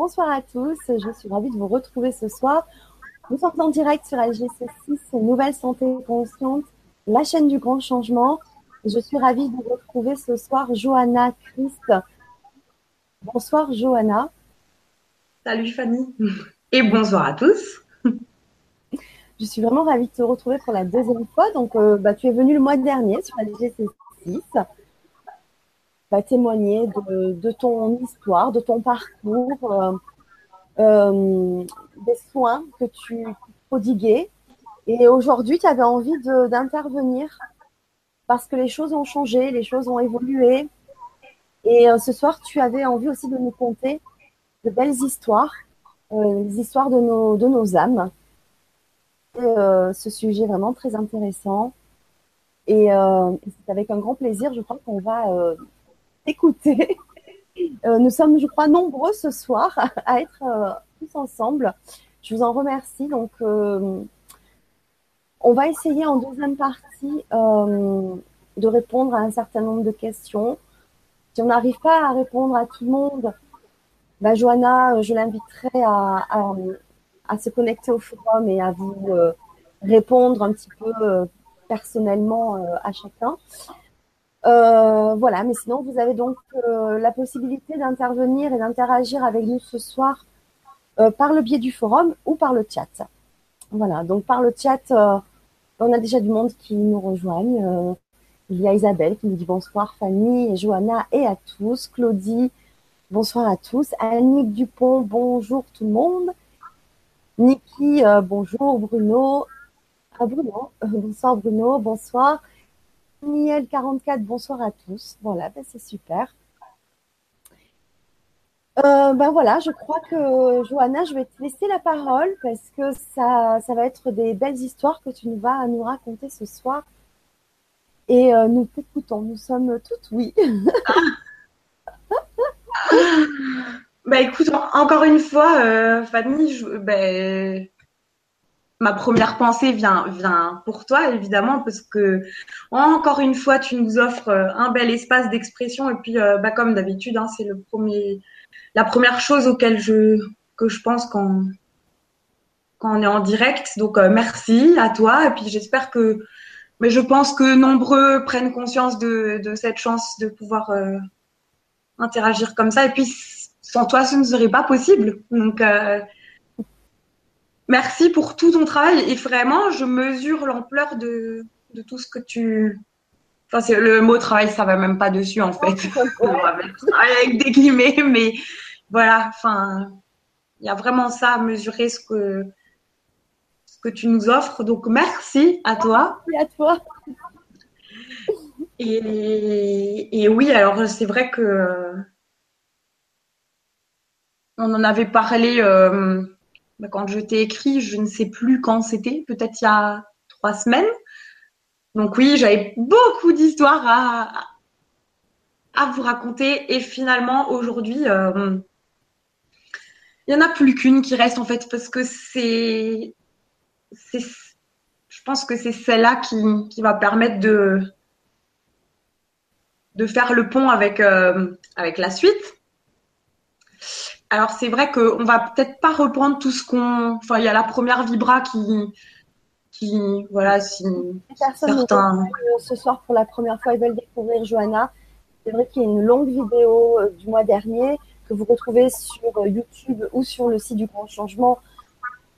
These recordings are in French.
Bonsoir à tous, je suis ravie de vous retrouver ce soir. Nous sommes en direct sur LGC6, Nouvelle Santé Consciente, la chaîne du grand changement. Je suis ravie de vous retrouver ce soir, Johanna Christ. Bonsoir Johanna. Salut Fanny et bonsoir à tous. Je suis vraiment ravie de te retrouver pour la deuxième fois. Donc, euh, bah, tu es venu le mois dernier sur LGC6 va témoigner de, ton histoire, de ton parcours, euh, euh, des soins que tu prodiguais. Et aujourd'hui, tu avais envie d'intervenir parce que les choses ont changé, les choses ont évolué. Et euh, ce soir, tu avais envie aussi de nous conter de belles histoires, les histoires de nos, de nos âmes. Et, ce sujet vraiment très intéressant. Et c'est avec un grand plaisir, je crois qu'on va écouter. Euh, nous sommes, je crois, nombreux ce soir à être euh, tous ensemble. Je vous en remercie. Donc, euh, on va essayer en deuxième partie de répondre à un certain nombre de questions. Si on n'arrive pas à répondre à tout le monde, bah, Johanna, je l'inviterai à, se connecter au forum et à vous répondre un petit peu personnellement à chacun. Euh, voilà, mais sinon, vous avez donc euh, la possibilité d'intervenir et d'interagir avec nous ce soir euh, par le biais du forum ou par le chat. Voilà, donc par le chat, on a déjà du monde qui nous rejoigne. il y a Isabelle qui nous dit bonsoir, Fanny et Johanna et à tous. Claudie, bonsoir à tous. Annick Dupont, bonjour tout le monde. Niki, bonjour. Bruno, ah, Bruno, bonsoir Bruno, bonsoir. Niel44, bonsoir à tous. Voilà, ben c'est super. Euh, ben voilà, je crois que Johanna, je vais te laisser la parole parce que ça, va être des belles histoires que tu vas nous raconter ce soir. Et euh, nous t'écoutons, nous sommes toutes oui. bah écoute, encore une fois, euh, Fanny, je, ben, ma première pensée vient, pour toi, évidemment, parce que encore une fois, tu nous offres euh, un bel espace d'expression. Et puis, euh, bah, comme d'habitude, hein, c'est la première chose auquel je, que je pense quand, on est en direct. Donc, euh, merci à toi. Et puis, j'espère que, mais je pense que nombreux prennent conscience de, de cette chance de pouvoir interagir comme ça. Et puis, sans toi, ce ne serait pas possible. Donc, merci pour tout ton travail et vraiment, je mesure l'ampleur de, de, tout ce que tu. Enfin, c'est le mot travail, ça va même pas dessus en fait. On va mettre avec des guillemets, mais voilà. Enfin, il y a vraiment ça à mesurer ce que ce que tu nous offres. Donc merci à toi. Merci à toi. Et, et oui, alors c'est vrai que on en avait parlé. Euh, bah, quand je t'ai écrit, je ne sais plus quand c'était, peut-être il y a trois semaines. Donc oui, j'avais beaucoup d'histoires à, vous raconter et finalement aujourd'hui, euh, il n'y en a plus qu'une qui reste en fait parce que c'est, je pense que c'est celle-là qui, va permettre de, de faire le pont avec, euh, avec la suite. Alors c'est vrai qu'on va peut-être pas reprendre tout ce qu'on. Enfin, il y a la première vibra qui, qui voilà, si certains. Ce soir pour la première fois, ils veulent découvrir Johanna. C'est vrai qu'il y a une longue vidéo euh, du mois dernier que vous retrouvez sur euh, YouTube ou sur le site du Grand Changement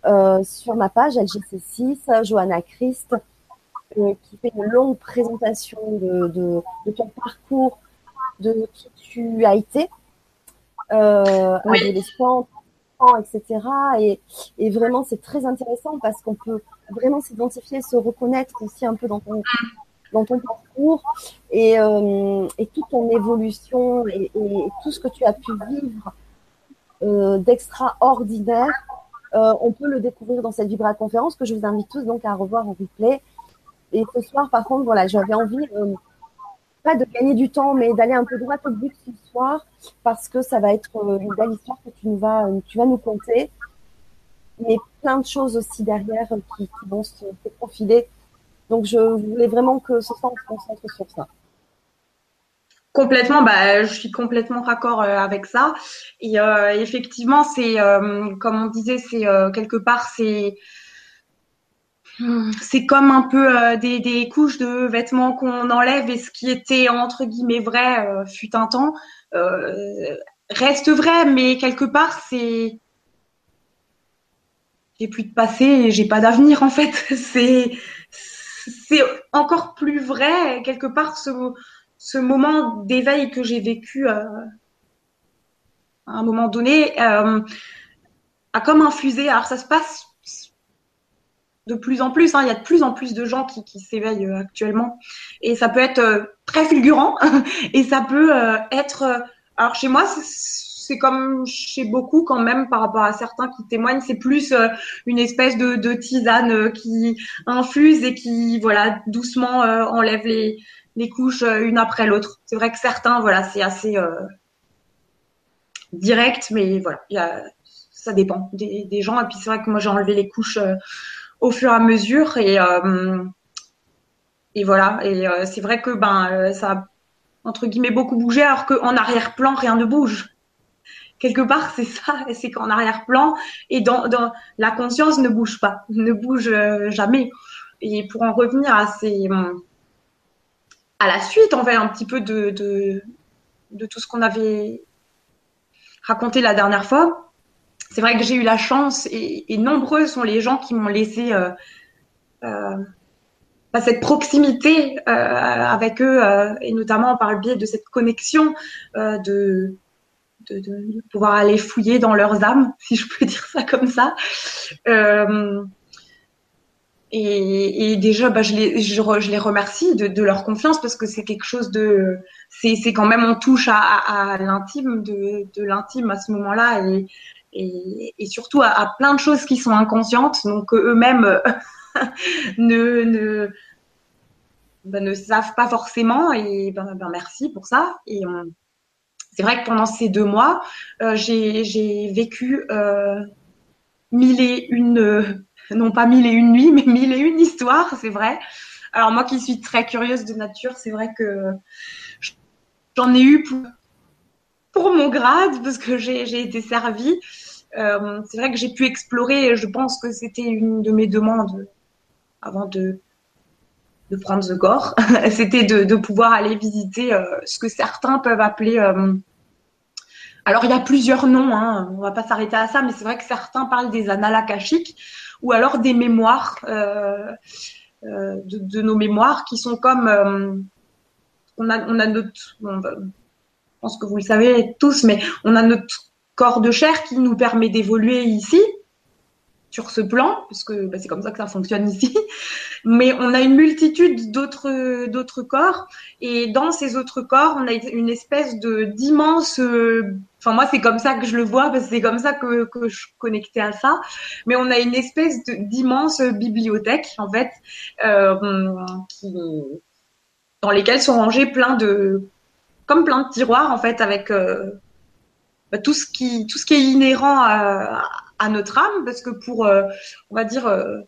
euh, sur ma page LGC6, Johanna Christ, qui fait une longue présentation de, de, de ton parcours, de qui tu as été euh, adolescents, etc. Et, et vraiment, c'est très intéressant parce qu'on peut vraiment s'identifier, se reconnaître aussi un peu dans ton, dans ton parcours et, euh, et toute ton évolution et, et, tout ce que tu as pu vivre euh, d'extraordinaire. Euh, on peut le découvrir dans cette Vibra conférence que je vous invite tous donc à revoir en replay. Et ce soir, par contre, voilà, j'avais envie euh, pas de gagner du temps, mais d'aller un peu droit au but ce soir, parce que ça va être euh, une belle histoire que tu, nous vas, euh, tu vas nous conter. Mais plein de choses aussi derrière euh, qui, vont se, profiler. Donc, je voulais vraiment que ce soir, on se concentre sur ça. Complètement, bah, je suis complètement raccord avec ça. Et effectivement, c'est comme on disait, c'est quelque part, c'est c'est comme un peu des, des, couches de vêtements qu'on enlève et ce qui était entre guillemets vrai fut un temps reste vrai, mais quelque part, c'est j'ai plus de passé et j'ai pas d'avenir en fait. C'est c'est encore plus vrai quelque part ce ce moment d'éveil que j'ai vécu euh, à un moment donné euh, a comme infusé. Alors ça se passe de plus en plus. Hein. Il y a de plus en plus de gens qui, s'éveillent euh, actuellement. Et ça peut être très fulgurant et ça peut être... alors chez moi, c'est comme chez beaucoup quand même par rapport à certains qui témoignent, c'est plus une espèce de, tisane qui infuse et qui voilà doucement enlève les, couches euh, une après l'autre. C'est vrai que certains, voilà, c'est assez euh, direct, mais voilà, ça dépend des, gens. Et puis c'est vrai que moi j'ai enlevé les couches euh, au fur et à mesure et et voilà. Et c'est vrai que ben ça a entre guillemets beaucoup bougé, alors qu'en arrière-plan rien ne bouge. Quelque part, c'est ça, c'est qu'en arrière-plan et dans, dans la conscience ne bouge pas, ne bouge jamais. Et pour en revenir à ces à la suite, fait, un petit peu de, de, tout ce qu'on avait raconté la dernière fois. C'est vrai que j'ai eu la chance et, nombreux sont les gens qui m'ont laissé euh, euh, bah, cette proximité euh, avec eux et notamment par le biais de cette connexion de, pouvoir aller fouiller dans leurs âmes, si je peux dire ça comme ça. Et, déjà, bah, je, les, remercie de, leur confiance parce que c'est quelque chose de, c'est, quand même on touche à, l'intime de, l'intime à ce moment-là et, surtout à, plein de choses qui sont inconscientes, donc eux-mêmes ne, ne, bah, ne savent pas forcément. Et ben, ben merci pour ça. Et c'est vrai que pendant ces deux mois, euh, j'ai, j'ai vécu euh, mille et une non pas mille et une nuits, mais mille et une histoires, c'est vrai. Alors moi qui suis très curieuse de nature, c'est vrai que j'en ai eu pour, mon grade, parce que j'ai été servie. Euh, c'est vrai que j'ai pu explorer, je pense que c'était une de mes demandes avant de, prendre The Gore, c'était de, pouvoir aller visiter euh, ce que certains peuvent appeler... Euh, alors il y a plusieurs noms, hein, on va pas s'arrêter à ça, mais c'est vrai que certains parlent des annales akashiques ou alors des mémoires, de, nos mémoires qui sont comme on a, notre, pense que vous le savez tous, mais on a notre corps de chair qui nous permet d'évoluer ici sur ce plan, parce que bah, c'est comme ça que ça fonctionne ici. Mais on a une multitude d'autres corps, et dans ces autres corps, on a une espèce d'immense. Enfin moi, c'est comme ça que je le vois, parce que c'est comme ça que, que je connectais à ça. Mais on a une espèce d'immense bibliothèque en fait, euh, dans lesquelles sont rangés plein de comme plein de tiroirs en fait avec euh, bah, tout ce qui tout ce qui est inhérent à à notre âme, parce que pour, euh, on va dire, euh,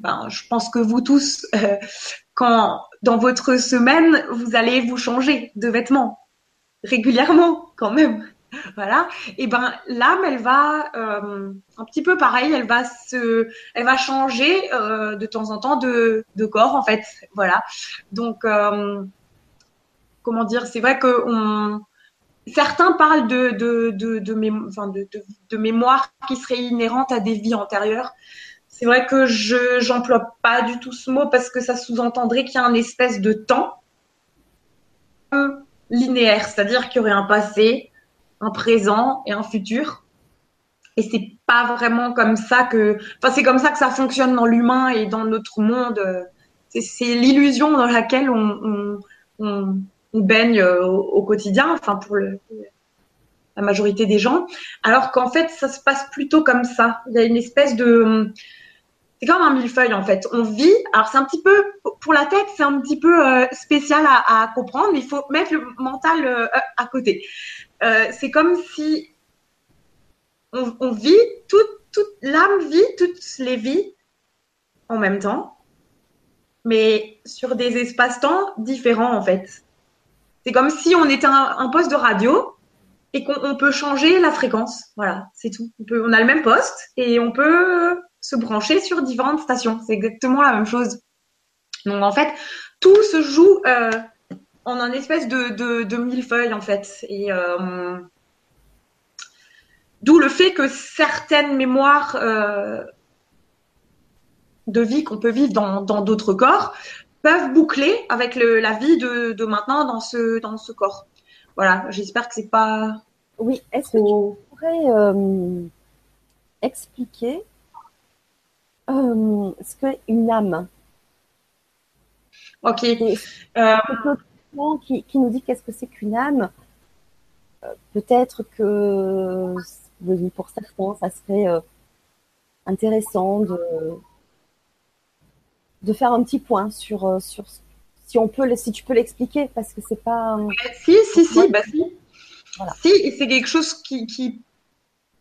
ben, je pense que vous tous, euh, quand dans votre semaine, vous allez vous changer de vêtements régulièrement, quand même. Voilà. Et ben l'âme, elle va un petit peu pareil, elle va se, elle va changer de temps en temps de, de corps en fait. Voilà. Donc comment dire, c'est vrai que certains parlent de, de, de, mémoire qui serait inhérente à des vies antérieures. C'est vrai que je n'emploie pas du tout ce mot parce que ça sous-entendrait qu'il y a un espèce de temps linéaire, c'est-à-dire qu'il y aurait un passé, un présent et un futur. Et c'est pas vraiment comme ça que, enfin c'est comme ça que ça fonctionne dans l'humain et dans notre monde. C'est l'illusion dans laquelle on baigne euh, au, quotidien, enfin pour la majorité des gens, alors qu'en fait ça se passe plutôt comme ça. Il y a une espèce de c'est comme un millefeuille en fait. On vit, alors c'est un petit peu pour la tête, c'est un petit peu euh, spécial à, comprendre, mais il faut mettre le mental euh, à côté. c'est comme si on, vit toute, toute l'âme vit toutes les vies en même temps, mais sur des espaces-temps différents en fait. C'est comme si on était un, poste de radio et qu'on peut changer la fréquence. Voilà, c'est tout. On a le même poste et on peut se brancher sur différentes stations. C'est exactement la même chose. Donc en fait, tout se joue euh, en un espèce de, de, de millefeuille en fait. Et euh, d'où le fait que certaines mémoires euh, de vie qu'on peut vivre dans d'autres corps peuvent boucler avec le, la vie de, de maintenant dans ce, dans ce corps. Voilà, j'espère que c'est pas. Oui, est-ce que tu pourrais euh, expliquer euh, ce qu'est une âme? Ok. Euh... Qui, qui, nous dit qu'est-ce que c'est qu'une âme? Peut-être que pour certains, ça serait intéressant de, de faire un petit point sur, euh, sur si on peut, si tu peux l'expliquer, parce que c'est pas. Si, si, si, bah si. Voilà. Si, et c'est quelque chose qui, qui,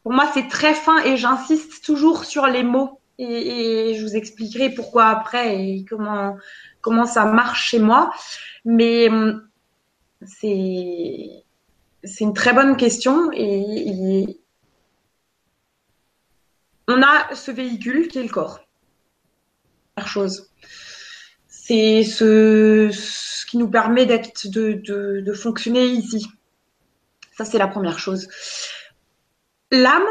pour moi, c'est très fin et j'insiste toujours sur les mots. Et, et, je vous expliquerai pourquoi après et comment, comment ça marche chez moi. Mais hum, c'est, c'est une très bonne question et, et on a ce véhicule qui est le corps. Chose c'est ce, qui nous permet d'être, de, de, de, fonctionner ici. Ça, c'est la première chose. L'âme,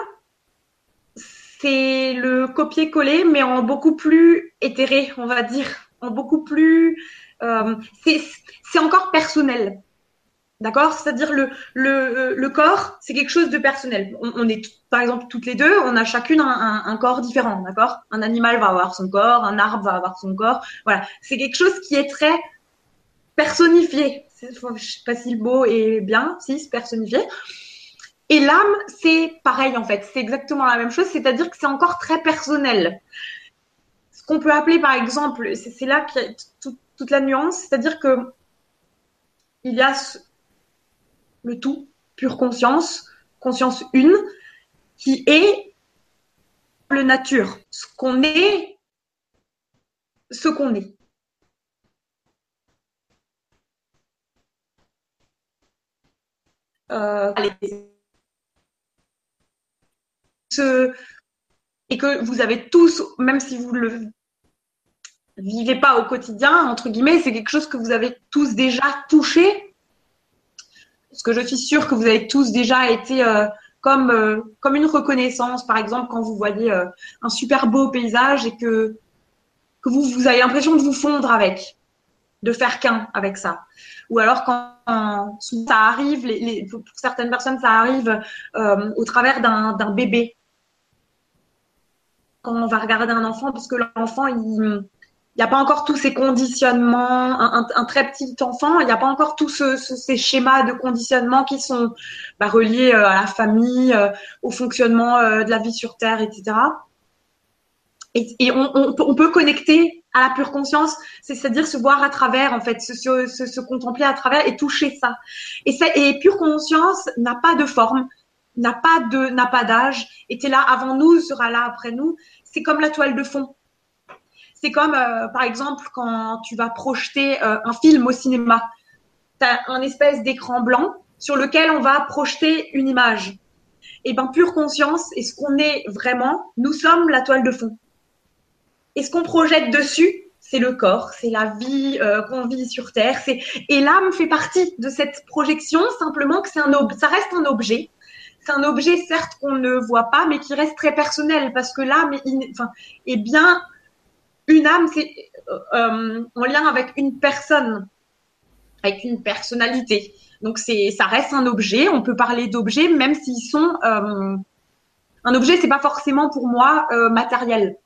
c'est le copier-coller, mais en beaucoup plus éthéré, on va dire, en beaucoup plus. Euh, c'est encore personnel. D'accord? C'est-à-dire le, le, le corps, c'est quelque chose de personnel. On, est, par exemple, toutes les deux, on a chacune un, corps différent, d'accord? Un animal va avoir son corps, un arbre va avoir son corps. Voilà, c'est quelque chose qui est très personnifié. Je sais pas si le beau est bien, si, c'est personnifié. Et l'âme, c'est pareil en fait, c'est exactement la même chose, c'est-à-dire que c'est encore très personnel. Ce qu'on peut appeler par exemple, c'est là qu'il y a tout, toute la nuance, c'est-à-dire que il y a le tout, pure conscience, conscience une, qui est le nature, ce qu'on est, ce qu'on est. Euh, ce, et que vous avez tous, même si vous le vivez pas au quotidien, entre guillemets, c'est quelque chose que vous avez tous déjà touché parce que je suis sûre que vous avez tous déjà été euh, comme, euh, comme une reconnaissance, par exemple, quand vous voyez euh, un super beau paysage et que, que vous, vous avez l'impression de vous fondre avec, de faire qu'un avec ça. Ou alors quand, ça arrive, pour certaines personnes, ça arrive au travers d'un bébé. Quand on va regarder un enfant, parce que l'enfant, il n'y a pas encore tous ces conditionnements. Un, très petit enfant, il n'y a pas encore tous ce, ce, ces schémas de conditionnement qui sont bah, reliés euh, à la famille, euh, au fonctionnement euh, de la vie sur Terre, etc. Et, on, peut connecter à la pure conscience, c'est-à-dire se voir à travers, en fait, se, contempler à travers et toucher ça. Et, ça, et pure conscience n'a pas de forme, n'a pas d'âge, était là avant nous, sera là après nous. C'est comme la toile de fond c'est comme, euh, par exemple, quand tu vas projeter euh, un film au cinéma. Tu as un espèce d'écran blanc sur lequel on va projeter une image. Et ben, pure conscience, et ce qu'on est vraiment, nous sommes la toile de fond. Et ce qu'on projette dessus, c'est le corps, c'est la vie euh, qu'on vit sur Terre. C'est et l'âme fait partie de cette projection. Simplement que c'est un ob... ça reste un objet. C'est un objet certes qu'on ne voit pas, mais qui reste très personnel parce que l'âme enfin, est bien une âme, c'est euh, en lien avec une personne, avec une personnalité. Donc c'est, ça reste un objet. On peut parler d'objets, même s'ils sont euh, un objet, c'est pas forcément pour moi euh, matériel.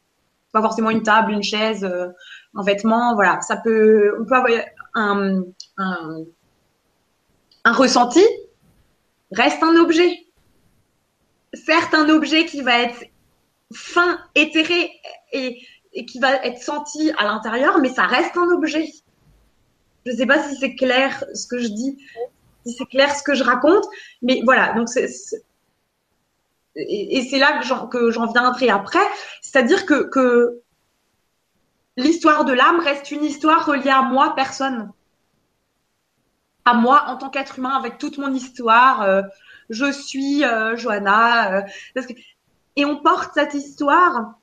Pas forcément une table, une chaise, euh, un vêtement. Voilà, ça peut, on peut avoir un, un, un ressenti. Reste un objet. Certes, un objet qui va être fin, éthéré et et qui va être senti à l'intérieur, mais ça reste un objet. Je ne sais pas si c'est clair ce que je dis, si c'est clair ce que je raconte, mais voilà. Donc et, c'est là que j'en viendrai après, c'est-à-dire que, que l'histoire de l'âme reste une histoire reliée à moi, personne. à moi en tant qu'être humain avec toute mon histoire. Euh, je suis euh, Johanna. Euh, et on porte cette histoire,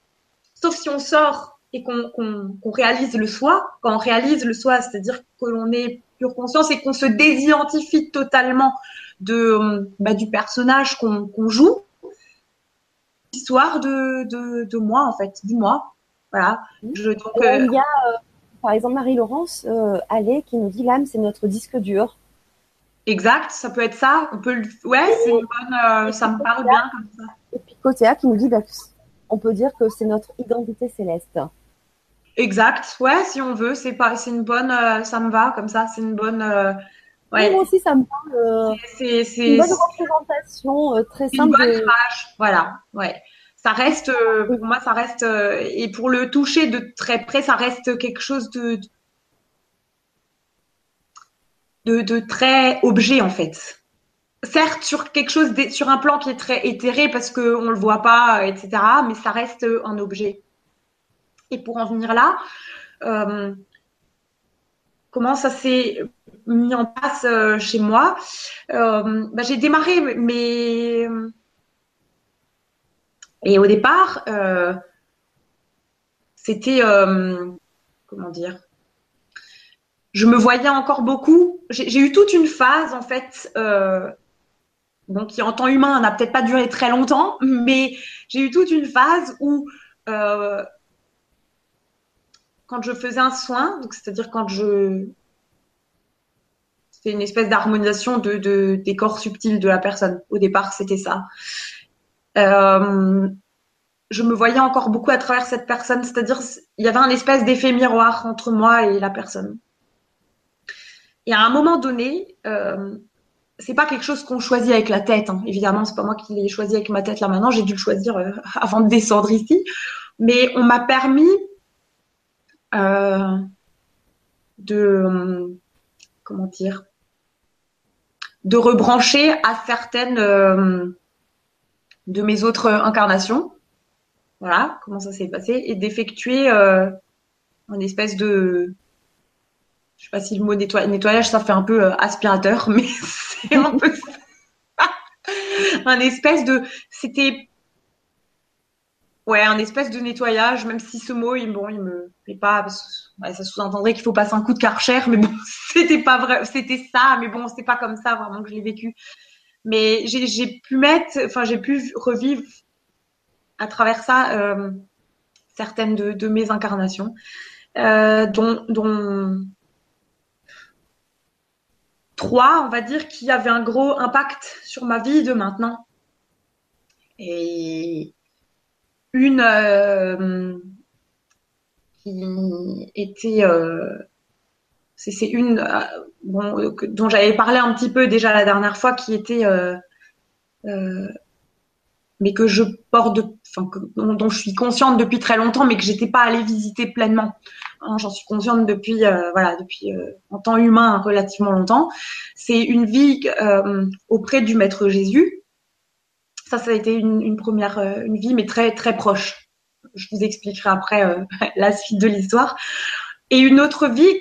sauf si on sort et qu'on réalise le soi. Quand on réalise le soi, c'est-à-dire que l'on est pure conscience et qu'on se désidentifie totalement de bah, du personnage qu'on joue. Histoire de, de, de, moi en fait, du moi. Voilà. Je, donc, Il y a par exemple Marie-Laurence Allais qui nous dit l'âme c'est notre disque dur. Exact, ça peut être ça. On peut, ouais, c'est une bonne, euh, ça me parle bien comme ça. Et puis Cotéa qui nous dit, bah, on peut dire que c'est notre identité céleste. Exact, ouais, si on veut, c'est pas, c'est une bonne, euh, ça me va comme ça, c'est une bonne. Euh, ouais. moi aussi, ça me parle. c'est, une bonne représentation très simple. Une bonne image, voilà, ouais. Ça reste, pour moi, ça reste, et pour le toucher de très près, ça reste quelque chose de de, de très objet en fait. Certes sur quelque chose, sur un plan qui est très éthéré parce qu'on le voit pas, etc. Mais ça reste un objet. Et pour en venir là, euh, comment ça s'est mis en place euh, chez moi euh, bah, J'ai démarré mais et au départ, c'était comment dire je me voyais encore beaucoup. J'ai eu toute une phase, en fait, bon, qui en temps humain n'a peut-être pas duré très longtemps, mais j'ai eu toute une phase où, euh, quand je faisais un soin, donc c'est-à-dire quand je. C'était une espèce d'harmonisation de, de, des corps subtils de la personne. Au départ, c'était ça. Euh, je me voyais encore beaucoup à travers cette personne, c'est-à-dire il y avait un espèce d'effet miroir entre moi et la personne. Et à un moment donné, euh, c'est pas quelque chose qu'on choisit avec la tête. Hein. Évidemment, c'est pas moi qui l'ai choisi avec ma tête là maintenant. J'ai dû le choisir euh, avant de descendre ici. Mais on m'a permis euh, de comment dire de rebrancher à certaines euh, de mes autres incarnations. Voilà comment ça s'est passé et d'effectuer euh, une espèce de je sais pas si le mot nettoyage, ça fait un peu euh, aspirateur, mais c'est un peu un espèce de, c'était, ouais, un espèce de nettoyage, même si ce mot, il, bon, il me plaît pas, ça sous-entendrait qu'il faut passer un coup de karcher, mais bon, c'était pas vrai, c'était ça, mais bon, c'est pas comme ça vraiment que je l'ai vécu. Mais j'ai pu mettre, enfin, j'ai pu revivre à travers ça euh, certaines de, de, mes incarnations, euh, dont, dont trois, on va dire, qui avaient un gros impact sur ma vie de maintenant. Et une euh, qui était, euh, c'est une euh, dont j'avais parlé un petit peu déjà la dernière fois, qui était, mais que je porte, dont, je suis consciente depuis très longtemps, mais que j'étais pas allée visiter pleinement. Hein, j'en suis consciente depuis, euh, voilà, depuis euh, en temps humain relativement longtemps. C'est une vie euh, auprès du Maître Jésus. Ça, ça a été une, première, une vie, mais très très proche. Je vous expliquerai après la suite de l'histoire. Et une autre vie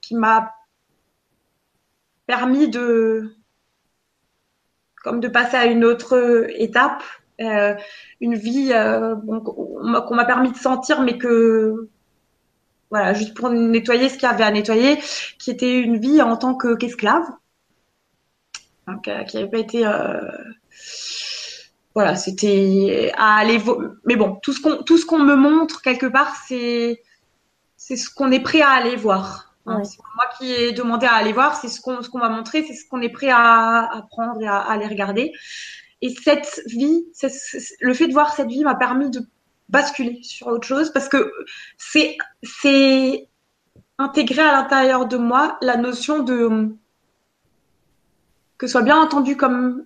qui m'a permis de, comme de passer à une autre étape, une vie qu'on m'a permis de sentir, mais que voilà, juste pour nettoyer ce qu'il y avait à nettoyer, qui était une vie en tant qu'esclave, euh, qui n'avait pas été euh, voilà, c'était à aller mais bon, tout ce qu'on tout ce qu'on me montre quelque part, c'est c'est ce qu'on est prêt à aller voir. Hein, c'est moi qui ai demandé à aller voir, c'est ce qu'on ce qu'on m'a montré, c'est ce qu'on est prêt à apprendre et à, aller regarder. Et cette vie, le fait de voir cette vie m'a permis de basculer sur autre chose parce que c'est c'est intégré à l'intérieur de moi la notion de que ce soit bien entendu comme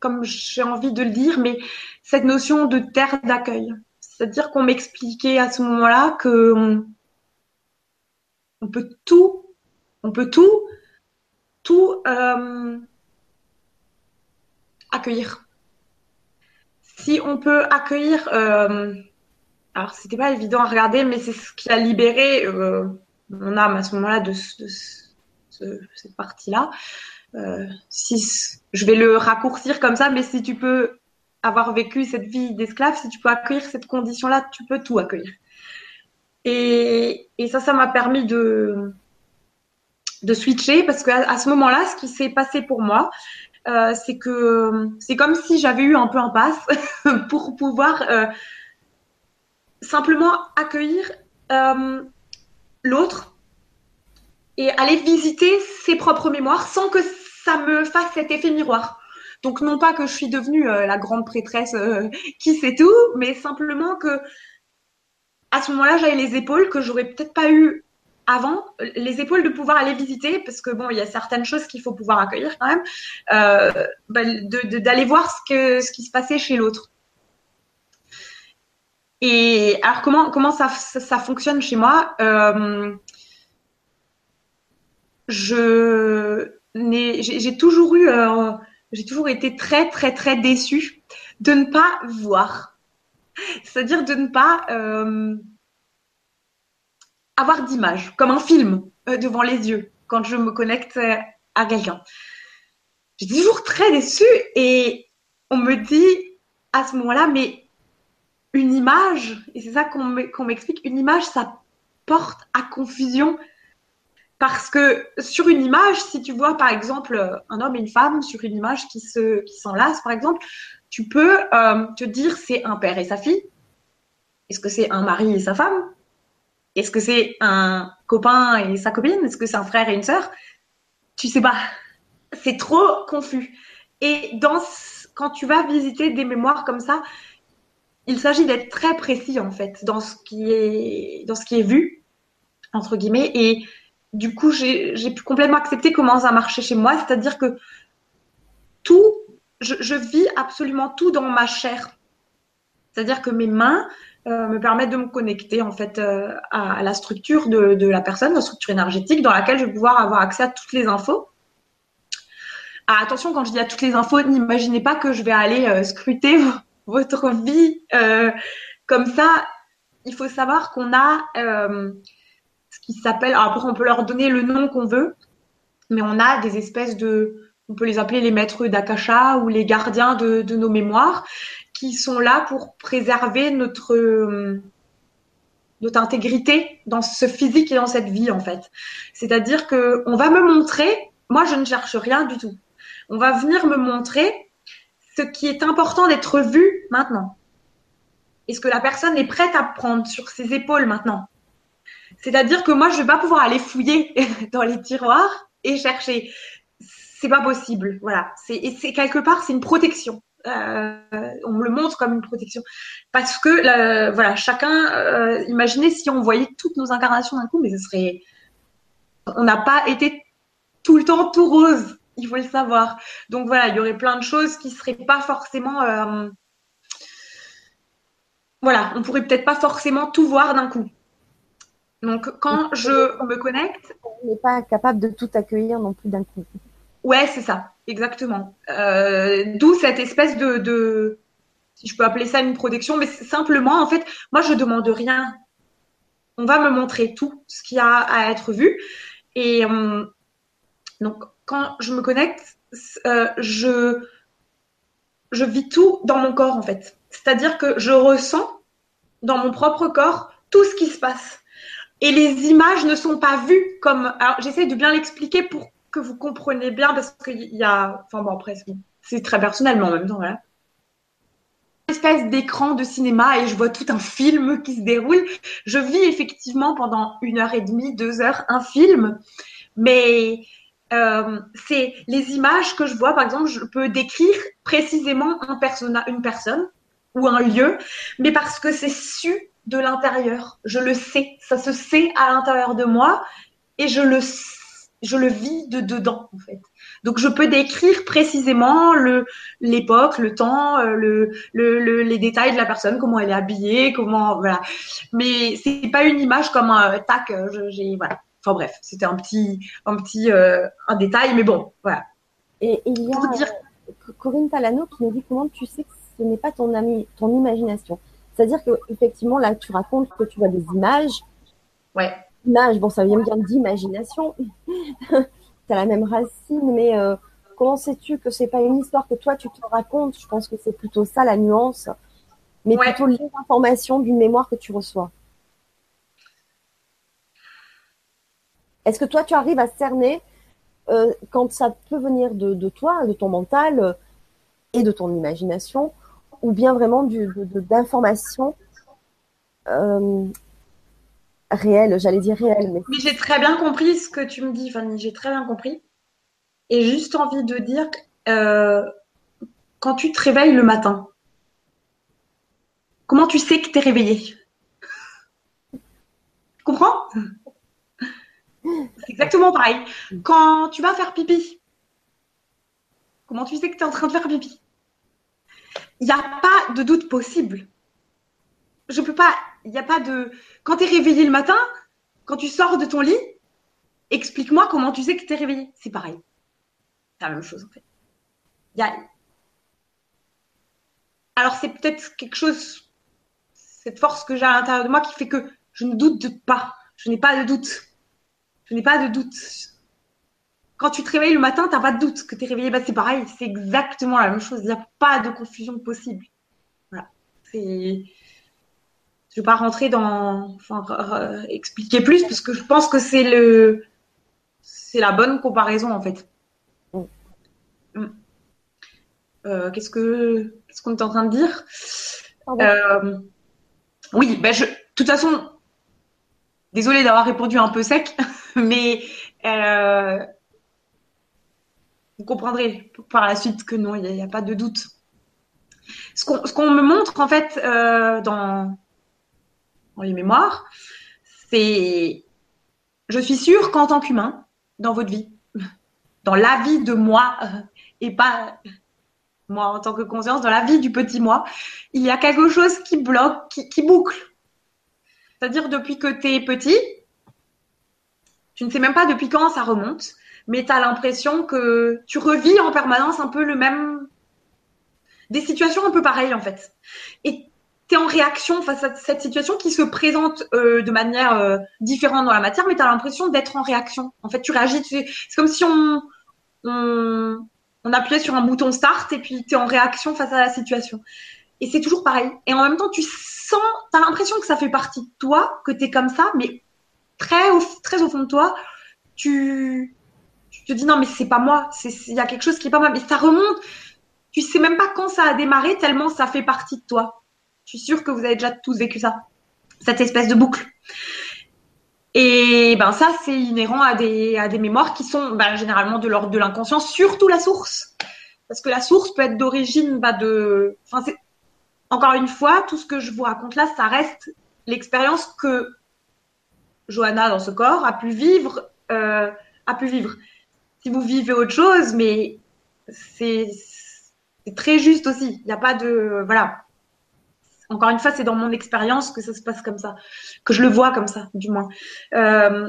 comme j'ai envie de le dire, mais cette notion de terre d'accueil. C'est-à-dire qu'on m'expliquait à ce moment-là que on peut tout, on peut tout, tout euh, accueillir. Si on peut accueillir, euh, alors c'était pas évident à regarder, mais c'est ce qui a libéré euh, mon âme à ce moment-là de, ce cette partie-là. si je vais le raccourcir comme ça, mais si tu peux avoir vécu cette vie d'esclave, si tu peux accueillir cette condition-là, tu peux tout accueillir. Et, ça, ça m'a permis de, switcher parce qu'à à ce moment-là, ce qui s'est passé pour moi, euh, c'est que c'est comme si j'avais eu un peu un passe pour pouvoir euh, simplement accueillir euh, l'autre et aller visiter ses propres mémoires sans que ça me fasse cet effet miroir. Donc non pas que je suis devenue la grande prêtresse qui sait tout, mais simplement que à ce moment-là, j'avais les épaules que j'aurais peut-être pas eu avant, les épaules de pouvoir aller visiter, parce que bon, il y a certaines choses qu'il faut pouvoir accueillir quand même, euh, bah, d'aller voir ce qui se passait chez l'autre. Et alors comment comment ça, fonctionne chez moi euh, j'ai toujours eu euh, toujours été très très très déçue de ne pas voir, c'est-à-dire de ne pas avoir d'image, comme un film euh, devant les yeux quand je me connecte euh, à quelqu'un. J'étais toujours très déçue et on me dit à ce moment-là, mais une image, et c'est ça qu'on m'explique, une image, ça porte à confusion. Parce que sur une image, si tu vois par exemple un homme et une femme sur une image qui se qui s'enlacent, par exemple, tu peux euh, te dire c'est un père et sa fille. Est-ce que c'est un mari et sa femme? Est-ce que c'est un copain et sa copine? Est-ce que c'est un frère et une sœur? Tu sais pas. C'est trop confus. Et quand tu vas visiter des mémoires comme ça, il s'agit d'être très précis en fait dans ce qui est dans ce qui est vu entre guillemets. Et du coup, j'ai pu complètement accepter comment ça marchait chez moi, c'est-à-dire que tout, je, vis absolument tout dans ma chair. C'est-à-dire que mes mains, euh, me permettre de me connecter en fait euh, à, la structure de, de, la personne, la structure énergétique dans laquelle je vais pouvoir avoir accès à toutes les infos. Ah, attention, quand je dis à toutes les infos, n'imaginez pas que je vais aller euh, scruter votre vie comme ça. Il faut savoir qu'on a ce qui s'appelle, après on peut leur donner le nom qu'on veut, mais on a des espèces de, on peut les appeler les maîtres d'Akasha ou les gardiens de, de nos mémoires qui sont là pour préserver notre euh, notre intégrité dans ce physique et dans cette vie en fait. C'est-à-dire que on va me montrer, moi je ne cherche rien du tout. On va venir me montrer ce qui est important d'être vu maintenant. Est-ce que la personne est prête à prendre sur ses épaules maintenant? C'est-à-dire que moi je vais pas pouvoir aller fouiller dans les tiroirs et chercher. C'est pas possible. Voilà. C'est c'est quelque part c'est une protection. Euh, on me le montre comme une protection. Parce que, voilà, chacun, euh, imaginez si on voyait toutes nos incarnations d'un coup, mais ce serait. On n'a pas été tout le temps tout rose, il faut le savoir. Donc voilà, il y aurait plein de choses qui seraient pas forcément. Euh, voilà, on pourrait peut-être pas forcément tout voir d'un coup. Donc quand je me connecte. On n'est pas capable de tout accueillir non plus d'un coup. Ouais, c'est ça, exactement. Euh, D'où cette espèce de, de, si je peux appeler ça une protection, mais simplement, en fait, moi, je demande rien. On va me montrer tout ce qu'il y a à être vu. Et euh, donc, quand je me connecte, euh, je, je vis tout dans mon corps, en fait. C'est-à-dire que je ressens dans mon propre corps tout ce qui se passe. Et les images ne sont pas vues comme. Alors, j'essaie de bien l'expliquer pour que vous comprenez bien parce qu'il y a, enfin bon, après, c'est très personnel, mais en même temps, voilà. Espèce d'écran de cinéma et je vois tout un film qui se déroule. Je vis effectivement pendant une heure et demie, deux heures, un film, mais euh, c'est les images que je vois. Par exemple, je peux décrire précisément une personne ou un lieu, mais parce que c'est su de l'intérieur. Je le sais, ça se sait à l'intérieur de moi et je le je le vis de dedans en fait. Donc je peux décrire précisément l'époque, le temps, euh, le, le, les détails de la personne, comment elle est habillée, comment voilà. Mais c'est pas une image comme un tac. Euh, j'ai voilà. Enfin bref, c'était un petit un petit euh, un détail, mais bon voilà. Et il y a dire... Corinne Talano qui nous dit comment tu sais que ce n'est pas ton ami, ton imagination. C'est-à-dire que effectivement là tu racontes que tu vois des images. Ouais image, bon, ça vient bien d'imagination. tu as la même racine, mais euh, comment sais-tu que c'est pas une histoire que toi tu te racontes? Je pense que c'est plutôt ça la nuance, mais plutôt les informations d'une mémoire que tu reçois. Est-ce que toi tu arrives à cerner euh, quand ça peut venir de, toi, de ton mental euh, et de ton imagination, ou bien vraiment d'informations euh, réelles, j'allais dire réelles. Mais, j'ai très bien compris ce que tu me dis, Fanny, j'ai très bien compris. Et juste envie de dire, quand tu te réveilles le matin, comment tu sais que tu es réveillé Tu comprends? Exactement pareil. Quand tu vas faire pipi, comment tu sais que tu es en train de faire pipi? Il n'y a pas de doute possible. Je peux pas. Il n'y a pas de. Quand tu es réveillé le matin, quand tu sors de ton lit, explique-moi comment tu sais que tu es réveillé. C'est pareil. C'est la même chose en fait. Alors c'est peut-être quelque chose, cette force que j'ai à l'intérieur de moi qui fait que je ne doute pas. Je n'ai pas de doute. Je n'ai pas de doute. Quand tu te réveilles le matin, tu n'as pas de doute que tu es réveillé. Bah, c'est pareil, c'est exactement la même chose. Il n'y a pas de confusion possible. Voilà. Je ne vais pas rentrer dans. Enfin, expliquer plus, parce que je pense que c'est le. C'est la bonne comparaison, en fait. Mm. Mm. Euh, qu'est-ce que qu'est-ce qu'on est en train de dire? Euh, Oui, ben je, de toute façon, désolée d'avoir répondu un peu sec. Mais euh, vous comprendrez par la suite que non, il n'y a, pas de doute. Ce qu'on me montre en fait euh, dans, les mémoires, c'est je suis sûre qu'en tant qu'humain, dans votre vie, dans la vie de moi, et pas moi en tant que conscience, dans la vie du petit moi, il y a quelque chose qui bloque, qui, qui boucle. C'est-à-dire depuis que tu es petit, tu ne sais même pas depuis quand ça remonte, mais tu as l'impression que tu revis en permanence un peu le même. des situations un peu pareilles en fait. Et tu es en réaction face à cette situation qui se présente euh, de manière euh, différente dans la matière, mais tu as l'impression d'être en réaction. En fait, tu réagis. c'est comme si on, on, on, appuyait sur un bouton start et puis tu es en réaction face à la situation. Et c'est toujours pareil. Et en même temps, tu sens, tu as l'impression que ça fait partie de toi, que tu es comme ça, mais très au, très au fond de toi, tu, te dis non, mais c'est pas moi, il y a quelque chose qui est pas moi, mais ça remonte. Tu sais même pas quand ça a démarré, tellement ça fait partie de toi. Je suis sûre que vous avez déjà tous vécu ça, cette espèce de boucle. Et ben ça, c'est inhérent à des, à des mémoires qui sont ben, généralement de l'ordre de l'inconscient, surtout la source. Parce que la source peut être d'origine bah, de. Encore une fois, tout ce que je vous raconte là, ça reste l'expérience que Johanna dans ce corps a pu vivre, euh, a pu vivre. Si vous vivez autre chose, mais c'est très juste aussi. Il n'y a pas de voilà. Encore une fois, c'est dans mon expérience que ça se passe comme ça, que je le vois comme ça, du moins. Euh,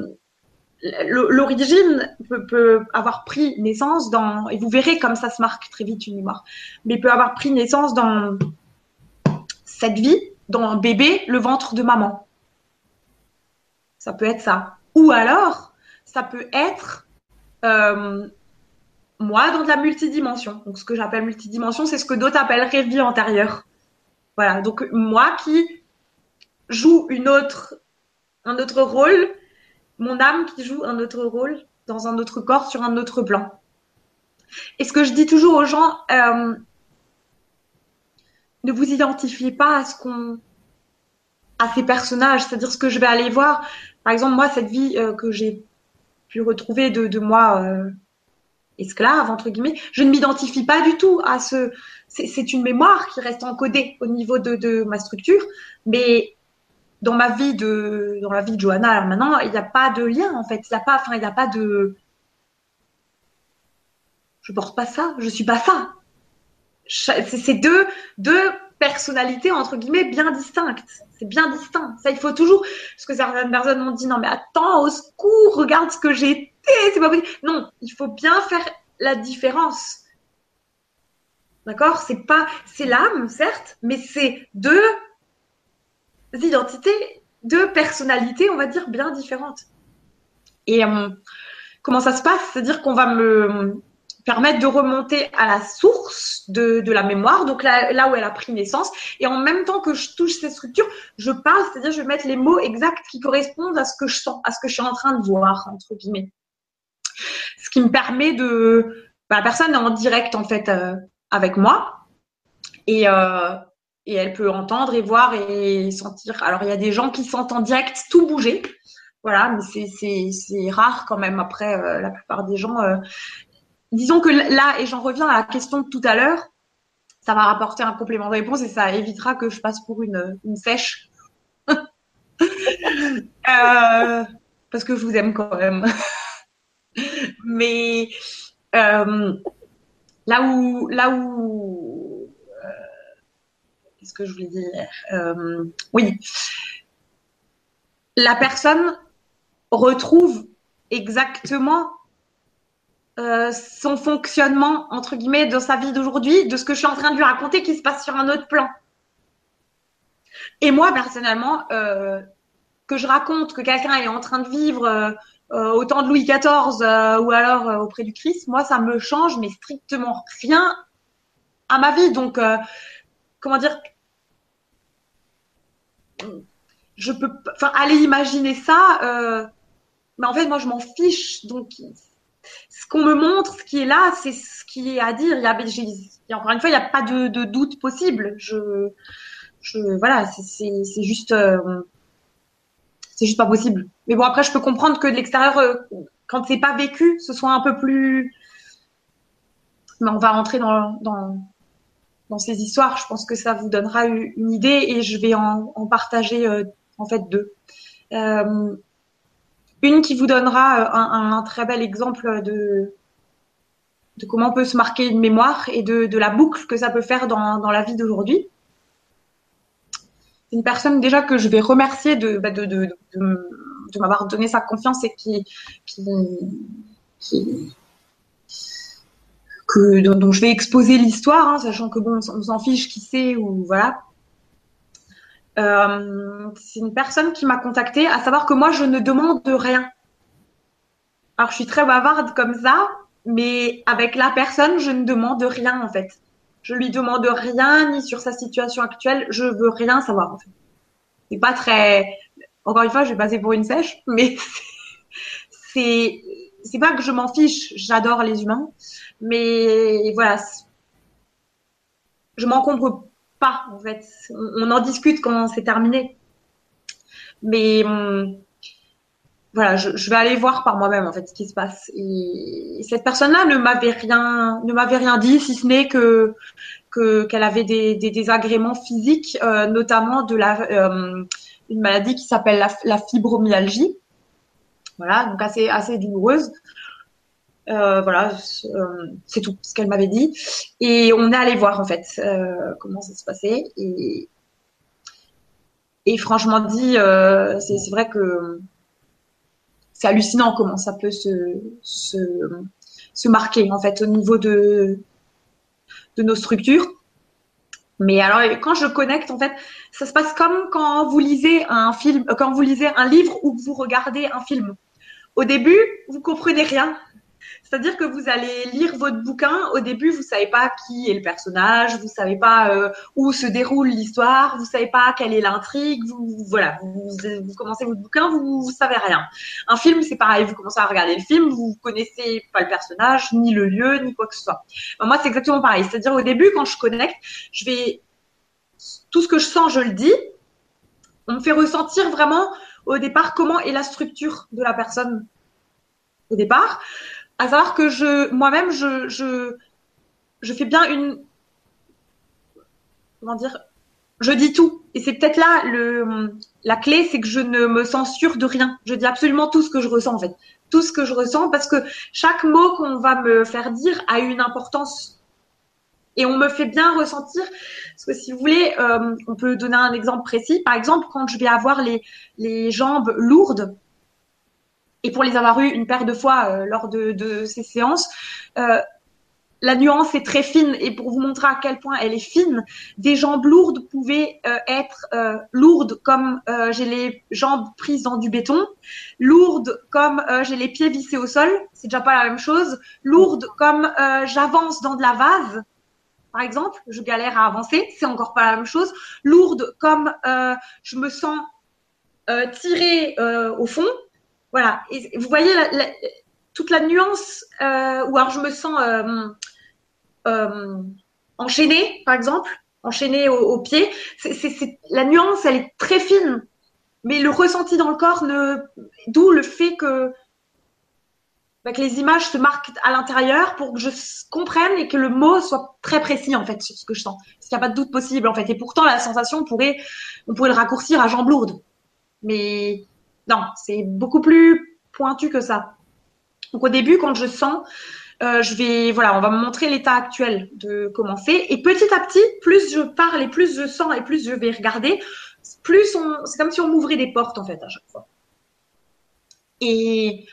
l'origine peut, peut, avoir pris naissance dans, et vous verrez comme ça se marque très vite une mémoire, mais peut avoir pris naissance dans cette vie, dans un bébé, le ventre de maman. Ça peut être ça. Ou alors, ça peut être euh, moi dans de la multidimension. Donc, ce que j'appelle multidimension, c'est ce que d'autres appelleraient vie antérieure. Voilà. Donc, moi qui joue une autre, un autre rôle, mon âme qui joue un autre rôle dans un autre corps sur un autre plan. Et ce que je dis toujours aux gens, euh, ne vous identifiez pas à ce qu'on à ces personnages, c'est-à-dire ce que je vais aller voir. Par exemple, moi, cette vie euh, que j'ai pu retrouver de, de moi euh, esclave, entre guillemets, je ne m'identifie pas du tout à ce. C'est une mémoire qui reste encodée au niveau de, de, ma structure, mais dans ma vie de, dans la vie de Johanna, maintenant, il n'y a pas de lien en fait. Il n'y a pas, il n'y a pas de. Je porte pas ça, je suis pas ça. C'est deux, deux personnalité entre guillemets bien distincte. C'est bien distinct. Ça, il faut toujours. Parce que certaines personnes m'ont dit non mais attends, au secours, regarde ce que j'ai été. C'est pas possible. Non, il faut bien faire la différence. D'accord? C'est pas, c'est l'âme, certes, mais c'est deux identités, deux personnalités, on va dire, bien différentes. Et euh, comment ça se passe? C'est-à-dire qu'on va me permettre de remonter à la source de, de la mémoire, donc là, là, où elle a pris naissance. Et en même temps que je touche ces structures, je parle, c'est-à-dire je vais mettre les mots exacts qui correspondent à ce que je sens, à ce que je suis en train de voir, entre guillemets. Ce qui me permet de... Bah, la personne est en direct, en fait, euh, avec moi. Et, euh, et elle peut entendre et voir et sentir. Alors, il y a des gens qui sentent en direct tout bouger. Voilà, mais c'est rare quand même. Après, euh, la plupart des gens, disons que là, et j'en reviens à la question de tout à l'heure, ça va rapporter un complément de réponse et ça évitera que je passe pour une, sèche. euh, parce que je vous aime quand même. Mais euh, là où, là où, euh, qu'est-ce que je voulais dire? Oui, la personne retrouve exactement euh, son fonctionnement, entre guillemets, dans sa vie d'aujourd'hui, de ce que je suis en train de lui raconter qui se passe sur un autre plan. Et moi, personnellement, euh, que je raconte que quelqu'un est en train de vivre euh, euh au temps de Louis XIV ou alors auprès du Christ, moi, ça me change, mais strictement rien à ma vie. Donc, comment dire Je peux, enfin, aller imaginer ça, mais en fait, moi, je m'en fiche. Donc, ce qu'on me montre, ce qui est là, c'est ce qui est à dire. Il y a, encore une fois, il n'y a pas de, doute possible. Je, voilà, c'est juste, euh, c'est juste pas possible. Mais bon, après, je peux comprendre que de l'extérieur, euh, quand c'est pas vécu, ce soit un peu plus. Mais on va rentrer dans, ces histoires. Je pense que ça vous donnera une idée et je vais en, en partager euh, en fait deux. Euh, une qui vous donnera euh, un, très bel exemple de, de comment on peut se marquer une mémoire et de, la boucle que ça peut faire dans, la vie d'aujourd'hui. C'est une personne déjà que je vais remercier de, bah m'avoir donné sa confiance et qui, dont, je vais exposer l'histoire, hein, sachant que bon, on s'en fiche qui c'est ou voilà. Euh, c'est une personne qui m'a contactée, à savoir que moi, je ne demande rien. Alors, je suis très bavarde comme ça, mais avec la personne, je ne demande rien en fait. Je lui demande rien ni sur sa situation actuelle. Je veux rien savoir en fait. C'est pas très. Encore une fois, je vais passer pour une sèche, mais c'est c'est pas que je m'en fiche. J'adore les humains, mais voilà, je m'encombre pas, en fait. On, en discute quand c'est terminé. Mais hum, voilà, je, vais aller voir par moi-même en fait ce qui se passe. Et, cette personne-là ne m'avait rien, rien dit, si ce n'est que qu'elle avait des, désagréments physiques, euh, notamment de la euh, une maladie qui s'appelle la, la, fibromyalgie. Voilà, donc assez assez douloureuse. Euh, voilà, euh, c'est tout ce qu'elle m'avait dit. Et on est allé voir en fait euh, comment ça se passait. Et, franchement dit, c'est vrai que c'est hallucinant comment ça peut se, se, se, marquer en fait au niveau de, de nos structures. Mais alors quand je connecte en fait, ça se passe comme quand vous lisez un film, quand vous lisez un livre ou que vous regardez un film. Au début, vous comprenez rien. C'est-à-dire que vous allez lire votre bouquin, au début, vous savez pas qui est le personnage, vous savez pas euh, où se déroule l'histoire, vous savez pas quelle est l'intrigue, vous, voilà, vous, commencez votre bouquin, vous, vous savez rien. Un film, c'est pareil, vous commencez à regarder le film, vous connaissez pas le personnage, ni le lieu, ni quoi que ce soit. moi, c'est exactement pareil. C'est-à-dire au début, quand je connecte, je vais tout ce que je sens, je le dis. On me fait ressentir vraiment au départ comment est la structure de la personne au départ à savoir que je, moi-même, je, je, je fais bien une, comment dire, je dis tout. Et c'est peut-être là le, la clé, c'est que je ne me censure de rien. Je dis absolument tout ce que je ressens, en fait. Tout ce que je ressens parce que chaque mot qu'on va me faire dire a une importance. Et on me fait bien ressentir. Parce que si vous voulez, euh, on peut donner un exemple précis. Par exemple, quand je vais avoir les, les jambes lourdes, et pour les avoir eu une paire de fois euh, lors de, ces séances, euh, la nuance est très fine. Et pour vous montrer à quel point elle est fine, des jambes lourdes pouvaient euh, être lourdes comme j'ai les jambes prises dans du béton, lourdes comme j'ai les pieds vissés au sol, c'est déjà pas la même chose, lourdes comme j'avance dans de la vase, par exemple, je galère à avancer, c'est encore pas la même chose, lourde comme je me sens tirée au fond, voilà. Vous voyez toute la nuance, euh, ou alors je me sens euh, euh, enchaînée, par exemple, enchaînée au, pied. La nuance, elle est très fine, mais le ressenti dans le corps, d'où le fait que, bah, que les images se marquent à l'intérieur pour que je comprenne et que le mot soit très précis en fait sur ce que je sens. Parce qu'il n'y a pas de doute possible en fait. Et pourtant, la sensation pourrait, on pourrait le raccourcir à jambes lourdes. Mais non, c'est beaucoup plus pointu que ça. Donc au début, quand je sens, euh, je vais, voilà, on va me montrer l'état actuel de commencer. Et petit à petit, plus je parle et plus je sens et plus je vais regarder, plus on, c'est comme si on m'ouvrait des portes en fait à chaque fois. Et,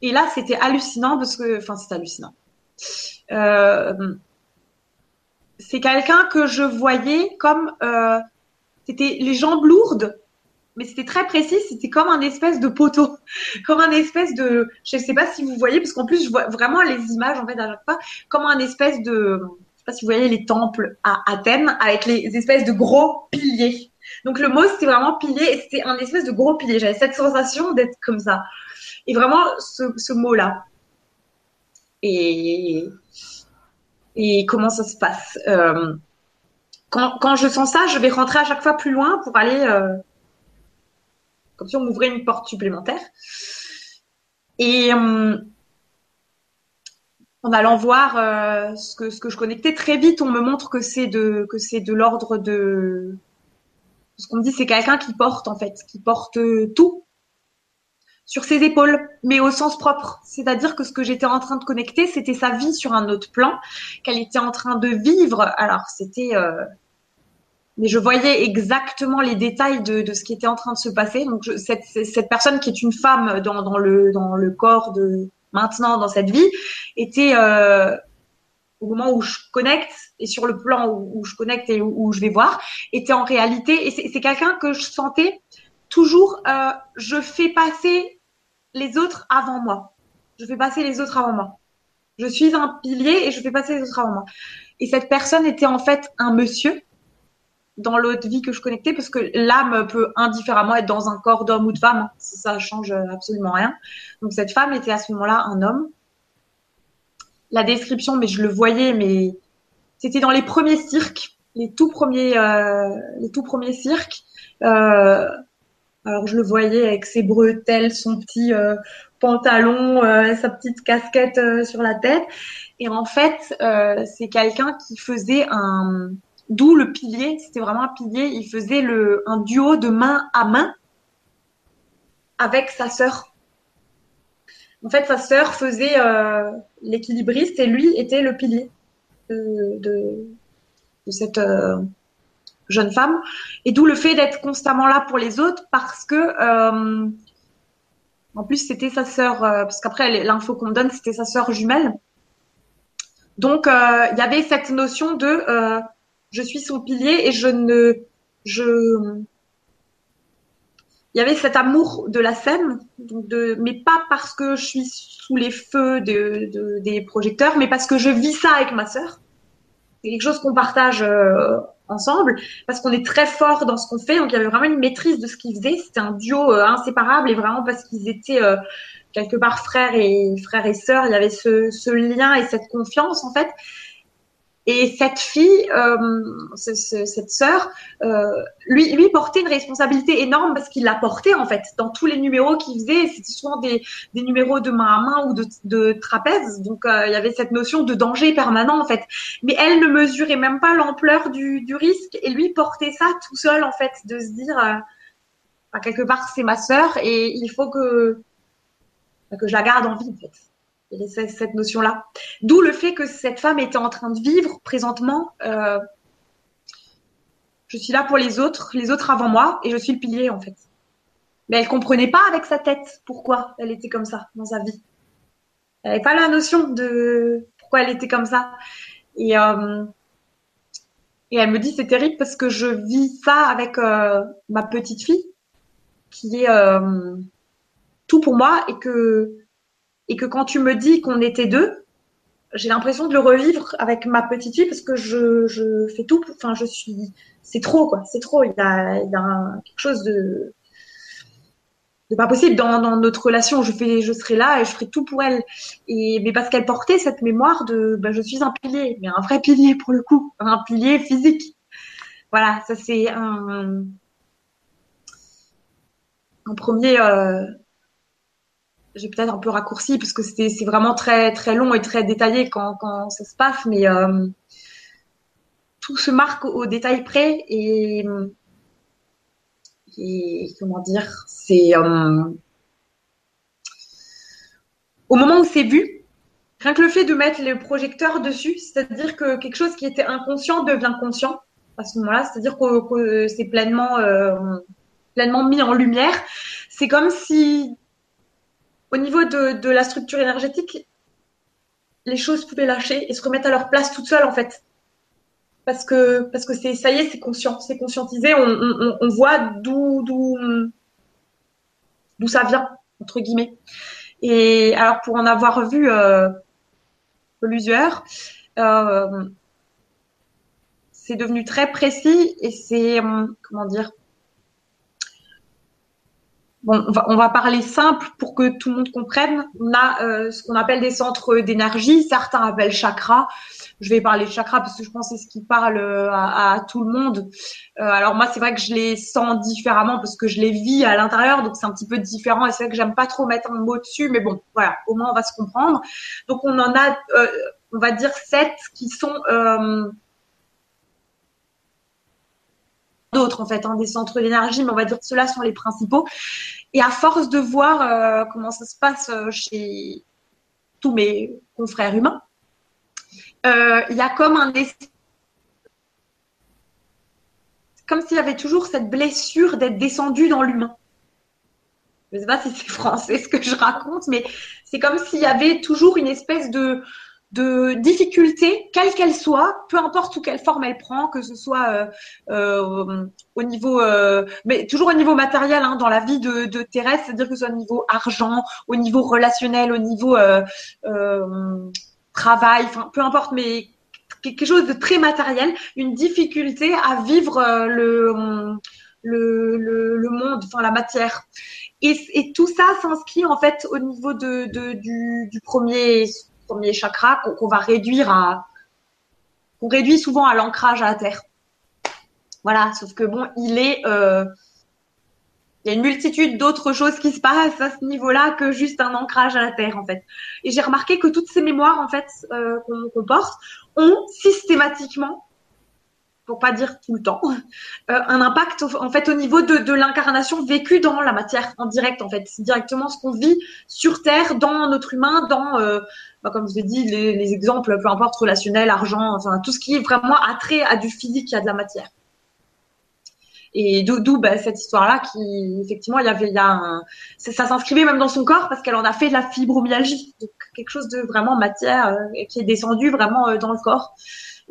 et là, c'était hallucinant parce que, enfin, c'est hallucinant. Euh, c'est quelqu'un que je voyais comme euh, c'était les jambes lourdes mais c'était très précis, c'était comme un espèce de poteau, comme un espèce de, je sais pas si vous voyez, parce qu'en plus je vois vraiment les images en fait à chaque fois, comme un espèce de, je sais pas si vous voyez les temples à Athènes avec les espèces de gros piliers. Donc le mot c'était vraiment pilier et c'était un espèce de gros pilier. J'avais cette sensation d'être comme ça. Et vraiment ce, ce mot-là. Et comment ça se passe? Euh, quand, quand je sens ça, je vais rentrer à chaque fois plus loin pour aller euh, comme si on m'ouvrait une porte supplémentaire. Et euh, en allant voir euh, ce, que, je connectais, très vite, on me montre que c'est de, l'ordre de. Ce qu'on me dit, c'est quelqu'un qui porte, en fait, qui porte tout sur ses épaules, mais au sens propre. C'est-à-dire que ce que j'étais en train de connecter, c'était sa vie sur un autre plan, qu'elle était en train de vivre. Alors, c'était. Euh, mais je voyais exactement les détails de, de, ce qui était en train de se passer. Donc cette, cette, personne qui est une femme dans, dans, le, dans le corps de maintenant dans cette vie était euh, au moment où je connecte et sur le plan où, je connecte et où, je vais voir était en réalité et c'est quelqu'un que je sentais toujours euh, je fais passer les autres avant moi. Je fais passer les autres avant moi. Je suis un pilier et je fais passer les autres avant moi. Et cette personne était en fait un monsieur dans l'autre vie que je connectais parce que l'âme peut indifféremment être dans un corps d'homme ou de femme. Ça, change absolument rien. Donc cette femme était à ce moment-là un homme. La description, mais je le voyais, mais c'était dans les premiers cirques, les tout premiers, euh, les tout premiers cirques. Euh, alors je le voyais avec ses bretelles, son petit euh, pantalon, euh, sa petite casquette sur la tête. Et en fait, c'est quelqu'un qui faisait un D'où le pilier, c'était vraiment un pilier. Il faisait un duo de main à main avec sa sœur. En fait, sa sœur faisait euh, l'équilibriste et lui était le pilier de, cette euh, jeune femme. Et d'où le fait d'être constamment là pour les autres parce que, euh, en plus, c'était sa sœur, parce qu'après, l'info qu'on donne, c'était sa sœur jumelle. Donc, il y avait cette notion de je suis son pilier et je ne, je, il y avait cet amour de la scène, de, mais pas parce que je suis sous les feux de, des projecteurs, mais parce que je vis ça avec ma sœur. C'est quelque chose qu'on partage euh, ensemble, parce qu'on est très fort dans ce qu'on fait. Donc il y avait vraiment une maîtrise de ce qu'ils faisaient. C'était un duo euh, inséparable et vraiment parce qu'ils étaient euh, quelque part frères et frères et sœurs, il y avait ce lien et cette confiance en fait. Et cette fille, euh, cette sœur, euh, lui, lui portait une responsabilité énorme parce qu'il la portait en fait dans tous les numéros qu'il faisait. C'était souvent des, des, numéros de main à main ou de, de trapèze, donc euh, il y avait cette notion de danger permanent en fait. Mais elle ne mesurait même pas l'ampleur du, du, risque et lui portait ça tout seul en fait, de se dire, euh, quelque part c'est ma sœur et il faut que que je la garde en vie en fait cette notion-là. D'où le fait que cette femme était en train de vivre présentement. Euh, je suis là pour les autres, les autres avant moi, et je suis le pilier en fait. Mais elle comprenait pas avec sa tête pourquoi elle était comme ça dans sa vie. Elle n'avait pas la notion de pourquoi elle était comme ça. Et euh, et elle me dit c'est terrible parce que je vis ça avec euh, ma petite fille qui est tout pour moi et que et que quand tu me dis qu'on était deux, j'ai l'impression de le revivre avec ma petite fille parce que je, fais tout. Enfin, je suis. C'est trop quoi. C'est trop. Il y a, quelque chose de pas possible dans, dans, notre relation. Je fais, je serai là et je ferai tout pour elle. Et mais parce qu'elle portait cette mémoire de, ben, je suis un pilier, mais un vrai pilier pour le coup, un pilier physique. Voilà, ça c'est un, un premier. Euh, j'ai peut-être un peu raccourci parce que c'est c'est vraiment très très long et très détaillé quand quand ça se passe, mais euh, tout se marque au, détail près et et comment dire, c'est euh, au moment où c'est vu, rien que le fait de mettre le projecteur dessus, c'est-à-dire que quelque chose qui était inconscient devient conscient à ce moment-là, c'est-à-dire que, c'est pleinement euh, pleinement mis en lumière. C'est comme si au niveau de, la structure énergétique, les choses pouvaient lâcher et se remettre à leur place toutes seules en fait parce que parce que c'est ça y est, c'est conscient, c'est conscientisé. On, voit d'où ça vient entre guillemets. Et alors pour en avoir vu euh, plusieurs, euh, c'est devenu très précis et c'est comment dire. Bon, on va, on va parler simple pour que tout le monde comprenne. On a euh, ce qu'on appelle des centres d'énergie, certains appellent chakras je vais parler de chakra parce que je pense que c'est ce qui parle euh, à, tout le monde. Euh, alors moi, c'est vrai que je les sens différemment parce que je les vis à l'intérieur, donc c'est un petit peu différent. Et c'est vrai que j'aime pas trop mettre un mot dessus, mais bon, voilà, au moins on va se comprendre. Donc on en a, euh, on va dire sept qui sont d'autres en fait, hein, des centres d'énergie, mais on va dire que ceux-là sont les principaux. Et à force de voir comment ça se passe chez tous mes confrères humains, euh, il y a comme un comme s'il y avait toujours cette blessure d'être descendu dans l'humain. Je ne sais pas si c'est français ce que je raconte, mais c'est comme s'il y avait toujours une espèce de, de difficulté, quelle qu'elle soit, peu importe sous quelle forme elle prend, que ce soit euh, euh, au niveau, euh, mais toujours au niveau matériel, hein, dans la vie de, de terrestre, c'est-à-dire que ce soit au niveau argent, au niveau relationnel, au niveau euh, euh, travail, enfin peu importe, mais quelque chose de très matériel, une difficulté à vivre euh, le, le, le, monde, enfin la matière. Et, et tout ça s'inscrit en fait au niveau de, de du, du, premier, premier chakra qu'on va réduire à, qu'on réduit souvent à l'ancrage à la terre. Voilà, sauf que bon, il est euh, il y a une multitude d'autres choses qui se passent à ce niveau-là que juste un ancrage à la terre en fait. Et j'ai remarqué que toutes ces mémoires en fait euh, qu'on porte ont systématiquement, pour pas dire tout le temps, euh, un impact en fait au niveau de, l'incarnation vécue dans la matière en direct en fait. C'est directement ce qu'on vit sur terre, dans notre humain, dans euh, bah, comme je l'ai dit les, les, exemples, peu importe relationnel, argent, enfin tout ce qui est vraiment attrait à du physique, à de la matière. Et d'où bah, cette histoire-là qui, effectivement, il y avait, ça, s'inscrivait même dans son corps parce qu'elle en a fait de la fibromyalgie, quelque chose de vraiment matière euh, qui est descendu vraiment dans le corps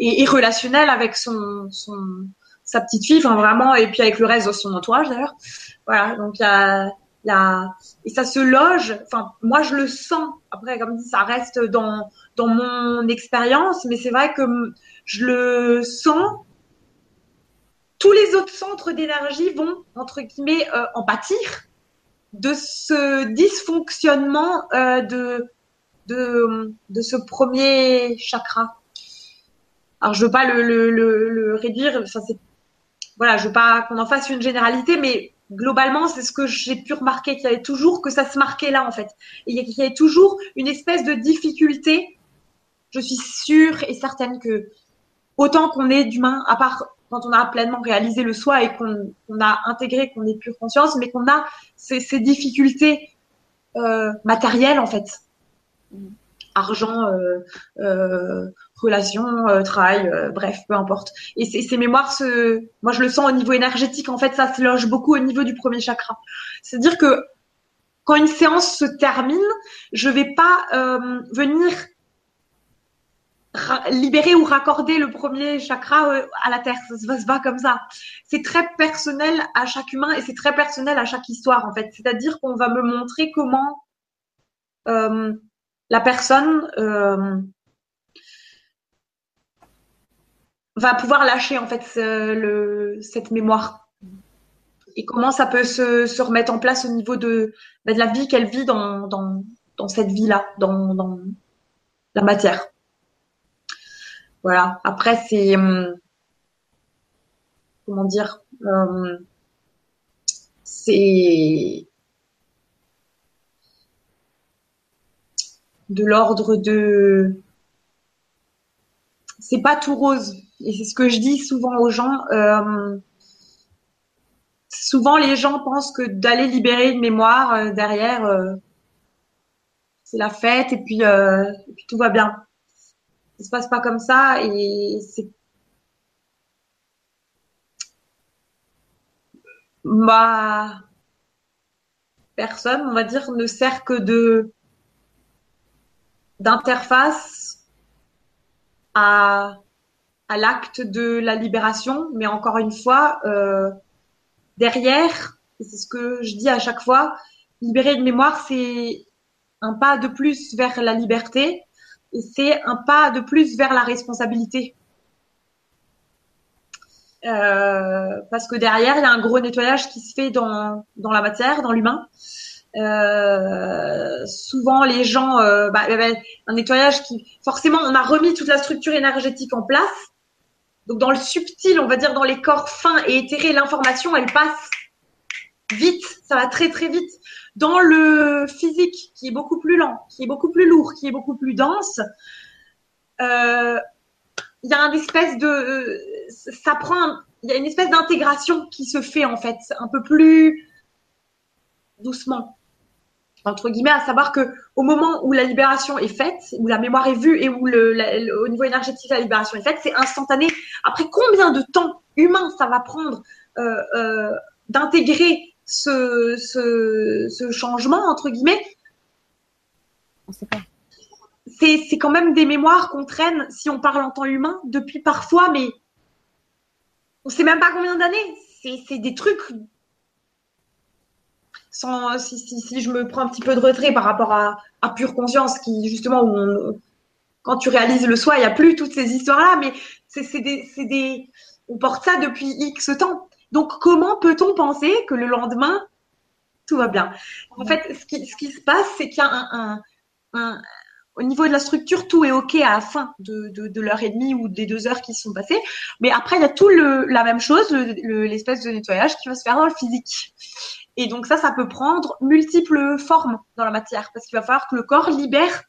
et, relationnel avec son, son, sa petite fille, enfin vraiment, et puis avec le reste de son entourage d'ailleurs. Voilà, donc il y a, y a, et ça se loge. Enfin, moi je le sens. Après, comme dit, ça reste dans dans mon expérience, mais c'est vrai que je le sens tous les autres centres d'énergie vont, entre guillemets, euh, en pâtir de ce dysfonctionnement euh, de, de, de, ce premier chakra. Alors, je veux pas le, le, le, réduire, enfin, voilà, je veux pas qu'on en fasse une généralité, mais globalement, c'est ce que j'ai pu remarquer, qu'il y avait toujours, que ça se marquait là, en fait. Et qu'il y avait toujours une espèce de difficulté. Je suis sûre et certaine que autant qu'on est d'humains, à part quand on a pleinement réalisé le soi et qu'on a intégré qu'on est pure conscience, mais qu'on a ces, difficultés euh, matérielles en fait, argent, euh, euh, relations, travail, bref, peu importe. Et ces mémoires, moi je le sens au niveau énergétique, en fait, ça se loge beaucoup au niveau du premier chakra. C'est-à-dire que quand une séance se termine, je vais pas venir libérer ou raccorder le premier chakra euh, à la terre. Ça se passe pas comme ça. C'est très personnel à chaque humain et c'est très personnel à chaque histoire en fait. C'est-à-dire qu'on va me montrer comment euh, la personne euh, va pouvoir lâcher en fait cette mémoire et comment ça peut se, remettre en place au niveau de, bah, de la vie qu'elle vit dans, dans, cette vie-là, dans, dans la matière. Voilà. Après, c'est hum, comment dire, euh, c'est de l'ordre de, c'est pas tout rose. Et c'est ce que je dis souvent aux gens. Euh, souvent, les gens pensent que d'aller libérer une mémoire euh, derrière, euh, c'est la fête et puis, tout va bien ça se passe pas comme ça et c'est ma personne, on va dire, ne sert que de d'interface à, à l'acte de la libération, mais encore une fois, euh, derrière, c'est ce que je dis à chaque fois, libérer une mémoire, c'est un pas de plus vers la liberté, et c'est un pas de plus vers la responsabilité. Euh, parce que derrière, il y a un gros nettoyage qui se fait dans, dans la matière, dans l'humain. Euh, souvent, les gens, bah, un nettoyage qui, forcément, on a remis toute la structure énergétique en place. Donc, dans le subtil, on va dire dans les corps fins et éthérés, l'information, elle passe vite, ça va très très vite. Dans le physique, qui est beaucoup plus lent, qui est beaucoup plus lourd, qui est beaucoup plus dense, euh, il y a une espèce de, ça prend, il y a une espèce d'intégration qui se fait en fait, un peu plus doucement entre guillemets, à savoir que au moment où la libération est faite, où la mémoire est vue et où le, au niveau énergétique la libération est faite, c'est instantané. Après combien de temps humain ça va prendre euh, euh, d'intégrer ce, ce, ce, changement, entre guillemets, c'est quand même des mémoires qu'on traîne, si on parle en temps humain, depuis parfois, mais on sait même pas combien d'années. C'est des trucs. Si, je me prends un petit peu de retrait par rapport à, pure conscience, qui justement, quand tu réalises le soi, il n'y a plus toutes ces histoires-là, mais c'est des, on porte ça depuis X temps. Donc, comment peut-on penser que le lendemain, tout va bien? En fait, ce qui, se passe, c'est qu'il y a un, au niveau de la structure, tout est OK à la fin de, l'heure et demie ou des deux heures qui sont passées. Mais après, il y a tout le, la même chose, l'espèce de nettoyage qui va se faire dans le physique. Et donc ça, ça peut prendre multiples formes dans la matière parce qu'il va falloir que le corps libère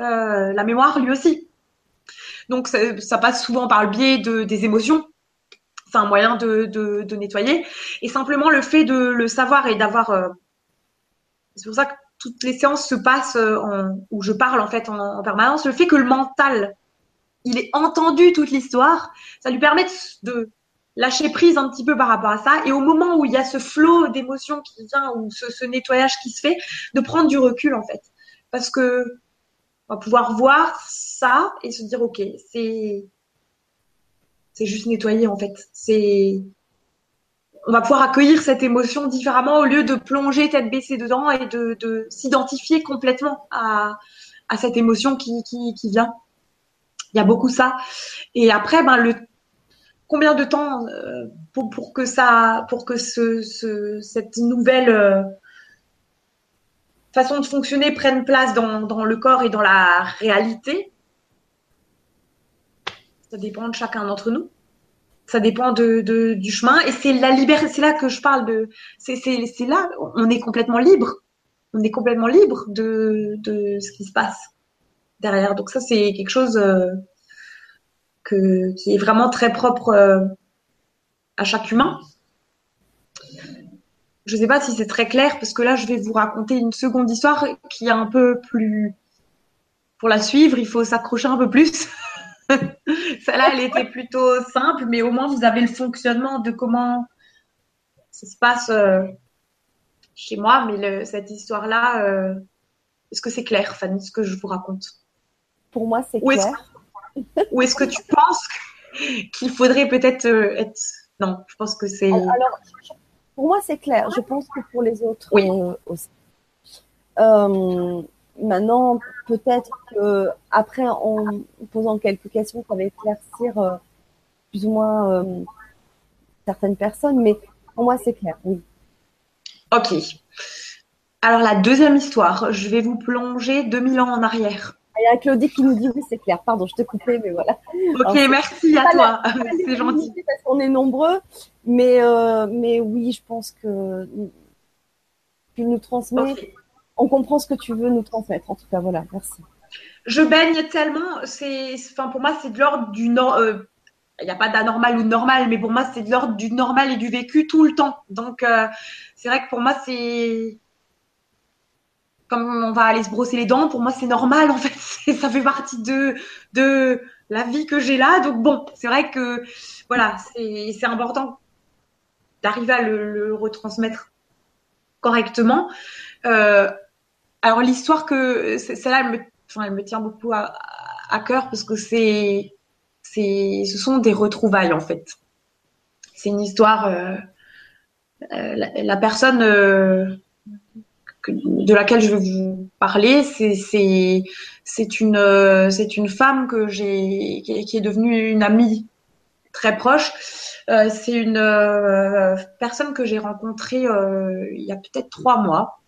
euh, la mémoire lui aussi. Donc ça, passe souvent par le biais de, des émotions c'est un moyen de, de, nettoyer. Et simplement le fait de le savoir et d'avoir. Euh, c'est pour ça que toutes les séances se passent euh, en, où je parle en fait en, permanence. Le fait que le mental, il ait entendu toute l'histoire, ça lui permet de lâcher prise un petit peu par rapport à ça. Et au moment où il y a ce flot d'émotions qui vient ou ce, nettoyage qui se fait, de prendre du recul en fait, parce que on va pouvoir voir ça et se dire ok, c'est c'est juste nettoyer en fait. C'est on va pouvoir accueillir cette émotion différemment au lieu de plonger tête baissée dedans et de, de s'identifier complètement à, à, cette émotion qui, qui, qui, vient. Il y a beaucoup ça. Et après, ben le combien de temps euh, pour, que ça, pour que ce, ce cette nouvelle euh, façon de fonctionner prenne place dans, le corps et dans la réalité? Ça dépend de chacun d'entre nous. Ça dépend du chemin. Et c'est la liberté. C'est là que je parle de. C'est, là. On est complètement libre. On est complètement libre de, de ce qui se passe derrière. Donc ça, c'est quelque chose euh, que, qui est vraiment très propre euh, à chaque humain. Je ne sais pas si c'est très clair parce que là, je vais vous raconter une seconde histoire qui est un peu plus. Pour la suivre, il faut s'accrocher un peu plus. Celle-là, elle était plutôt simple, mais au moins vous avez le fonctionnement de comment ça se passe euh, chez moi. Mais cette histoire-là, euh, est-ce que c'est clair, Fanny, ce que je vous raconte? Pour moi, c'est clair. Ou est-ce que tu penses qu'il faudrait peut-être euh, être. Non, je pense que c'est. Alors, pour moi, c'est clair. Je pense que pour les autres Oui. euh, aussi. Euh, maintenant, peut-être que après, en posant quelques questions, ça va éclaircir euh, plus ou moins certaines personnes, mais pour moi, c'est clair. Oui. Ok. Alors, la deuxième histoire, je vais vous plonger 2000 ans en arrière. Il y a Claudie qui nous dit oui, c'est clair. Pardon, je t'ai coupé, mais voilà. Ok, Alors, merci à toi. C'est gentil. Parce qu'on est nombreux, mais euh, mais oui, je pense que tu nous transmets. On comprend ce que tu veux nous transmettre. En tout cas, voilà. Merci. Je baigne tellement, c'est, enfin pour moi c'est de l'ordre du nor- euh, il n'y a pas d'anormal ou de normal, mais pour moi c'est de l'ordre du normal et du vécu tout le temps. Donc euh, c'est vrai que pour moi c'est on va aller se brosser les dents, pour moi c'est normal en fait, ça fait partie de la vie que j'ai là. Donc bon, c'est vrai que voilà, c'est important d'arriver à le, retransmettre correctement. Euh, alors l'histoire que celle-là, elle me, tient beaucoup à, cœur parce que c'est, ce sont des retrouvailles en fait. C'est une histoire. euh, euh, la, personne de laquelle je vais vous parler, c'est, une, femme qui est, devenue une amie très proche. Euh, c'est une euh, personne que j'ai rencontrée euh, il y a peut-être trois mois.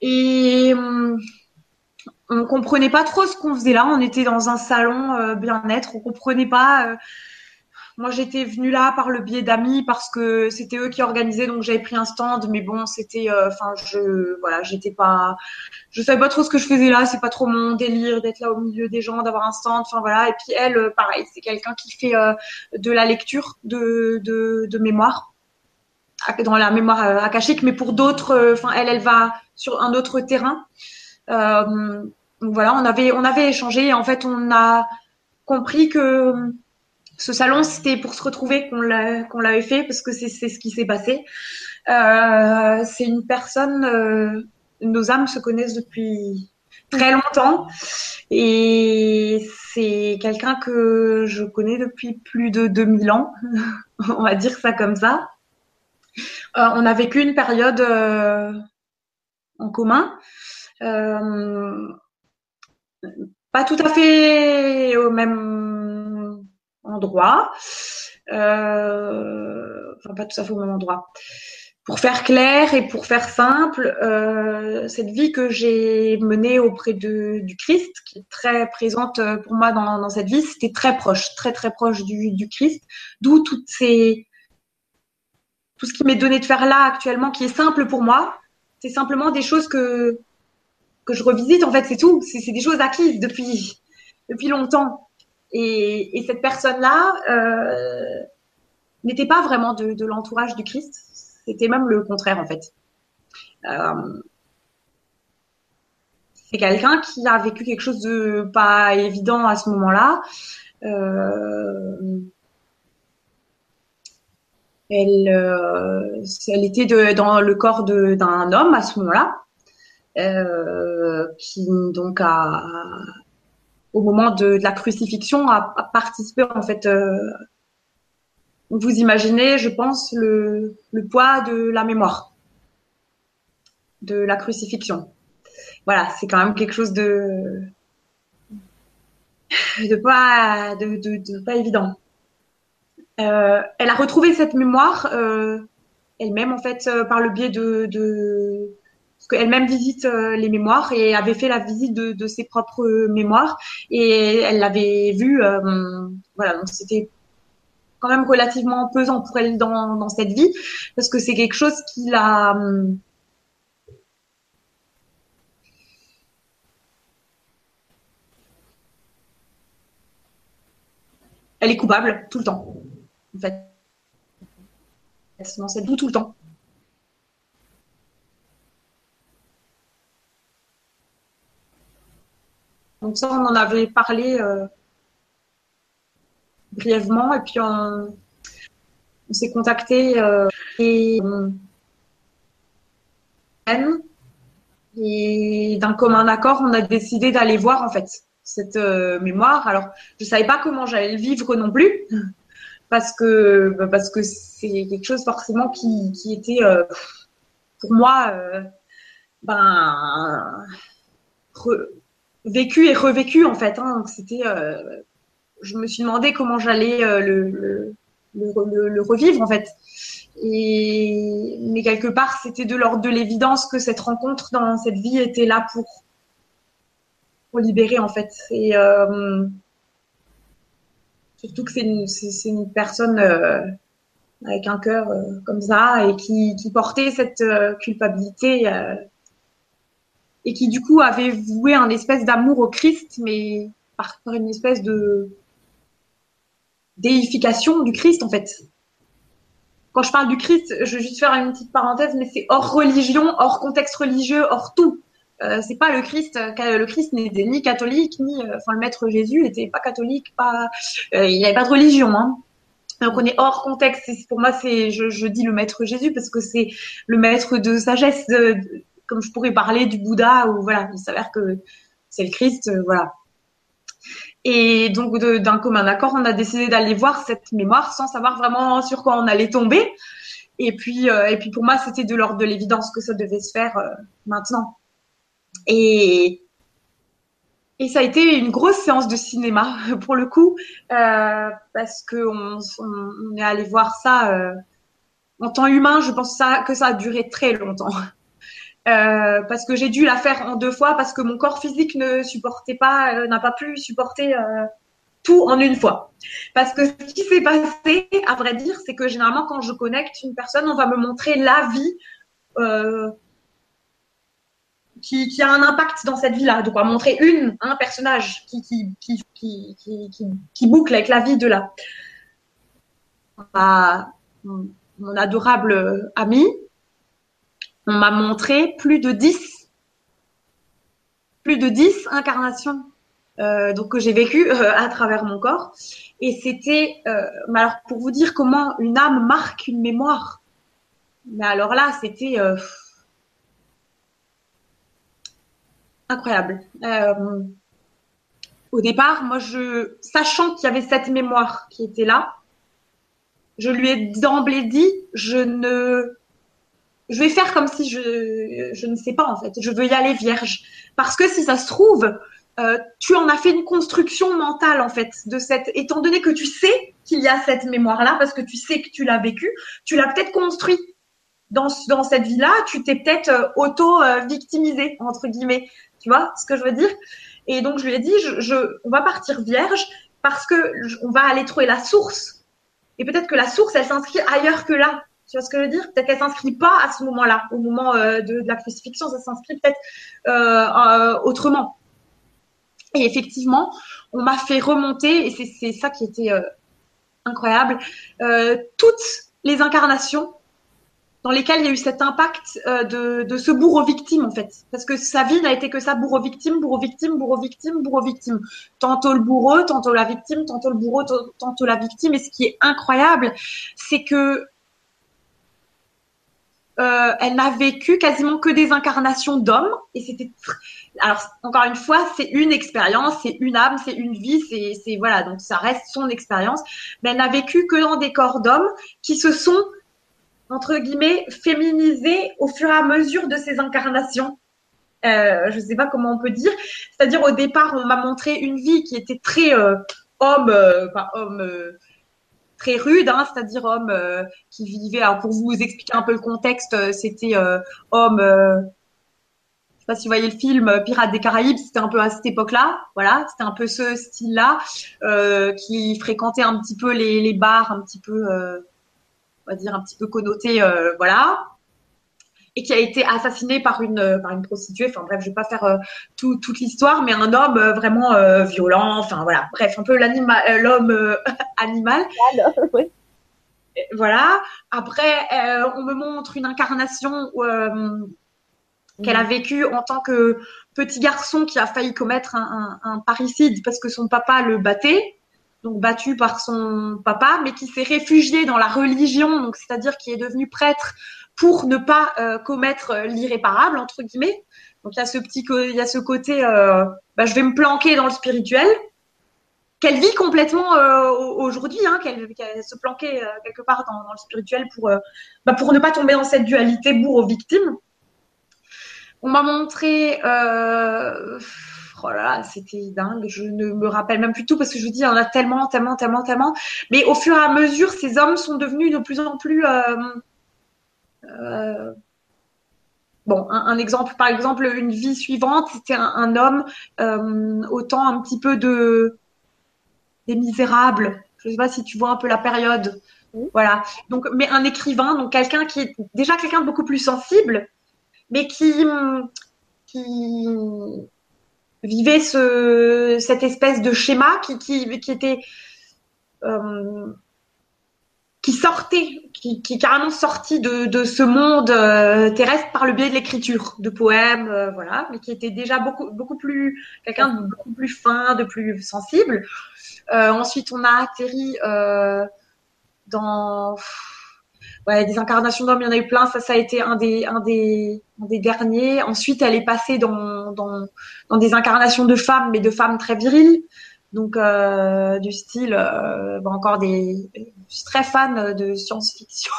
Et on comprenait pas trop ce qu'on faisait là. On était dans un salon bien-être. On comprenait pas. Moi, j'étais venue là par le biais d'amis parce que c'était eux qui organisaient, donc j'avais pris un stand. Mais bon, c'était, euh, enfin, je, voilà, j'étais pas, je savais pas trop ce que je faisais là. C'est pas trop mon délire d'être là au milieu des gens, d'avoir un stand. Enfin voilà. Et puis elle, euh, pareil, c'est quelqu'un qui fait euh, de la lecture de, de, de mémoire dans la mémoire akashique, mais pour d'autres, enfin elle, elle va sur un autre terrain. Donc voilà, on avait on avait échangé et en fait on a compris que ce salon c'était pour se retrouver qu'on l'a qu'on l'avait fait parce que c'est ce qui s'est passé. Euh, c'est une personne, euh, nos âmes se connaissent depuis très longtemps et c'est quelqu'un que je connais depuis plus de 2000 ans, on va dire ça comme ça. Euh, on a vécu une période en commun, pas tout à fait au même endroit, euh, enfin pas tout à fait au même endroit. Pour faire clair et pour faire simple, euh, cette vie que j'ai menée auprès de, du Christ, qui est très présente pour moi dans, dans cette vie, c'était très proche, très très proche du, du Christ, d'où toutes ces tout ce qui m'est donné de faire là actuellement, qui est simple pour moi, c'est simplement des choses que que je revisite. En fait, c'est tout. C'est des choses acquises depuis depuis longtemps. Et, et cette personne-là euh, n'était pas vraiment de, de l'entourage du Christ. C'était même le contraire, en fait. Euh, c'est quelqu'un qui a vécu quelque chose de pas évident à ce moment-là. Euh, elle, euh, elle était de, dans le corps d'un homme à ce moment-là, euh, qui donc a, au moment de, de la crucifixion, a, a participé en fait. euh, vous imaginez, je pense, le, le poids de la mémoire de la crucifixion. Voilà, c'est quand même quelque chose de de pas de, de, de pas évident. Euh, elle a retrouvé cette mémoire euh, elle-même en fait euh, par le biais de, de parce qu'elle-même visite euh, les mémoires et avait fait la visite de, ses propres mémoires et elle l'avait vu euh, voilà donc c'était quand même relativement pesant pour elle dans, dans cette vie parce que c'est quelque chose qui l'a elle est coupable tout le temps en fait dans cette boue tout le temps. Donc ça, on en avait parlé euh, brièvement et puis on, s'est contacté euh, et, et d'un commun accord, on a décidé d'aller voir en fait cette mémoire. Alors, je savais pas comment j'allais le vivre non plus, parce que bah, c'est quelque chose forcément qui, qui était pour moi ben vécu et revécu en fait. Hein. C'était, je me suis demandé comment j'allais le, le, le, revivre en fait. Et mais quelque part, c'était de l'ordre de l'évidence que cette rencontre dans cette vie était là pour pour libérer en fait. Et euh, surtout que c'est une, c'est, une personne euh, avec un cœur euh, comme ça et qui, qui portait cette culpabilité et qui du coup avait voué un espèce d'amour au Christ, mais par, une espèce de déification du Christ en fait. Quand je parle du Christ, je vais juste faire une petite parenthèse, mais c'est hors religion, hors contexte religieux, hors tout. Euh, c'est pas le Christ. Euh, le Christ n'était ni catholique, ni, euh, enfin, le Maître Jésus n'était pas catholique, pas, euh, il n'y avait pas de religion. Hein. Donc on est hors contexte. Pour moi, c'est, je, je, dis le Maître Jésus parce que c'est le Maître de sagesse, de, comme je pourrais parler du Bouddha ou voilà. Il s'avère que c'est le Christ, voilà. Et donc, d'un commun accord, on a décidé d'aller voir cette mémoire sans savoir vraiment sur quoi on allait tomber. Et puis, euh, et puis pour moi, c'était de l'ordre de l'évidence que ça devait se faire euh, maintenant. Et, et ça a été une grosse séance de cinéma pour le coup, euh, parce que on, est allé voir ça en temps humain. Je pense que ça a duré très longtemps. Euh, parce que j'ai dû la faire en deux fois parce que mon corps physique ne supportait pas, euh, n'a pas pu supporter euh, tout en une fois. Parce que ce qui s'est passé, à vrai dire, c'est que généralement quand je connecte une personne, on va me montrer la vie qui, qui, a un impact dans cette vie-là. Donc on va montrer une, un personnage qui, qui, qui, qui, qui, boucle avec la vie de là. mon adorable ami on m'a montré plus de 10, plus de 10 incarnations euh, que j'ai vécues euh, à travers mon corps. Et c'était, euh, alors pour vous dire comment une âme marque une mémoire. Mais alors là, c'était incroyable. Au départ, moi, sachant qu'il y avait cette mémoire qui était là, je lui ai d'emblée dit, je ne je vais faire comme si je, je ne sais pas en fait. Je veux y aller vierge. Parce que si ça se trouve, euh, tu en as fait une construction mentale en fait de cette. Étant donné que tu sais qu'il y a cette mémoire-là, parce que tu sais que tu l'as vécu, tu l'as peut-être construit dans, dans cette vie-là. Tu t'es peut-être euh, auto-victimisé entre guillemets. Tu vois ce que je veux dire? Et donc je lui ai dit, je, je, on va partir vierge parce que on va aller trouver la source. Et peut-être que la source, elle s'inscrit ailleurs que là. Tu vois ce que je veux dire? Peut-être qu'elle s'inscrit pas à ce moment-là, au moment euh, de, la crucifixion, ça s'inscrit peut-être euh, euh, autrement. Et effectivement, on m'a fait remonter, et c'est ça qui était incroyable, toutes les incarnations dans lesquelles il y a eu cet impact de, de, ce bourreau-victime, en fait. Parce que sa vie n'a été que ça, bourreau-victime, bourreau-victime, bourreau-victime, bourreau-victime. Tantôt le bourreau, tantôt la victime, tantôt le bourreau, tantôt la victime. Et ce qui est incroyable, c'est que euh, elle n'a vécu quasiment que des incarnations d'hommes. Et c'était alors encore une fois c'est une expérience c'est une âme c'est une vie c'est voilà donc ça reste son expérience. Mais elle n'a vécu que dans des corps d'hommes qui se sont entre guillemets féminisés au fur et à mesure de ces incarnations. Euh, je sais pas comment on peut dire. C'est-à-dire au départ on m'a montré une vie qui était très euh, homme enfin homme très rude, hein, c'est-à-dire homme euh, qui vivait. Alors pour vous expliquer un peu le contexte, euh, c'était euh, homme. je sais pas si vous voyez le film Pirates des Caraïbes, c'était un peu à cette époque-là, voilà, c'était un peu ce style-là, qui fréquentait un petit peu les, les bars, un petit peu, on va dire un petit peu connotés, voilà et qui a été assassiné par une euh, par une prostituée. Enfin bref, je vais pas faire euh, tout, toute l'histoire, mais un homme euh, vraiment violent. Enfin voilà, bref, un peu l'homme animal. oui. Voilà. Après, on me montre une incarnation qu'elle a vécue en tant que petit garçon qui a failli commettre un, un, un parricide parce que son papa le battait donc battu par son papa, mais qui s'est réfugié dans la religion, donc c'est-à-dire qui est devenu prêtre pour ne pas euh, commettre l'irréparable entre guillemets. Donc il y a ce petit, il y a ce côté, euh, bah, je vais me planquer dans le spirituel, qu'elle vit complètement euh, aujourd'hui, hein, qu'elle se planquait euh, quelque part dans, le spirituel pour, bah, pour ne pas tomber dans cette dualité bourreau-victime. On m'a montré, oh là c'était dingue, je ne me rappelle même plus tout parce que je vous dis, il y en a tellement, tellement, tellement, tellement. Mais au fur et à mesure, ces hommes sont devenus de plus en plus Bon, un, exemple, par exemple, une vie suivante, c'était un, homme euh, autant un petit peu de des misérables. Je ne sais pas si tu vois un peu la période. Voilà. Donc, mais un écrivain, donc quelqu'un qui est déjà quelqu'un de beaucoup plus sensible, mais qui qui vivait ce cette espèce de schéma qui qui, qui était euh, qui sortait, qui, est carrément sorti de, de ce monde euh, terrestre par le biais de l'écriture, de poèmes, euh, voilà, mais qui était déjà beaucoup beaucoup plus quelqu'un de beaucoup plus fin, de plus sensible. Euh, ensuite, on a atterri dans ouais, des incarnations d'hommes, il y en a eu plein. Ça, ça a été un des un des derniers. Ensuite, elle est passée dans dans dans des incarnations de femmes, mais de femmes très viriles. Donc du style, encore des, je suis très fan de science-fiction,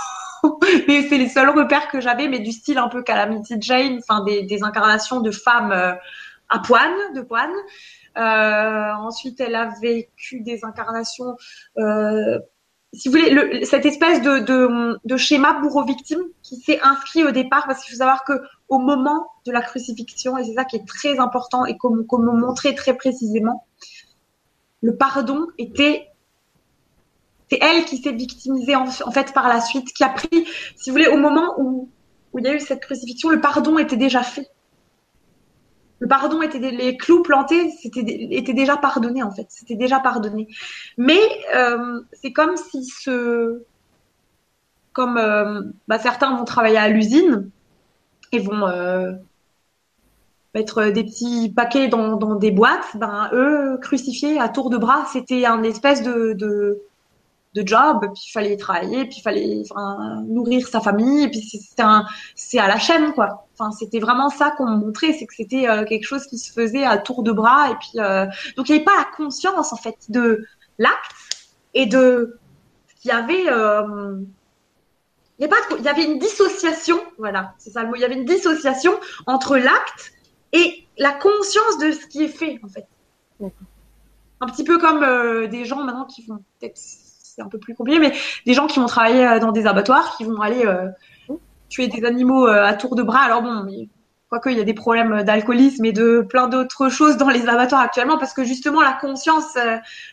mais c'est les seuls repères que j'avais, mais du style un peu Calamity Jane, enfin des, incarnations de femmes euh, à poil, de poil. Euh, ensuite, elle a vécu des incarnations, euh, si vous voulez, le, cette espèce de, schéma bourreau-victime qui s'est inscrit au départ, parce qu'il faut savoir que au moment de la crucifixion, et c'est ça qui est très important et comme, comme montrer très précisément, le pardon était c'est elle qui s'est victimisée en, fait par la suite, qui a pris, si vous voulez, au moment où, où il y a eu cette crucifixion, le pardon était déjà fait. Le pardon était les clous plantés, c'était était déjà pardonné en fait, c'était déjà pardonné. Mais euh, c'est comme si ce, comme euh, bah, certains vont travailler à l'usine et vont euh, mettre des petits paquets dans, des boîtes, ben eux crucifiés à tour de bras, c'était un espèce de, de job. Puis il fallait travailler, puis il fallait enfin, nourrir sa famille, et puis c'est c'est à la chaîne quoi. Enfin c'était vraiment ça qu'on montrait, c'est que c'était euh, quelque chose qui se faisait à tour de bras, et puis euh, donc il n'y avait pas la conscience en fait de l'acte et de qu'il y avait euh, il y, pas, il y avait une dissociation, voilà, c'est ça le mot. Il y avait une dissociation entre l'acte et la conscience de ce qui est fait, en fait. Un petit peu comme euh, des gens maintenant qui vont, peut-être c'est un peu plus compliqué, mais des gens qui vont travailler euh, dans des abattoirs, qui vont aller euh, tuer des animaux à tour de bras. Alors bon, quoique il y a des problèmes d'alcoolisme et de plein d'autres choses dans les abattoirs actuellement, parce que justement la conscience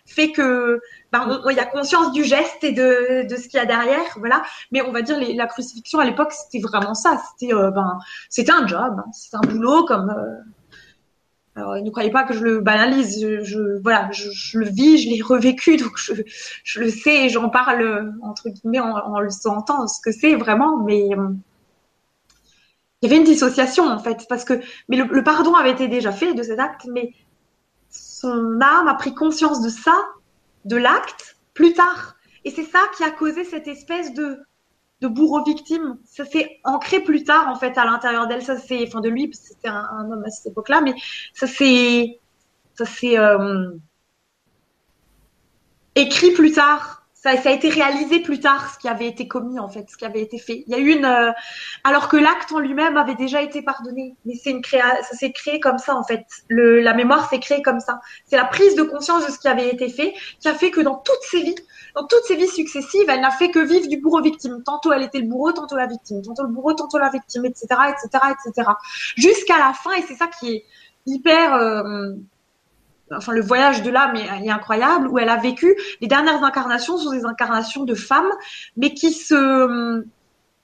fait que ben, il y a conscience du geste et de, de ce qu'il y a derrière, voilà. Mais on va dire les, la crucifixion à l'époque, c'était vraiment ça. C'était euh, ben, c'était un job, hein. c'était un boulot comme. Euh... Ne croyez pas que je le banalise. Je, voilà, je, le vis, je l'ai revécu, donc je, le sais et j'en parle entre guillemets en, le sentant ce que c'est vraiment. Mais euh, il y avait une dissociation en fait, parce que mais le pardon avait été déjà fait de cet acte, mais son âme a pris conscience de ça de l'acte plus tard. Et c'est ça qui a causé cette espèce de, de bourreau victime. Ça s'est ancré plus tard, en fait, à l'intérieur d'elle. Ça c'est, enfin, de lui, c'était un, homme à cette époque-là, mais ça s'est, ça s'est euh, écrit plus tard ça, ça, a été réalisé plus tard, ce qui avait été commis en fait, ce qui avait été fait. Il y a eu une, euh, alors que l'acte en lui-même avait déjà été pardonné, mais c'est une créa, ça s'est créé comme ça en fait. Le, la mémoire s'est créée comme ça. C'est la prise de conscience de ce qui avait été fait qui a fait que dans toutes ses vies, dans toutes ses vies successives, elle n'a fait que vivre du bourreau victime. Tantôt elle était le bourreau, tantôt la victime, tantôt le bourreau, tantôt la victime, etc., etc., etc. Jusqu'à la fin, et c'est ça qui est hyper euh, enfin le voyage de l'âme est, incroyable où elle a vécu les dernières incarnations sont des incarnations de femmes mais qui se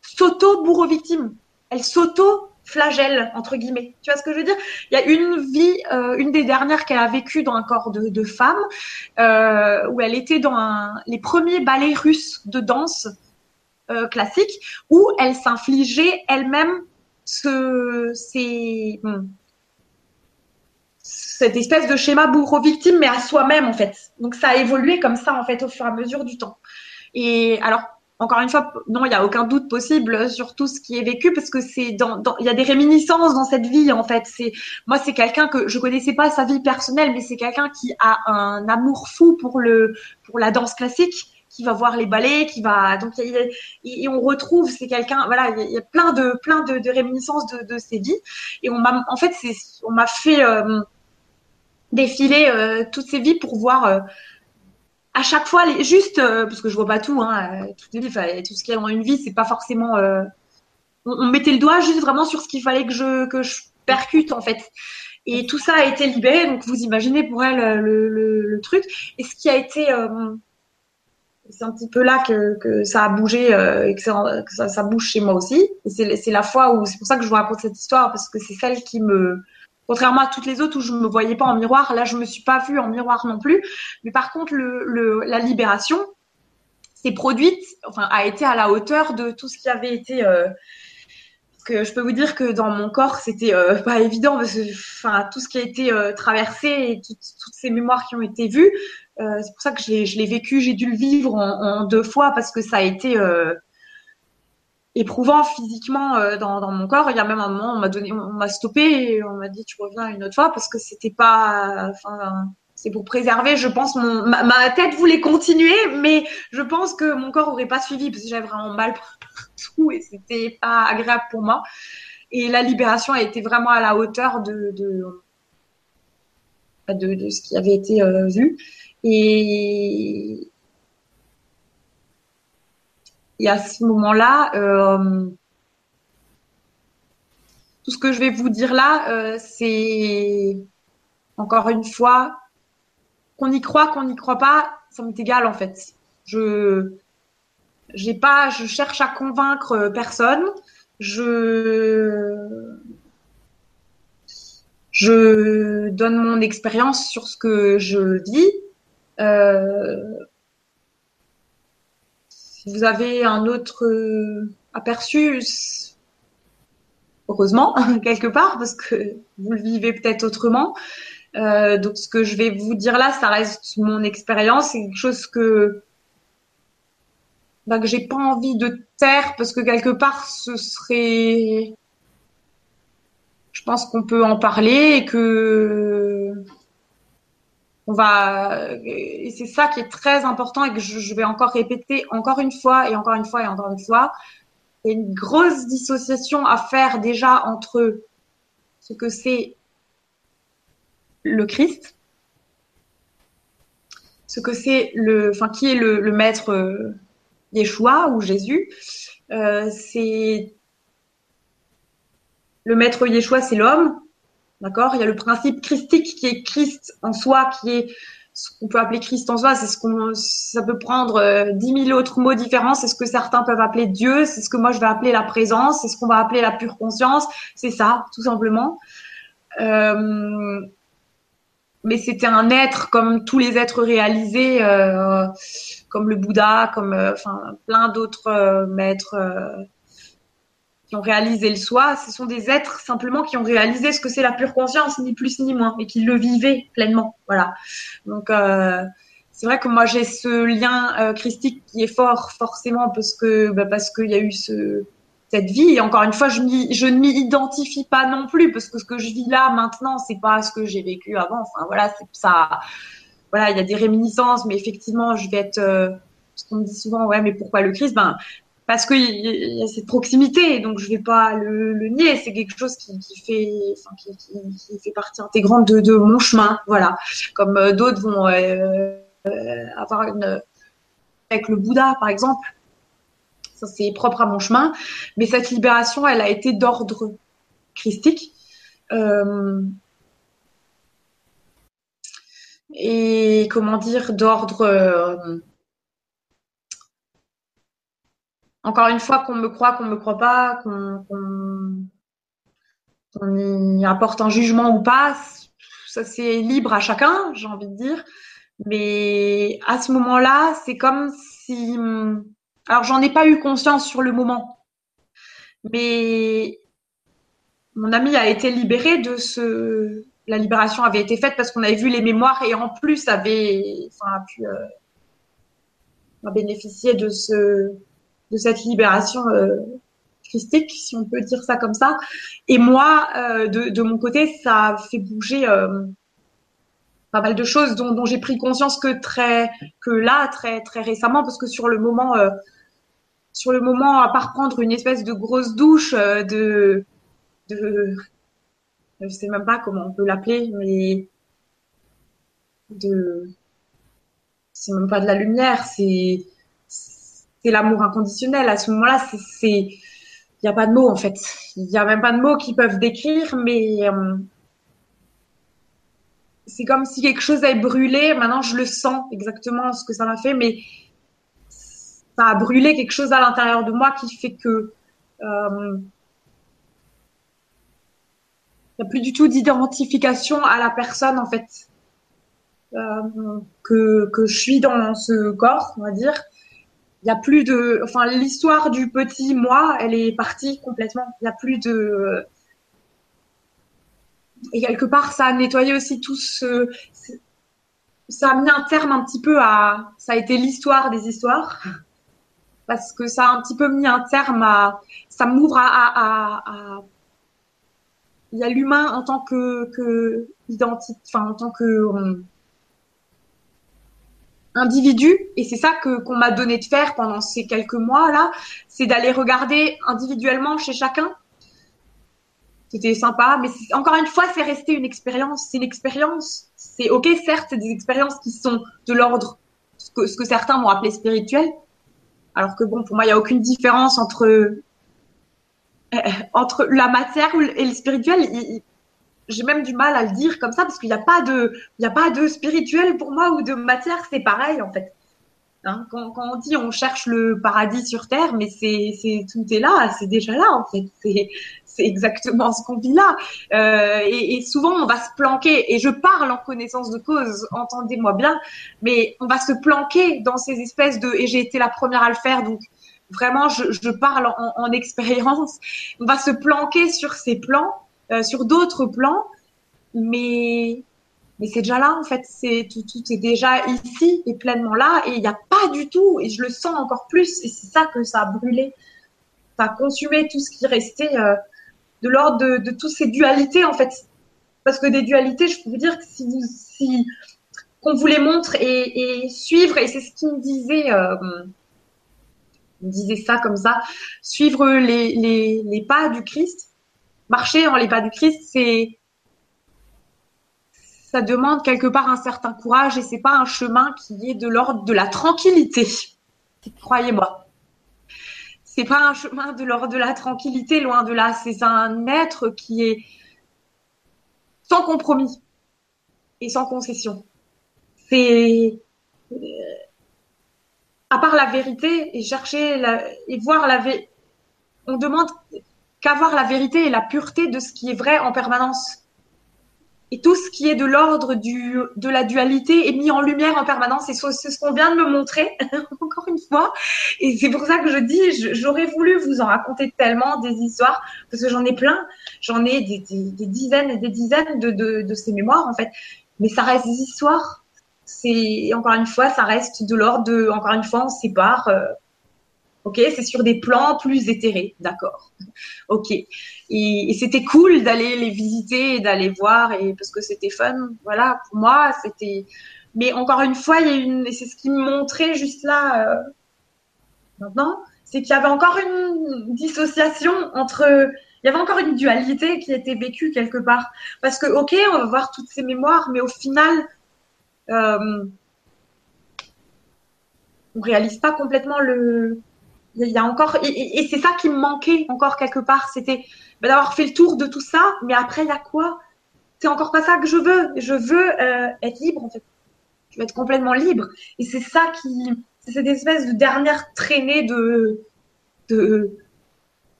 s'auto bourreau victime elle s'auto flagelle entre guillemets. Tu vois ce que je veux dire? Il y a une vie euh, une des dernières qu'elle a vécu dans un corps de, femme euh, où elle était dans les premiers ballets russes de danse euh, classique où elle s'infligeait elle-même ce, ces, cette espèce de schéma bourreau-victime, mais à soi-même en fait. Donc ça a évolué comme ça en fait au fur et à mesure du temps. Et alors, encore une fois, non, il n'y a aucun doute possible sur tout ce qui est vécu parce que c'est dans, il y a des réminiscences dans cette vie en fait. C'est moi, c'est quelqu'un que je connaissais pas sa vie personnelle, mais c'est quelqu'un qui a un amour fou pour le pour la danse classique qui va voir les ballets, qui va donc et, on retrouve c'est quelqu'un voilà il y, a plein de plein de, réminiscences de, ces vies et on m'a en fait c'est on m'a fait euh, défiler euh, toutes ces vies pour voir euh, à chaque fois juste parce que je vois pas tout hein tout ce qu'il y a dans une vie c'est pas forcément on, mettait le doigt juste vraiment sur ce qu'il fallait que je que je percute en fait et tout ça a été libéré donc vous imaginez pour elle le, le, truc et ce qui a été c'est un petit peu là que, que ça a bougé euh, et que, ça, bouge chez moi aussi. C'est la fois où c'est pour ça que je vous raconte cette histoire parce que c'est celle qui me, contrairement à toutes les autres où je me voyais pas en miroir, là je me suis pas vue en miroir non plus. Mais par contre la libération s'est produite, enfin a été à la hauteur de tout ce qui avait été euh, que je peux vous dire que dans mon corps, c'était euh, pas évident parce enfin, tout ce qui a été euh, traversé et toutes, ces mémoires qui ont été vues, euh, c'est pour ça que je l'ai vécu, j'ai dû le vivre en, deux fois parce que ça a été éprouvant physiquement dans, dans, mon corps. Il y a même un moment, on m'a donné, on m'a stoppé et on m'a dit tu reviens une autre fois parce que c'était pas, enfin, c'est pour préserver, je pense, mon, ma, tête voulait continuer, mais je pense que mon corps aurait pas suivi parce que j'avais vraiment mal tout et c'était pas agréable pour moi. Et la libération a été vraiment à la hauteur de, de, de, ce qui avait été euh, vu. Et, et à ce moment-là, euh, tout ce que je vais vous dire là, euh, c'est encore une fois qu'on y croit, qu'on n'y croit pas, ça m'est égal en fait. Je j'ai pas, je cherche à convaincre personne. Je je donne mon expérience sur ce que je vis. Euh, si vous avez un autre aperçu, heureusement quelque part parce que vous le vivez peut-être autrement. Euh, donc ce que je vais vous dire là, ça reste mon expérience, c'est quelque chose que bah, que j'ai pas envie de taire parce que quelque part ce serait je pense qu'on peut en parler et que on va et c'est ça qui est très important et que je, vais encore répéter encore une fois et encore une fois et encore une fois. Il une grosse dissociation à faire déjà entre ce que c'est le Christ ce que c'est le enfin qui est le, maître Yeshua ou Jésus, euh, c'est le maître Yeshua, c'est l'homme, d'accord? Il y a le principe christique qui est Christ en soi, qui est ce qu'on peut appeler Christ en soi, c'est ce qu'on, ça peut prendre euh, dix mille autres mots différents. C'est ce que certains peuvent appeler Dieu, c'est ce que moi je vais appeler la présence, c'est ce qu'on va appeler la pure conscience. C'est ça, tout simplement. Euh, mais c'était un être comme tous les êtres réalisés, euh, comme le Bouddha, comme enfin plein d'autres maîtres ont réalisé le soi. Ce sont des êtres simplement qui ont réalisé ce que c'est la pure conscience, ni plus ni moins, et qui le vivaient pleinement. Voilà. Donc c'est vrai que moi j'ai ce lien christique qui est fort forcément parce que bah, parce qu'il y a eu ce cette vie. Et encore une fois, je, ne m'y identifie pas non plus parce que ce que je vis là maintenant, c'est pas ce que j'ai vécu avant. Enfin voilà, c'est ça. Voilà, il y a des réminiscences, mais effectivement, je vais être. Euh, qu'on me dit souvent, ouais, mais pourquoi le Christ? Ben parce qu'il y a cette proximité, donc je vais pas le, nier. C'est quelque chose qui, fait, qui, fait partie intégrante de, mon chemin, voilà. Comme euh, d'autres vont euh, euh, avoir une avec le Bouddha, par exemple c'est propre à mon chemin. Mais cette libération, elle a été d'ordre christique. Et comment dire, d'ordre. Euh, encore une fois, qu'on me croit, qu'on me croit pas, qu'on y apporte un jugement ou pas, ça c'est libre à chacun, j'ai envie de dire. Mais à ce moment-là, c'est comme si alors, j'en ai pas eu conscience sur le moment, mais mon ami a été libéré de ce. La libération avait été faite parce qu'on avait vu les mémoires et en plus avait, enfin, a pu euh, bénéficier de ce de cette libération christique, si on peut dire ça comme ça. Et moi, de, de, mon côté, ça fait bouger pas mal de choses dont, j'ai pris conscience que très là très récemment parce que sur le moment euh, sur le moment à part prendre une espèce de grosse douche euh, de de je sais même pas comment on peut l'appeler mais de c'est même pas de la lumière c'est c'est l'amour inconditionnel à ce moment-là c'est il y a pas de mots en fait il y a même pas de mots qui peuvent décrire mais euh, c'est comme si quelque chose avait brûlé. Maintenant, je le sens exactement ce que ça m'a fait, mais ça a brûlé quelque chose à l'intérieur de moi qui fait que euh, il n'y a plus du tout d'identification à la personne en fait euh, que, que je suis dans ce corps, on va dire. Il n'y a plus de, enfin l'histoire du petit moi, elle est partie complètement. Il n'y a plus de et quelque part, ça a nettoyé aussi tout ce, ça a mis un terme un petit peu à, ça a été l'histoire des histoires, parce que ça a un petit peu mis un terme à, ça m'ouvre à, il y a l'humain en tant que, que identité, enfin en tant que individu, et c'est ça que qu'on m'a donné de faire pendant ces quelques mois là, c'est d'aller regarder individuellement chez chacun c'était sympa, mais encore une fois, c'est resté une expérience. C'est une expérience. C'est ok, certes, c'est des expériences qui sont de l'ordre ce que, ce que certains vont appeler spirituel, alors que bon, pour moi, il y a aucune différence entre entre la matière et le spirituel. J'ai même du mal à le dire comme ça parce qu'il n'y a pas de, il y a pas de spirituel pour moi ou de matière. C'est pareil en fait. Hein, quand, quand, on dit on cherche le paradis sur terre, mais c'est, c'est tout est là, c'est déjà là en fait. C'est, c'est exactement ce qu'on vit là. Euh, et, et, souvent on va se planquer. Et je parle en connaissance de cause, entendez-moi bien, mais on va se planquer dans ces espèces de. Et j'ai été la première à le faire, donc vraiment je, je parle en, en, expérience. On va se planquer sur ces plans, euh, sur d'autres plans, mais mais c'est déjà là en fait, c'est tout, tout est déjà ici et pleinement là et il n'y a pas du tout et je le sens encore plus et c'est ça que ça a brûlé, ça a consumé tout ce qui restait euh, de l'ordre de, de toutes ces dualités en fait, parce que des dualités, je peux vous dire que si, si qu'on vous les montre et, suivre et c'est ce qu'il me disait. Euh, me disait ça comme ça, suivre les, les, les pas du Christ, marcher dans les pas du Christ, c'est ça demande quelque part un certain courage et c'est pas un chemin qui est de l'ordre de la tranquillité. Croyez-moi. C'est pas un chemin de l'ordre de la tranquillité, loin de là. C'est un être qui est sans compromis et sans concession. C'est euh, à part la vérité et chercher la, et voir la vérité. On demande qu'avoir la vérité et la pureté de ce qui est vrai en permanence. Et tout ce qui est de l'ordre de la dualité est mis en lumière en permanence. Et c'est ce qu'on vient de me montrer encore une fois. Et c'est pour ça que je dis j'aurais voulu vous en raconter tellement des histoires parce que j'en ai plein. J'en ai des, des, dizaines et des dizaines de, de, de, ces mémoires en fait. Mais ça reste des histoires. C'est encore une fois ça reste de l'ordre de encore une fois on sépare euh, Ok, c'est sur des plans plus éthérés, d'accord. Ok. Et, c'était cool d'aller les visiter et d'aller voir et parce que c'était fun. Voilà, pour moi, c'était. Mais encore une fois, il y a une, c'est ce qui me montrait juste là euh, maintenant, c'est qu'il y avait encore une dissociation entre, il y avait encore une dualité qui était vécue quelque part. Parce que ok, on va voir toutes ces mémoires, mais au final, euh, on réalise pas complètement le il y a encore et, c'est ça qui me manquait encore quelque part c'était bah, d'avoir fait le tour de tout ça mais après il y a quoi? C'est encore pas ça que je veux. Je veux euh, être libre en fait. Je veux être complètement libre. Et c'est ça qui c'est cette espèce de dernière traînée de de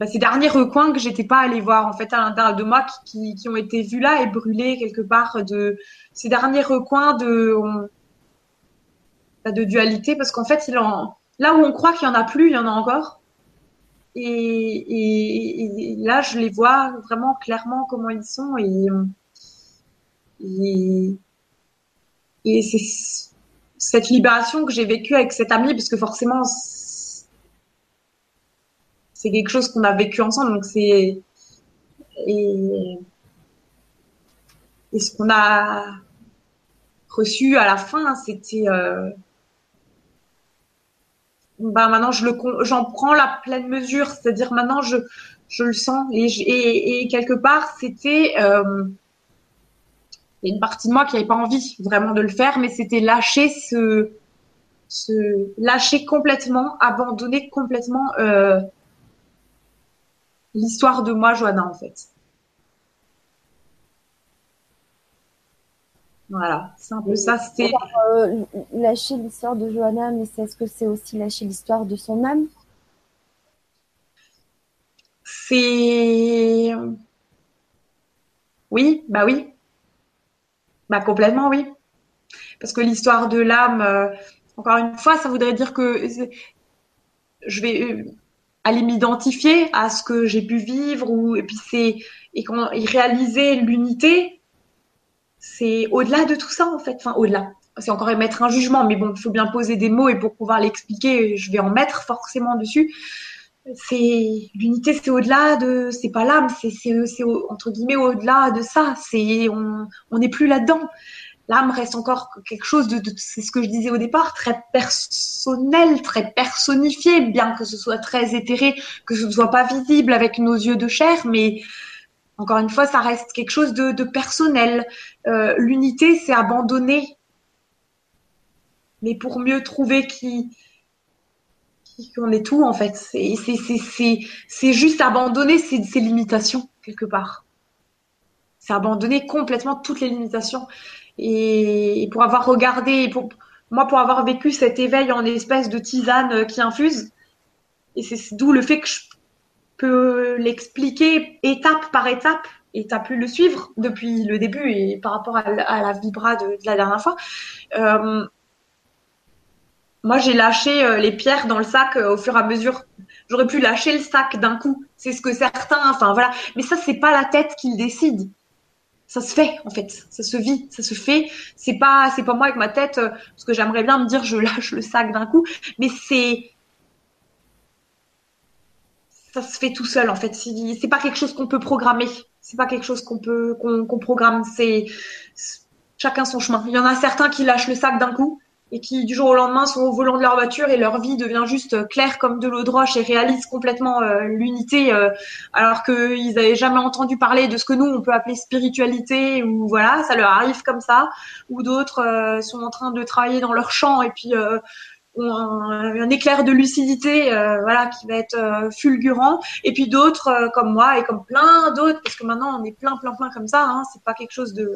bah, ces derniers recoins que j'étais pas allée voir en fait à l'intérieur de moi qui, qui, ont été vus là et brûlés quelque part de ces derniers recoins de bah, de dualité parce qu'en fait il en Là où on croit qu'il y en a plus, il y en a encore. Et, là, je les vois vraiment clairement comment ils sont. Et, et, c'est cette libération que j'ai vécue avec cet ami, parce que forcément, c'est quelque chose qu'on a vécu ensemble. Donc c'est et, et ce qu'on a reçu à la fin, c'était euh, bah maintenant je le j'en prends la pleine mesure, c'est-à-dire maintenant je je le sens et, et, quelque part c'était euh, une partie de moi qui n'avait pas envie vraiment de le faire, mais c'était lâcher ce, ce lâcher complètement, abandonner complètement euh, l'histoire de moi, Johanna, en fait. Voilà, c'est un peu ça. Euh, lâcher l'histoire de Johanna, mais est-ce que c'est aussi lâcher l'histoire de son âme? C'est oui, bah oui, bah complètement oui, parce que l'histoire de l'âme, euh, encore une fois, ça voudrait dire que je vais euh, aller m'identifier à ce que j'ai pu vivre ou et puis c'est et quand réaliser l'unité c'est au-delà de tout ça en fait. Enfin au-delà. C'est encore émettre un jugement mais bon il faut bien poser des mots et pour pouvoir l'expliquer je vais en mettre forcément dessus. C'est l'unité c'est au-delà de c'est pas l'âme c'est c'est entre guillemets au-delà de ça. C'est on on n'est plus là-dedans. L'âme reste encore quelque chose de, c'est ce que je disais au départ, très personnel, très personnifié, bien que ce soit très éthéré, que ce ne soit pas visible avec nos yeux de chair, mais encore une fois, ça reste quelque chose de, personnel. Euh, l'unité, c'est abandonner, mais pour mieux trouver qui, on est tout en fait. C'est juste abandonner ses, limitations quelque part. C'est abandonner complètement toutes les limitations et, pour avoir regardé, pour, moi pour avoir vécu cet éveil en espèce de tisane qui infuse, et c'est d'où le fait que je peux l'expliquer étape par étape, et tu as pu le suivre depuis le début et par rapport à, la vibra de, la dernière fois. Euh, moi, j'ai lâché euh, les pierres dans le sac euh, au fur et à mesure. J'aurais pu lâcher le sac d'un coup. C'est ce que certains, enfin voilà. Mais ça, c'est pas la tête qui le décide ça se fait en fait, ça se vit, ça se fait. C'est pas c'est pas moi avec ma tête parce que j'aimerais bien me dire je lâche le sac d'un coup, mais c'est ça se fait tout seul en fait. C'est pas quelque chose qu'on peut programmer. C'est pas quelque chose qu'on peut qu'on programme. C'est chacun son chemin. Il y en a certains qui lâchent le sac d'un coup et qui du jour au lendemain sont au volant de leur voiture et leur vie devient juste claire comme de l'eau de roche et réalisent complètement euh, l'unité euh, alors qu'ils n'avaient jamais entendu parler de ce que nous on peut appeler spiritualité ou voilà ça leur arrive comme ça ou d'autres euh, sont en train de travailler dans leur champ et puis un, éclair de lucidité voilà qui va être fulgurant. Et puis d'autres comme moi et comme plein d'autres parce que maintenant on est plein plein plein comme ça hein, c'est pas quelque chose de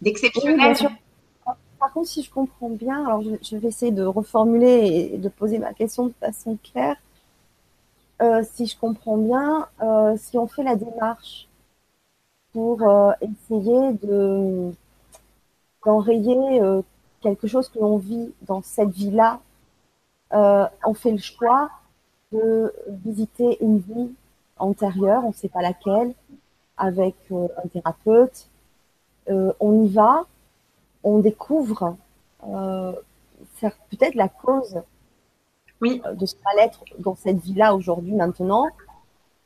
d'exceptionnel. Par contre, si je comprends bien, alors je, vais essayer de reformuler et de poser ma question de façon claire. Euh, si je comprends bien, euh, si on fait la démarche pour euh, essayer de d'enrayer quelque chose que l'on vit dans cette vie-là, on fait le choix de visiter une vie antérieure, on ne sait pas laquelle, avec un thérapeute. on y va, on découvre euh, peut-être la cause oui. Euh, de ce mal-être dans cette vie-là aujourd'hui, maintenant.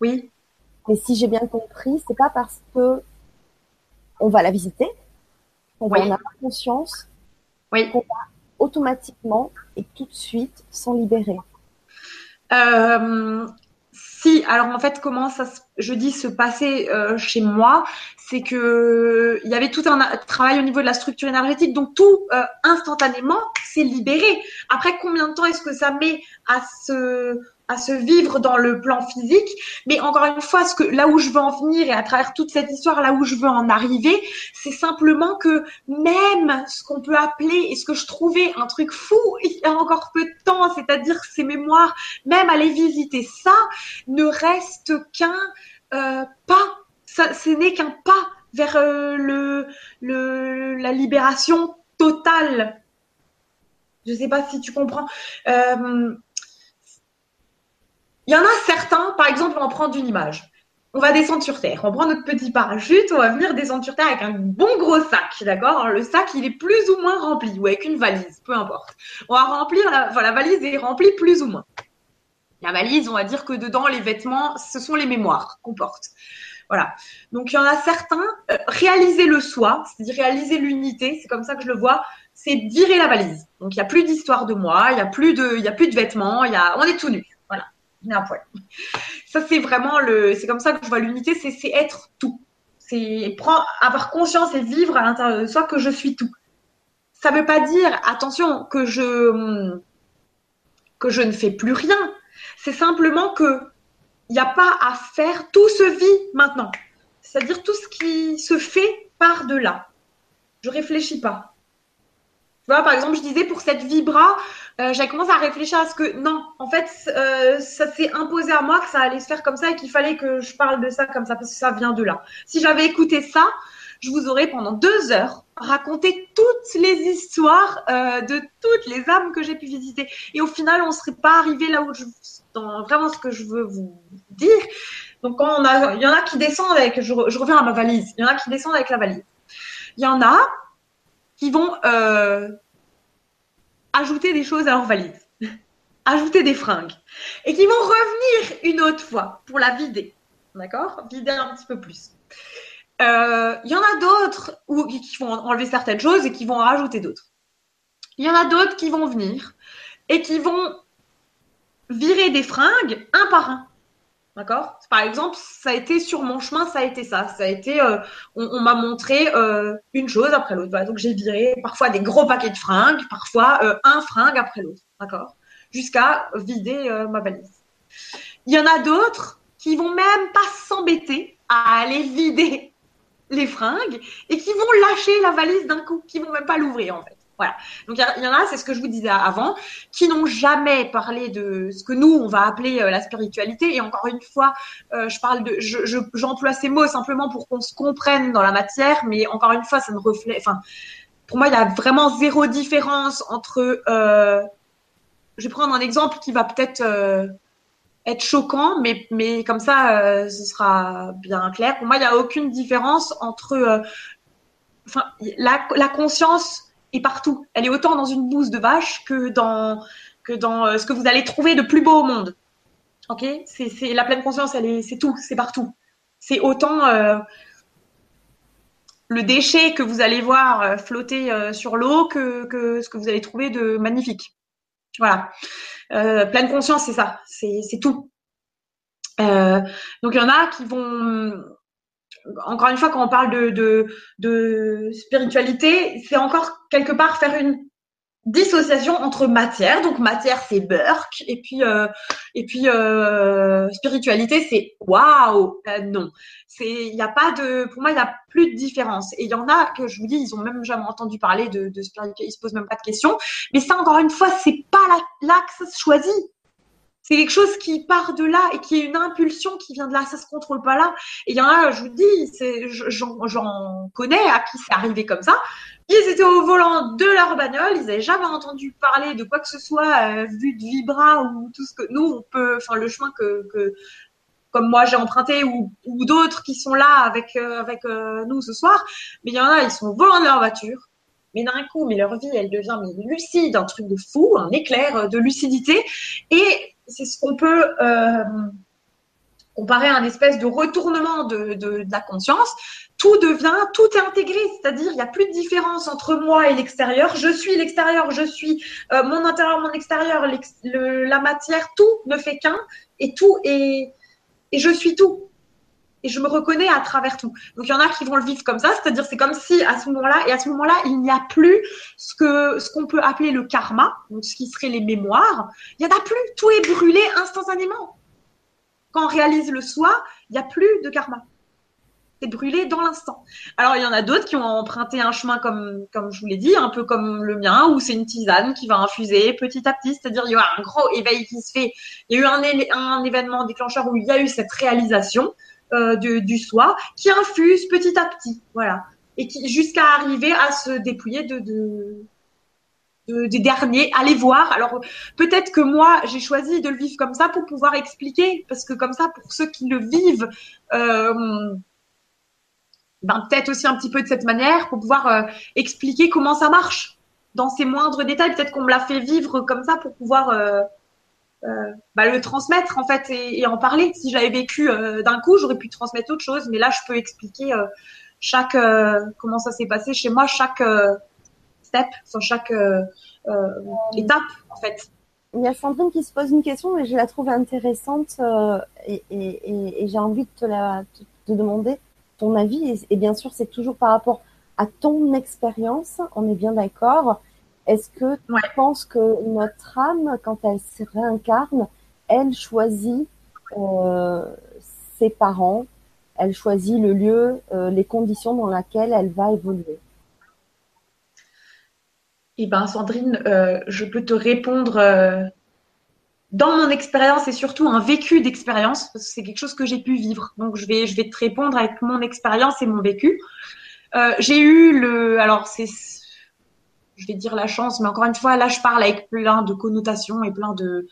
Oui. Mais si j'ai bien compris, c'est pas parce que on va la visiter, qu'on va en avoir conscience, oui. qu'on va automatiquement et tout de suite s'en libérer. Euh, si, alors en fait, comment ça, je dis, se passer chez moi, c'est que il y avait tout un travail au niveau de la structure énergétique, donc tout euh, instantanément s'est libéré. Après, combien de temps est-ce que ça met à se à se vivre dans le plan physique Mais encore une fois, ce que là où je veux en venir et à travers toute cette histoire, là où je veux en arriver, c'est simplement que même ce qu'on peut appeler et ce que je trouvais un truc fou il y a encore peu de temps, c'est-à-dire ces mémoires, même aller visiter ça, ne reste qu'un euh, pas ce n'est qu'un pas vers euh, le, la libération totale. Je ne sais pas si tu comprends. Euh, il y en a certains, par exemple, on va prendre une image. On va descendre sur Terre. On prend notre petit parachute, on va venir descendre sur Terre avec un bon gros sac, d'accord? Le sac, il est plus ou moins rempli, ou avec une valise, peu importe. On va remplir, la, la valise est remplie plus ou moins. La valise, on va dire que dedans, les vêtements, ce sont les mémoires qu'on porte. Voilà. Donc il y en a certains, euh, réaliser le soi, c'est-à-dire réaliser l'unité, c'est comme ça que je le vois, c'est virer la valise. Donc il n'y a plus d'histoire de moi, il n'y a plus de, il y a plus de vêtements, y a, on est tout nu. Ça c'est vraiment le, c'est comme ça que je vois l'unité, c'est, être tout. C'est avoir conscience et vivre à l'intérieur de soi que je suis tout. Ça ne veut pas dire, attention, que je, que je ne fais plus rien. C'est simplement que il n'y a pas à faire, tout se vit maintenant. C'est-à-dire tout ce qui se fait par de là. Je réfléchis pas. Tu vois, par exemple, je disais pour cette vibra, euh, j'ai commencé à réfléchir à ce que non, en fait, euh, ça s'est imposé à moi que ça allait se faire comme ça et qu'il fallait que je parle de ça comme ça parce que ça vient de là. Si j'avais écouté ça, je vous aurais pendant deux heures raconté toutes les histoires euh, de toutes les âmes que j'ai pu visiter. Et au final, on ne serait pas arrivé là où je dans vraiment ce que je veux vous dire. Donc, quand on a, il y en a qui descendent avec, je, reviens à ma valise, il y en a qui descendent avec la valise. Il y en a qui vont euh, ajouter des choses à leur valise, ajouter des fringues, et qui vont revenir une autre fois pour la vider. D'accord? Vider un petit peu plus. Euh, il y en a d'autres qui vont enlever certaines choses et qui vont en rajouter d'autres. Il y en a d'autres qui vont venir et qui vont virer des fringues un par un. D'accord? Par exemple, ça a été sur mon chemin, ça a été ça. Ça a été, euh, on, m'a montré euh, une chose après l'autre. donc j'ai viré parfois des gros paquets de fringues, parfois euh, un fringue après l'autre. D'accord? Jusqu'à vider ma valise. Il y en a d'autres qui vont même pas s'embêter à aller vider les fringues et qui vont lâcher la valise d'un coup, qui vont même pas l'ouvrir en fait. Voilà. Donc il y, en a, c'est ce que je vous disais avant, qui n'ont jamais parlé de ce que nous on va appeler euh, la spiritualité. Et encore une fois, euh, je parle de, j'emploie ces mots simplement pour qu'on se comprenne dans la matière, mais encore une fois, ça ne reflète. Enfin, pour moi, il y a vraiment zéro différence entre. Euh, je vais prendre un exemple qui va peut-être être choquant, mais mais comme ça, ce sera bien clair. Pour moi, il n'y a aucune différence entre. Enfin, la, la conscience est partout. Elle est autant dans une bouse de vache que dans que dans euh, ce que vous allez trouver de plus beau au monde. Ok, c'est la pleine conscience, elle est, c'est tout, c'est partout. C'est autant euh, le déchet que vous allez voir euh, flotter sur l'eau que, que ce que vous allez trouver de magnifique. Voilà. pleine conscience, c'est ça, c'est tout. donc il y en a qui vont encore une fois, quand on parle de, de, spiritualité, c'est encore quelque part faire une dissociation entre matière. Donc matière, c'est Burke, et puis euh, et puis euh, spiritualité, c'est waouh. Euh, non, c'est il n'y a pas de, pour moi, il n'y a plus de différence. Et il y en a que je vous dis, ils ont même jamais entendu parler de, de spiritualité, ils se posent même pas de questions. Mais ça, encore une fois, c'est pas se choisit c'est quelque chose qui part de là et qui est une impulsion qui vient de là. Ça se contrôle pas là. Et il y en a, je vous dis, j'en connais à qui c'est arrivé comme ça. Ils étaient au volant de leur bagnole, ils n'avaient jamais entendu parler de quoi que ce soit euh, vu de Vibra ou tout ce que nous on peut, enfin le chemin que, comme moi j'ai emprunté ou, d'autres qui sont là avec euh, avec euh, nous ce soir. Mais il y en a, ils sont au volant de leur voiture. Mais d'un coup, mais leur vie, elle devient lucide, un truc de fou, un éclair de lucidité. Et c'est ce qu'on peut euh, comparer à un espèce de retournement de, la conscience. Tout devient, tout est intégré, c'est-à-dire il n'y a plus de différence entre moi et l'extérieur. Je suis l'extérieur, je suis euh, mon intérieur, mon extérieur, la matière, tout ne fait qu'un et tout est et je suis tout et je me reconnais à travers tout. Donc il y en a qui vont le vivre comme ça, c'est-à-dire c'est comme si à ce moment-là et à ce moment-là il n'y a plus ce que ce qu'on peut appeler le karma, donc ce qui serait les mémoires. Il n'y en a plus, tout est brûlé instantanément. Quand on réalise le soi, il n'y a plus de karma. C'est brûlé dans l'instant. Alors il y en a d'autres qui ont emprunté un chemin comme comme je vous l'ai dit, un peu comme le mien, où c'est une tisane qui va infuser petit à petit, c'est-à-dire il y a un gros éveil qui se fait. Il y a eu un, un événement déclencheur où il y a eu cette réalisation euh, du, soi qui infuse petit à petit, voilà, et qui jusqu'à arriver à se dépouiller de, de, des derniers, aller voir. Alors peut-être que moi j'ai choisi de le vivre comme ça pour pouvoir expliquer, parce que comme ça pour ceux qui le vivent. Euh, ben, peut-être aussi un petit peu de cette manière pour pouvoir euh, expliquer comment ça marche dans ses moindres détails. Peut-être qu'on me l'a fait vivre comme ça pour pouvoir bah, le transmettre en fait et, en parler. Si j'avais vécu d'un coup, j'aurais pu transmettre autre chose, mais là, je peux expliquer chaque comment ça s'est passé chez moi, chaque step, sur chaque étape en fait. Il y a Sandrine qui se pose une question, mais je la trouve intéressante et, et, j'ai envie de te la te demander ton avis. Et, bien sûr, c'est toujours par rapport à ton expérience, on est bien d'accord. Est-ce que tu penses que notre âme, quand elle se réincarne, elle choisit euh, ses parents, elle choisit le lieu, euh, les conditions dans lesquelles elle va évoluer? Eh bien, Sandrine, euh, je peux te répondre dans mon expérience et surtout un vécu d'expérience, parce que c'est quelque chose que j'ai pu vivre. Donc, je vais, je vais te répondre avec mon expérience et mon vécu. J'ai eu le, alors c'est, je vais dire la chance, mais encore une fois, là, je parle avec plein de connotations et plein de,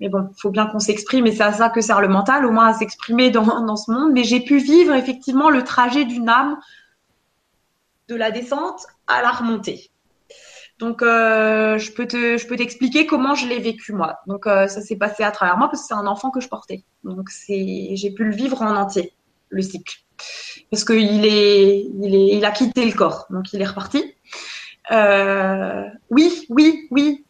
mais bon, faut bien qu'on s'exprime et c'est à ça que sert le mental, au moins à s'exprimer dans, dans ce monde. Mais j'ai pu vivre effectivement le trajet d'une âme de la descente à la remontée. Donc, euh, je peux te, t'expliquer comment je l'ai vécu moi. Donc, euh, ça s'est passé à travers moi parce que c'est un enfant que je portais. Donc, c'est, j'ai pu le vivre en entier, le cycle, parce qu'il est, il est, il a quitté le corps, donc il est reparti. Euh, oui, oui, oui,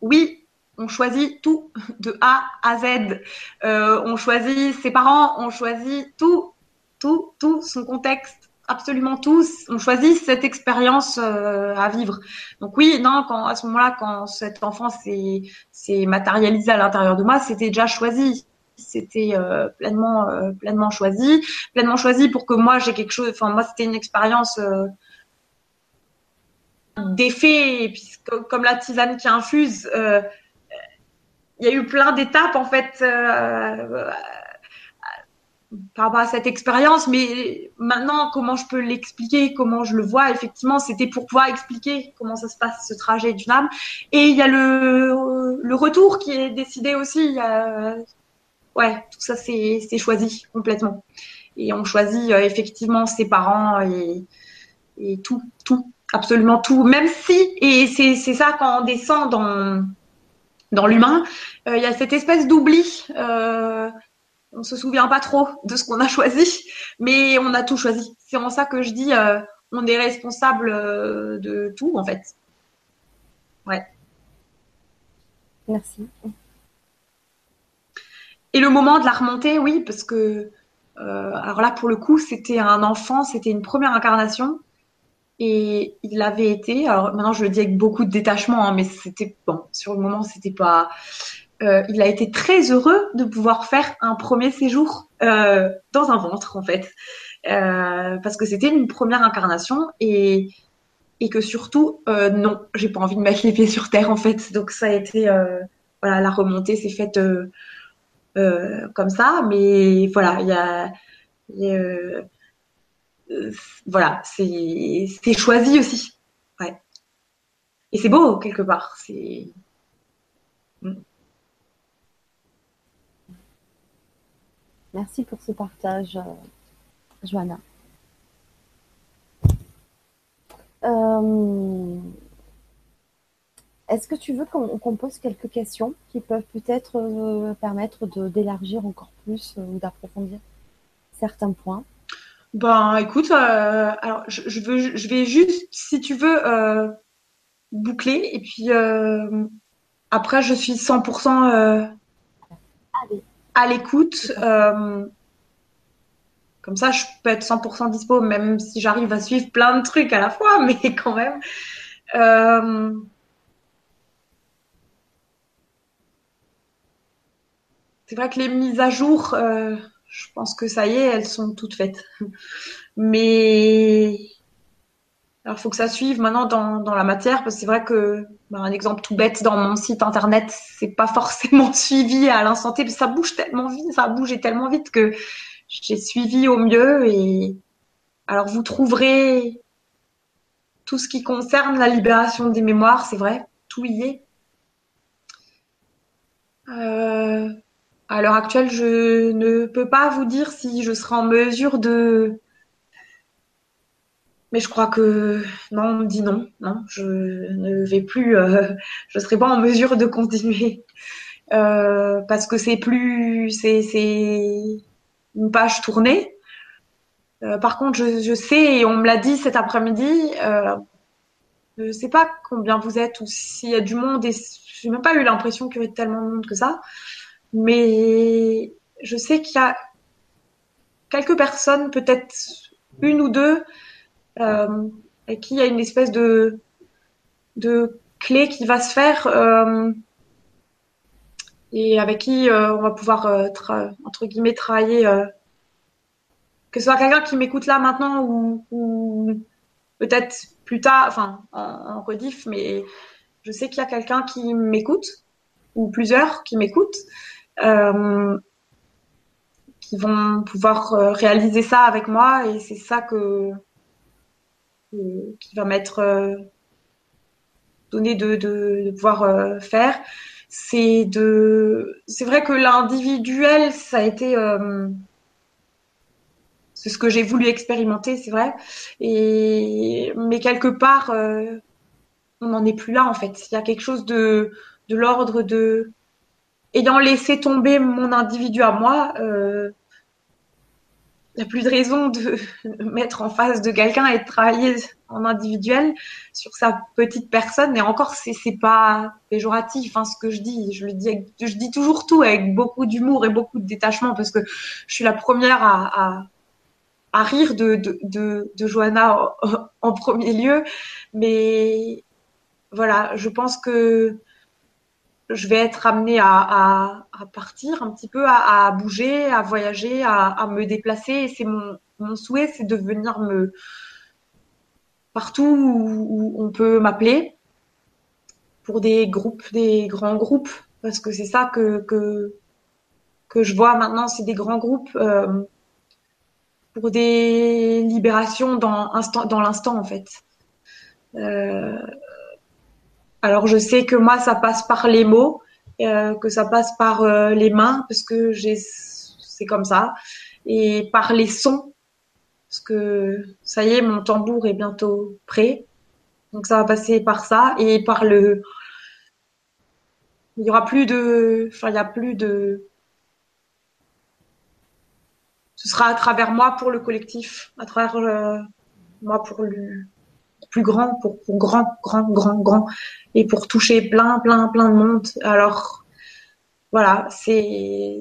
oui. On choisit tout de A à Z. Euh, on choisit ses parents, on choisit tout, tout, tout son contexte absolument tous, on choisit cette expérience euh, à vivre. Donc oui, non, à ce moment-là, quand cet enfant s'est matérialisé à l'intérieur de moi, c'était déjà choisi. C'était pleinement pleinement choisi, pleinement choisi pour que moi j'ai quelque chose. Enfin moi c'était une expérience puisque comme la tisane qui infuse, il y a eu plein d'étapes en fait par rapport à cette expérience, mais maintenant, comment je peux l'expliquer, comment je le vois, effectivement, c'était pour pouvoir expliquer comment ça se passe, ce trajet d'une âme. Et il y a le, le retour qui est décidé aussi. ouais, tout ça, c'est choisi complètement. Et on choisit euh, effectivement ses parents et, et tout, tout, absolument tout. Même si, et c'est ça quand on descend dans, dans l'humain, euh, il y a cette espèce d'oubli. Euh, on se souvient pas trop de ce qu'on a choisi, mais on a tout choisi. C'est en ça que je dis, euh, on est responsable euh, de tout en fait. Ouais. Merci. Et le moment de la remontée, oui, parce que alors là pour le coup, c'était un enfant, c'était une première incarnation. Et il avait été, alors maintenant je le dis avec beaucoup de détachement, hein, mais c'était bon, sur le moment c'était pas, euh, il a été très heureux de pouvoir faire un premier séjour euh, dans un ventre en fait, euh, parce que c'était une première incarnation et et que surtout non, j'ai pas envie de mettre les pieds sur terre en fait. Donc ça a été voilà la remontée s'est faite comme ça, mais voilà il y a voilà c'est choisi aussi ouais et c'est beau quelque part mm. Merci pour ce partage, euh, Joanna. Euh, est-ce que tu veux qu'on pose quelques questions qui peuvent peut-être euh, permettre d'élargir encore plus ou d'approfondir certains points? Ben, écoute, alors je, veux, je vais juste, si tu veux, boucler et puis après je suis 100% à l'écoute. Euh, comme ça, je peux être 100% dispo, même si j'arrive à suivre plein de trucs à la fois, mais quand même. Euh, c'est vrai que les mises à jour, euh, je pense que ça y est, elles sont toutes faites. Mais alors, faut que ça suive maintenant dans, dans la matière, parce que c'est vrai que, bah, un exemple tout bête, dans mon site internet, c'est pas forcément suivi à l'instant T, que ça bouge tellement vite, ça a bougé tellement vite que j'ai suivi au mieux. Et alors, vous trouverez tout ce qui concerne la libération des mémoires, c'est vrai, tout y est. Euh, à l'heure actuelle, je ne peux pas vous dire si je serai en mesure de mais je crois que non, on me dit non, non, je ne vais plus, euh, je serai pas en mesure de continuer. parce que c'est plus, c'est, une page tournée. par contre, je, je, sais et on me l'a dit cet après-midi. je ne sais pas combien vous êtes ou s'il y a du monde et j'ai même pas eu l'impression qu'il y avait tellement de monde que ça. Mais je sais qu'il y a quelques personnes, peut-être une ou deux, euh, avec qui il y a une espèce de, de clé qui va se faire euh, et avec qui euh, on va pouvoir, entre guillemets, travailler. Que ce soit quelqu'un qui m'écoute là maintenant ou, peut-être plus tard, enfin en, en rediff, mais je sais qu'il y a quelqu'un qui m'écoute ou plusieurs qui m'écoutent. Euh, qui vont pouvoir euh, réaliser ça avec moi et c'est ça que, qui va m'être euh, donné de, de, pouvoir faire. C'est de, c'est vrai que l'individuel, ça a été, c'est ce que j'ai voulu expérimenter, c'est vrai. Et mais quelque part, on n'en est plus là en fait. Il y a quelque chose de, de l'ordre de ayant laissé tomber mon individu à moi, euh, il n'y a plus de raison de mettre en face de quelqu'un et de travailler en individuel sur sa petite personne. Et encore, c'est, c'est pas péjoratif, hein, ce que je dis. Je le dis, je dis toujours tout avec beaucoup d'humour et beaucoup de détachement parce que je suis la première à, rire de, de, Johanna en, premier lieu. Mais voilà, je pense que je vais être amenée à, à, à, partir un petit peu, à, à bouger, à voyager, à, me déplacer. Et c'est mon, mon souhait, c'est de venir me partout où, où on peut m'appeler pour des groupes, des grands groupes, parce que c'est ça que, que que je vois maintenant, c'est des grands groupes euh, pour des libérations dans, dans l'instant en fait. Euh, alors je sais que moi ça passe par les mots, euh, que ça passe par euh, les mains parce que c'est comme ça et par les sons parce que ça y est mon tambour est bientôt prêt. Donc ça va passer par ça et par le il y aura plus de enfin il y a plus de ce sera à travers moi pour le collectif, à travers euh, moi pour le plus grand, pour, grand, grand, grand, grand, et pour toucher plein, plein, plein de monde. Alors, voilà, c'est.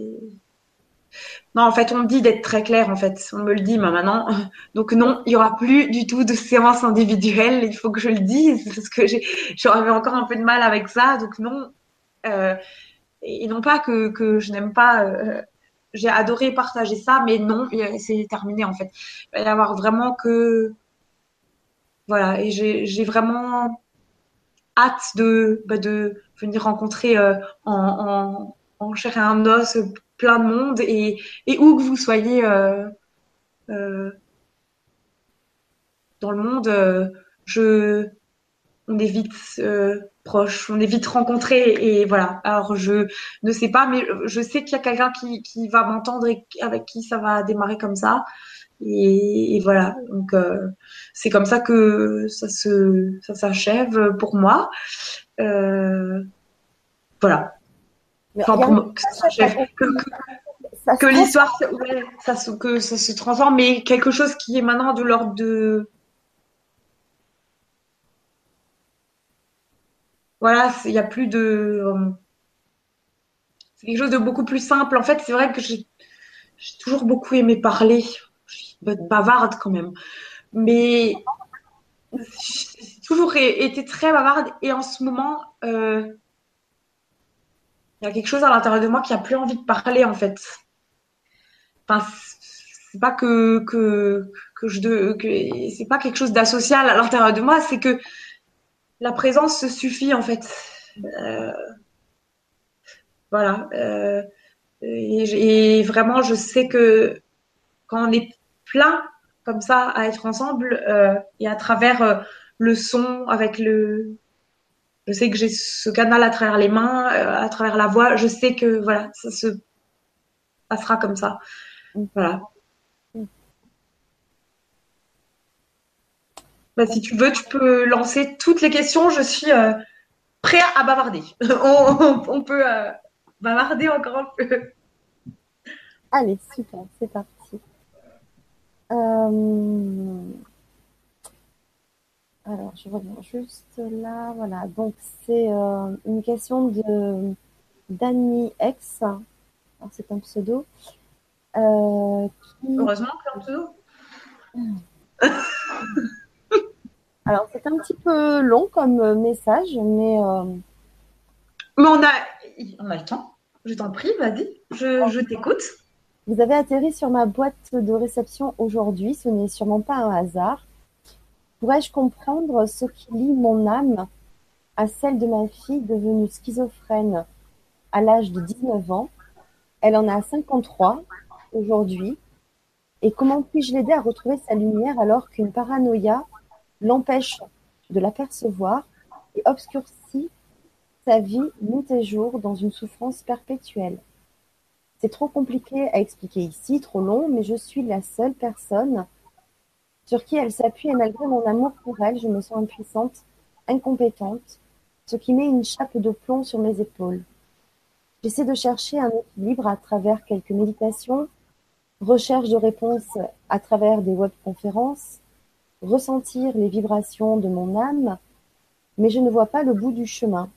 Non, en fait, on me dit d'être très clair, en fait. On me le dit maintenant. Donc, non, il y aura plus du tout de séance individuelle. Il faut que je le dise, parce que j'aurais encore un peu de mal avec ça. Donc, non. Euh, et non pas que, que je n'aime pas. Euh, j'ai adoré partager ça, mais non, c'est terminé, en fait. Il va y avoir vraiment que voilà, et j'ai vraiment hâte de, bah, venir rencontrer euh, en, en, en chair et en os plein de monde et, où que vous soyez euh, euh, dans le monde, on est vite proche, on est vite rencontré et voilà. Alors je ne sais pas, mais je sais qu'il y a quelqu'un qui va m'entendre et avec qui ça va démarrer comme ça. Et, et voilà, donc euh, c'est comme ça que ça se ça s'achève pour moi. Euh, voilà. Enfin, pour moi, que ça s'achève. Que, que, que l'histoire, ouais, ça, que ça se transforme, mais quelque chose qui est maintenant de l'ordre de voilà, il n'y a plus de. C'est quelque chose de beaucoup plus simple. En fait, c'est vrai que j'ai toujours beaucoup aimé parler bavarde quand même. Mais j'ai toujours été très bavarde et en ce moment, euh, il y a quelque chose à l'intérieur de moi qui a plus envie de parler en fait. Enfin, c'est pas que que je que c'est pas quelque chose d'associal à l'intérieur de moi, c'est que la présence se suffit en fait. Euh, voilà. Euh, et, vraiment, je sais que quand on est plein comme ça à être ensemble euh, et à travers euh, le son, avec le. Je sais que j'ai ce canal à travers les mains, euh, à travers la voix. Je sais que voilà, ça se passera comme ça. Voilà. Bah, si tu veux, tu peux lancer toutes les questions. Je suis prêt à bavarder. on, on, peut. Bavarder encore un peu. Allez, super, c'est parti. Euh, alors, je reviens juste là. Voilà, donc c'est euh, une question de Danny X. C'est un pseudo. Euh, Heureusement que c'est un pseudo. Alors, c'est un petit peu long comme message, mais. Mais on a, on a le temps. Je t'en prie, vas-y, je t'écoute. Vous avez atterri sur ma boîte de réception aujourd'hui, ce n'est sûrement pas un hasard. Pourrais-je comprendre ce qui lie mon âme à celle de ma fille devenue schizophrène à l'âge de 19 ans? Elle en a 53 aujourd'hui. Et comment puis-je l'aider à retrouver sa lumière alors qu'une paranoïa l'empêche de l'apercevoir et obscurcit sa vie nuit et jour dans une souffrance perpétuelle? C'est trop compliqué à expliquer ici, trop long, mais je suis la seule personne sur qui elle s'appuie et malgré mon amour pour elle, je me sens impuissante, incompétente, ce qui met une chape de plomb sur mes épaules. J'essaie de chercher un équilibre à travers quelques méditations, recherche de réponses à travers des webconférences, ressentir les vibrations de mon âme, mais je ne vois pas le bout du chemin.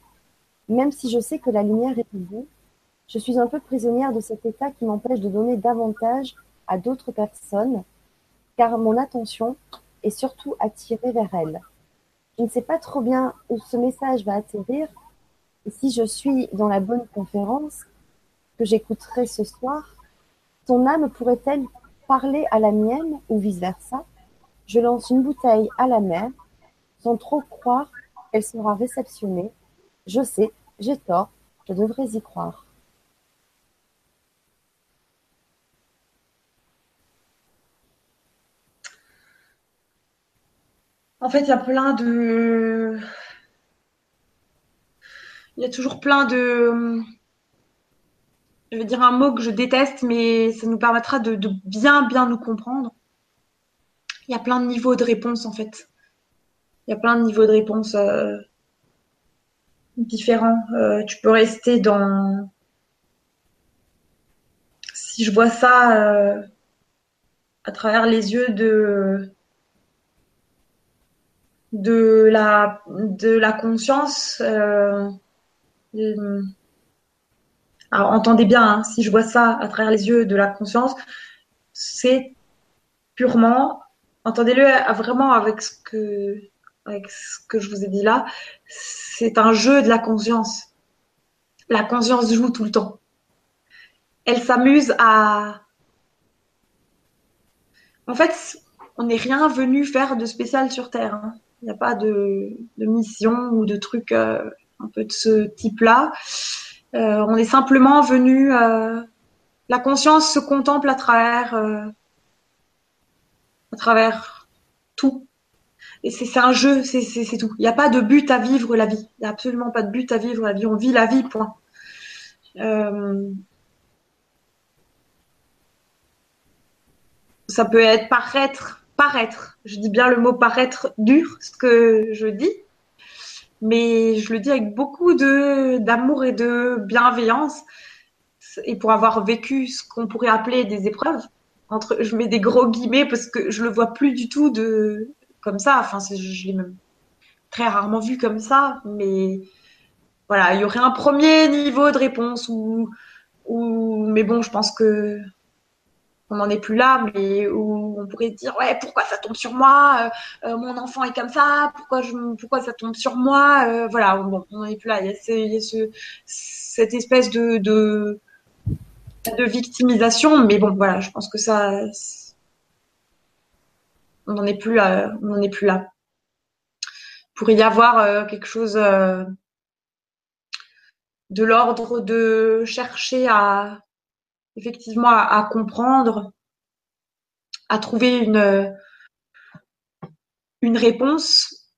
Même si je sais que la lumière est au bout, je suis un peu prisonnière de cet état qui m'empêche de donner davantage à d'autres personnes, car mon attention est surtout attirée vers elle. Je ne sais pas trop bien où ce message va atterrir, et si je suis dans la bonne conférence que j'écouterai ce soir, ton âme pourrait-elle parler à la mienne ou vice-versa? Je lance une bouteille à la mer, sans trop croire qu'elle sera réceptionnée. Je sais, j'ai tort, je devrais y croire. En fait, il y a plein de. Il y a toujours plein de. Je vais dire un mot que je déteste, mais ça nous permettra de, bien, bien nous comprendre. Il y a plein de niveaux de réponse, en fait. Il y a plein de niveaux de réponse euh, différents. Euh, tu peux rester dans. Si je vois ça euh, à travers les yeux de de la, conscience. Euh, alors, entendez bien, hein, si je vois ça à travers les yeux de la conscience, c'est purement, entendez-le vraiment avec ce que, avec ce que je vous ai dit là, c'est un jeu de la conscience. La conscience joue tout le temps. Elle s'amuse à. En fait, on n'est rien venu faire de spécial sur Terre. Hein. Il n'y a pas de, mission ou de truc euh, un peu de ce type-là. Euh, on est simplement venu. Euh, la conscience se contemple à travers, à travers tout. Et c'est un jeu, c'est tout. Il n'y a pas de but à vivre la vie. Il n'y a absolument pas de but à vivre la vie. On vit la vie, point. ça peut être paraître paraître. Je dis bien le mot paraître dur, ce que je dis, mais je le dis avec beaucoup d'amour et de bienveillance. Et pour avoir vécu ce qu'on pourrait appeler des épreuves, entre, je mets des gros guillemets parce que je le vois plus du tout de comme ça. Enfin, je l'ai même très rarement vu comme ça, mais voilà, il y aurait un premier niveau de réponse ou, ou mais bon, je pense que on n'en est plus là, mais où on pourrait dire ouais pourquoi ça tombe sur moi, euh, euh, mon enfant est comme ça, pourquoi pourquoi ça tombe sur moi, euh, voilà, on n'en est plus là. Il y a, ce, cette espèce de, de, victimisation, mais bon voilà, je pense que ça, on n'en est plus là, on n'en est plus là. Pour y avoir quelque chose de l'ordre de chercher à effectivement à, comprendre, à trouver une, une réponse.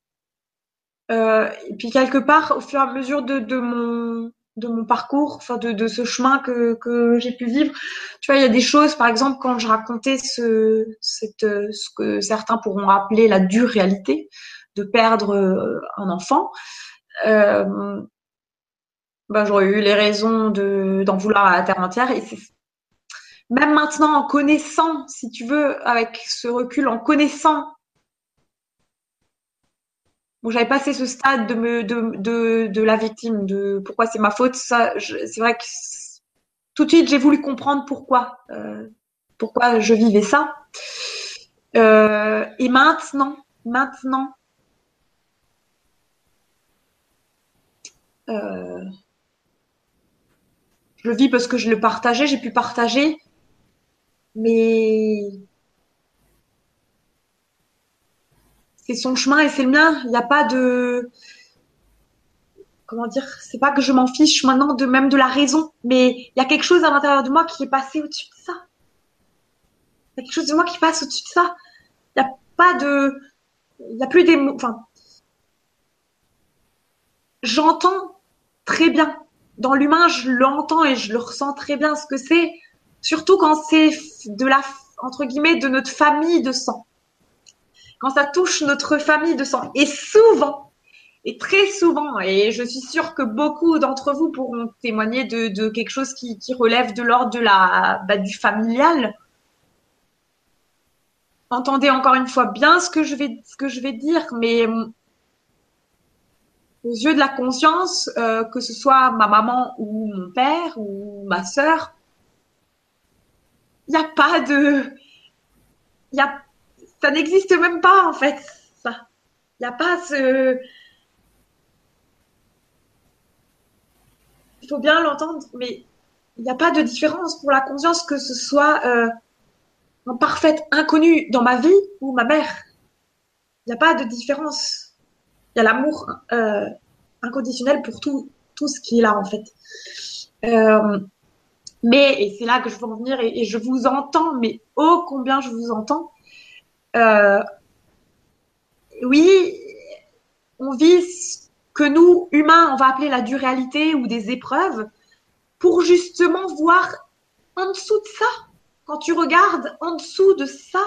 Euh, et puis quelque part, au fur et à mesure de, de mon de mon parcours, enfin de, de ce chemin que, que j'ai pu vivre. Tu vois, il y a des choses, par exemple, quand je racontais ce, cette, ce que certains pourront appeler la dure réalité de perdre euh, un enfant, euh, bah, j'aurais eu les raisons de d'en vouloir à la terre entière. Même maintenant, en connaissant, si tu veux, avec ce recul, en connaissant Bon, j'avais passé ce stade de, me, de, de, de la victime, de pourquoi c'est ma faute. Ça, c'est vrai que tout de suite, j'ai voulu comprendre pourquoi, euh, pourquoi je vivais ça. Euh, et maintenant, maintenant, euh, je vis parce que je le partageais, j'ai pu partager, mais c'est son chemin et c'est le mien. Il n'y a pas de comment dire, c'est pas que je m'en fiche maintenant de même de la raison, mais il y a quelque chose à l'intérieur de moi qui est passé au-dessus de ça. Il y a quelque chose de moi qui passe au-dessus de ça. Il n'y a pas de, il n'y a plus des mots, enfin, j'entends très bien. Dans l'humain, je l'entends et je le ressens très bien ce que c'est, surtout quand c'est de la, entre guillemets, de notre famille de sang quand ça touche notre famille de sang. Et souvent, et très souvent, et je suis sûre que beaucoup d'entre vous pourront témoigner de, quelque chose qui, relève de l'ordre de la bah, du familial. Entendez encore une fois bien ce que je vais ce que je vais dire, mais aux yeux de la conscience, euh, que ce soit ma maman ou mon père ou ma sœur, il n'y a pas de, y a ça n'existe même pas en fait. Ça, il n'y a pas ce. Il faut bien l'entendre, mais il n'y a pas de différence pour la conscience que ce soit euh, un parfait inconnu dans ma vie ou ma mère. Il n'y a pas de différence. Il y a l'amour euh, inconditionnel pour tout, tout ce qui est là en fait. Euh, mais, et c'est là que je veux en venir, et, je vous entends, mais oh combien je vous entends, euh, oui, on vit ce que nous, humains, on va appeler la duréalité ou des épreuves, pour justement voir en dessous de ça. Quand tu regardes en dessous de ça,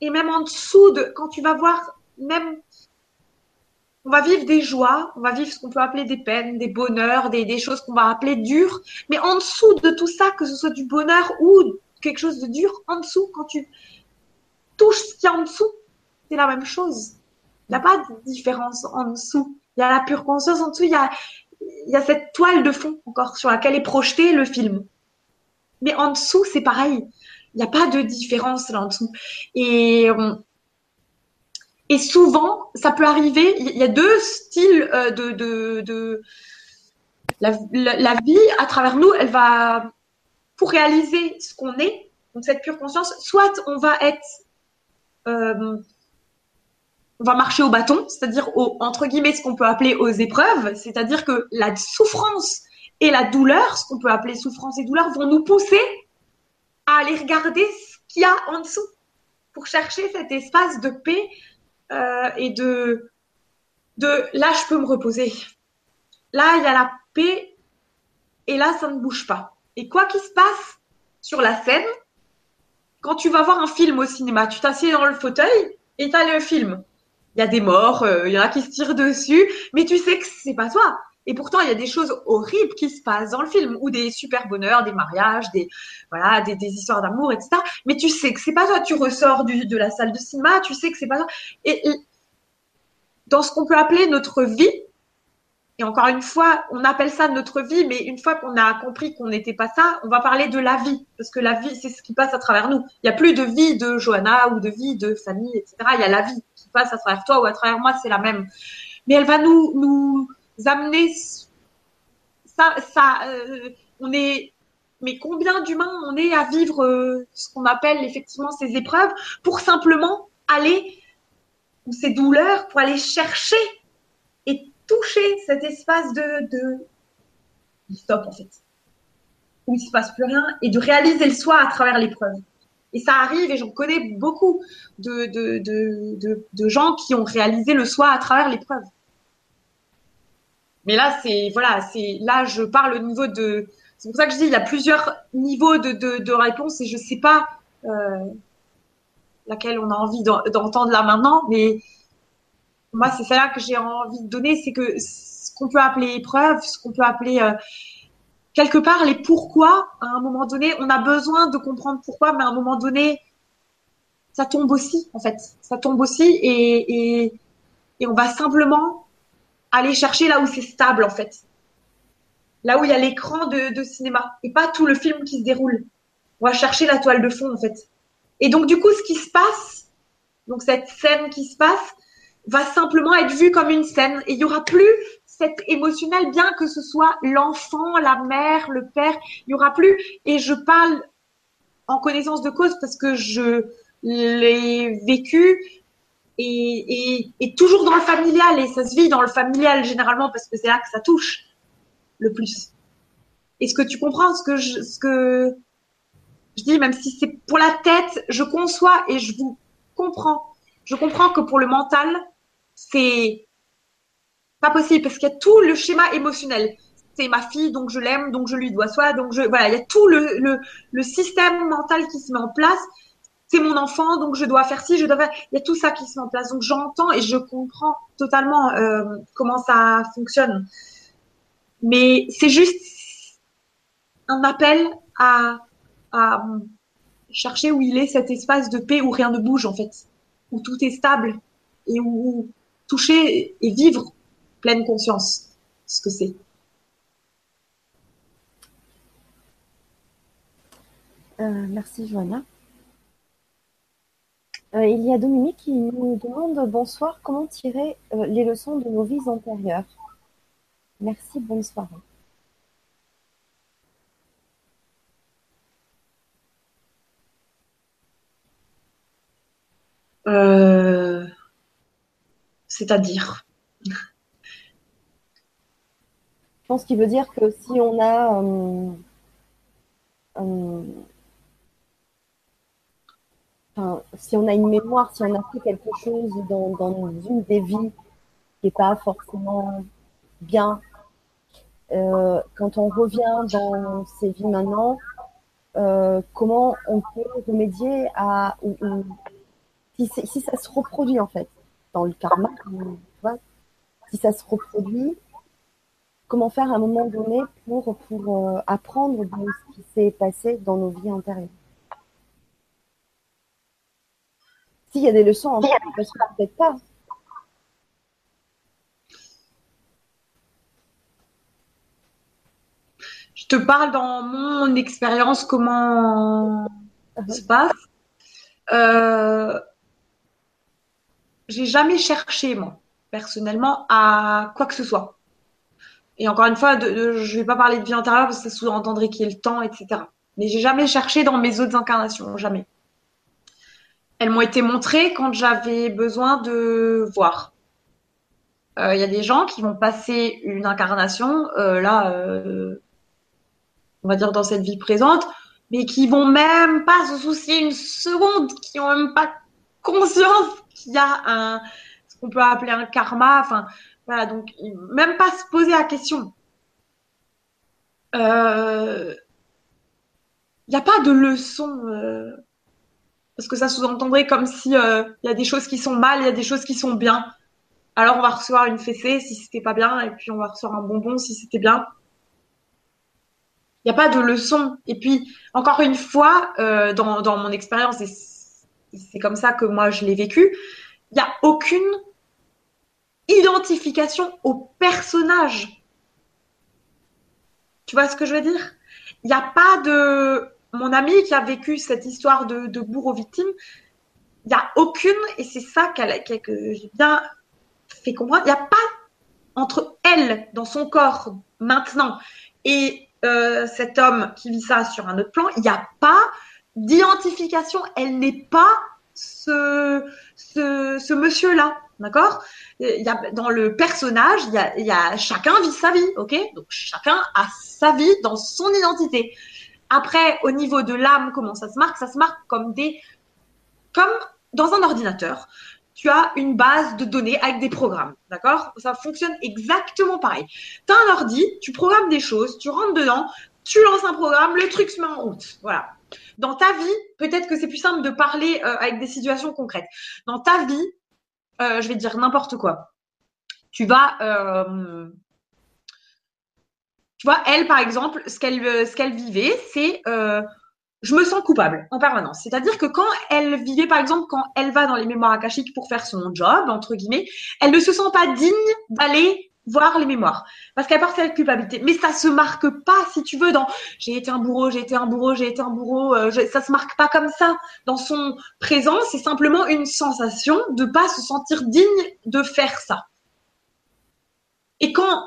et même en dessous de, quand tu vas voir, même, on va vivre des joies, on va vivre ce qu'on peut appeler des peines, des bonheurs, des, choses qu'on va appeler dures, mais en dessous de tout ça, que ce soit du bonheur ou quelque chose de dur, en dessous, quand tu, touche ce qu'il y a en dessous, c'est la même chose. Il n'y a pas de différence en dessous. Il y a la pure conscience en dessous, il y a, il y a cette toile de fond encore sur laquelle est projeté le film. Mais en dessous, c'est pareil. Il n'y a pas de différence là en dessous. Et, euh, et souvent, ça peut arriver, il y a deux styles euh, de, de, de la, vie à travers nous, elle va, pour réaliser ce qu'on est, cette pure conscience, soit on va être euh, on va marcher au bâton, c'est-à-dire entre guillemets ce qu'on peut appeler aux épreuves, c'est-à-dire que la souffrance et la douleur, ce qu'on peut appeler souffrance et douleur, vont nous pousser à aller regarder ce qu'il y a en dessous pour chercher cet espace de paix euh, et de, de là je peux me reposer. Là il y a la paix et là ça ne bouge pas. Et quoi qu'il se passe sur la scène, quand tu vas voir un film au cinéma, tu t'assieds dans le fauteuil et tu as le film. Il y a des morts, euh, il y en a qui se tirent dessus, mais tu sais que c'est pas toi. Et pourtant, il y a des choses horribles qui se passent dans le film, ou des super bonheurs, des mariages, des voilà, des, histoires d'amour, etc. Mais tu sais que c'est pas toi. Tu ressors de la salle de cinéma, tu sais que c'est pas toi. et dans ce qu'on peut appeler notre vie, et encore une fois, on appelle ça notre vie, mais une fois qu'on a compris qu'on n'était pas ça, on va parler de la vie, parce que la vie, c'est ce qui passe à travers nous. Il n'y a plus de vie de Johanna ou de vie de Fanny, etc. Il y a la vie qui passe à travers toi ou à travers moi, c'est la même. Mais elle va nous, nous amener ça, ça, euh, on est, mais combien d'humains on est à vivre euh, ce qu'on appelle effectivement ces épreuves pour simplement aller, ou ces douleurs, pour aller chercher toucher cet espace de, de, stop en fait, où il se passe plus rien, et de réaliser le soi à travers l'épreuve. Et ça arrive, et j'en connais beaucoup de, de, de, de, gens qui ont réalisé le soi à travers l'épreuve. Mais là, c'est voilà, c'est là je parle au niveau de. C'est pour ça que je dis il y a plusieurs niveaux de, de, de réponse et je sais pas euh, laquelle on a envie d'entendre là maintenant, mais moi, c'est ça là que j'ai envie de donner, c'est que ce qu'on peut appeler épreuves, ce qu'on peut appeler euh, quelque part les pourquoi. À un moment donné, on a besoin de comprendre pourquoi, mais à un moment donné, ça tombe aussi, en fait. Ça tombe aussi et, et, et on va simplement aller chercher là où c'est stable, en fait. Là où il y a l'écran de, cinéma et pas tout le film qui se déroule. On va chercher la toile de fond, en fait. Et donc, du coup, ce qui se passe, donc cette scène qui se passe, va simplement être vue comme une scène. Et il y aura plus cet émotionnel, bien que ce soit l'enfant, la mère, le père, il y aura plus. Et je parle en connaissance de cause parce que je l'ai vécu et, et, toujours dans le familial. Et ça se vit dans le familial généralement parce que c'est là que ça touche le plus. Est-ce que tu comprends ce que je, ce que je dis, même si c'est pour la tête, je conçois et je vous comprends. Je comprends que pour le mental, c'est pas possible parce qu'il y a tout le schéma émotionnel. C'est ma fille, donc je l'aime, donc je lui dois soi, donc je voilà, il y a tout le, le, le système mental qui se met en place. C'est mon enfant, donc je dois faire ci, je dois faire. Il y a tout ça qui se met en place. Donc j'entends et je comprends totalement euh, comment ça fonctionne. Mais c'est juste un appel à chercher où il est cet espace de paix où rien ne bouge en fait, où tout est stable et où toucher et vivre pleine conscience ce que c'est. Euh, merci Joanna. Euh, il y a Dominique qui nous demande bonsoir, comment tirer euh, les leçons de nos vies antérieures? Merci, bonne soirée. Euh, c'est-à-dire? Je pense qu'il veut dire que si on a euh, euh, si on a une mémoire, si on a fait quelque chose dans, une des vies qui n'est pas forcément bien, quand on revient dans ces vies maintenant, comment on peut remédier à si, ça se reproduit en fait dans le karma, si ça se reproduit, comment faire à un moment donné pour, pour euh, apprendre de ce qui s'est passé dans nos vies antérieures? S'il y a des leçons en peut-être pas. Je te parle dans mon expérience, comment ça uh-huh. se passe. Euh, j'ai jamais cherché, moi, personnellement, à quoi que ce soit. Et encore une fois, de, je vais pas parler de vie antérieure parce que ça sous-entendrait qu'il y ait le temps, etc. Mais j'ai jamais cherché dans mes autres incarnations, jamais. Elles m'ont été montrées quand j'avais besoin de voir. Il euh, y a des gens qui vont passer une incarnation, euh, là, euh, on va dire dans cette vie présente, mais qui vont même pas se soucier une seconde, qui ont même pas conscience qu'il y a un, ce qu'on peut appeler un karma. Enfin, voilà, donc même pas se poser la question. Il n'y a pas de leçon. Euh, parce que ça sous-entendrait comme si il euh, y a des choses qui sont mal, il y a des choses qui sont bien. Alors on va recevoir une fessée si c'était pas bien, et puis on va recevoir un bonbon si c'était bien. Il n'y a pas de leçon. Et puis, encore une fois, dans, dans mon expérience, et c'est comme ça que moi je l'ai vécu, il n'y a aucune identification au personnage. Tu vois ce que je veux dire? Il n'y a pas de... Mon ami qui a vécu cette histoire de, bourreau victime, il n'y a aucune, et c'est ça qu'elle, que j'ai bien fait comprendre, il n'y a pas entre elle, dans son corps, maintenant, et euh, cet homme qui vit ça sur un autre plan, il n'y a pas d'identification. Elle n'est pas ce, monsieur-là. D'accord? Dans le personnage, y, a, y a chacun vit sa vie, ok? Donc chacun a sa vie dans son identité. Après, au niveau de l'âme, comment ça se marque? Ça se marque comme des, comme dans un ordinateur. Tu as une base de données avec des programmes, d'accord? Ça fonctionne exactement pareil. Tu as un ordi, tu programmes des choses, tu rentres dedans, tu lances un programme, le truc se met en route. Voilà. Dans ta vie, peut-être que c'est plus simple de parler euh, avec des situations concrètes. Dans ta vie, euh, je vais dire n'importe quoi. Tu vas, euh, vois, elle, par exemple, ce qu'elle ce qu'elle vivait, c'est je me sens coupable en permanence. C'est-à-dire que quand elle vivait, par exemple, quand elle va dans les mémoires akashiques pour faire son job, entre guillemets, elle ne se sent pas digne d'aller voir les mémoires. Parce qu'elle porte cette culpabilité. Mais ça se marque pas si tu veux dans j'ai été un bourreau j'ai été un bourreau j'ai été un bourreau euh, ça se marque pas comme ça dans son présent. C'est simplement une sensation de pas se sentir digne de faire ça. Et quand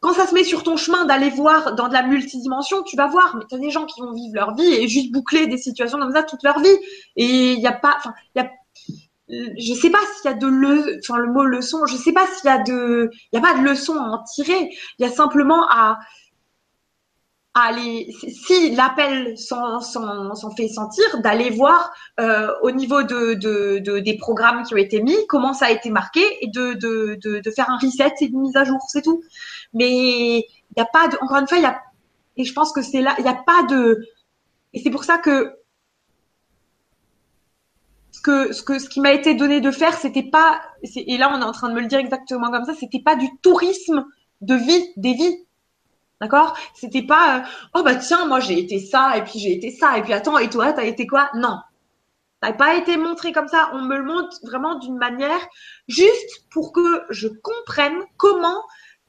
quand ça se met sur ton chemin d'aller voir dans de la multidimension, tu vas voir, mais tu as des gens qui vont vivre leur vie et juste boucler des situations comme ça toute leur vie. Et il n'y a pas, enfin, il y a je sais pas s'il y a de le, enfin le mot leçon, je sais pas s'il y a de, il y a pas de leçon à en tirer. Il y a simplement à aller, si l'appel s'en, fait sentir, d'aller voir euh, au niveau de, de, de, des programmes qui ont été mis, comment ça a été marqué et de, faire un reset et une mise à jour, c'est tout. Mais il n'y a pas de, encore une fois, y a, et je pense que c'est là, il n'y a pas de, et c'est pour ça que ce qui m'a été donné de faire, c'était pas et là on est en train de me le dire exactement comme ça, c'était pas du tourisme de vie, des vies. D'accord? C'était pas euh, oh bah tiens, moi j'ai été ça et puis j'ai été ça et puis attends et toi t'as été quoi? Non. N'a pas été montré comme ça, on me le montre vraiment d'une manière juste pour que je comprenne comment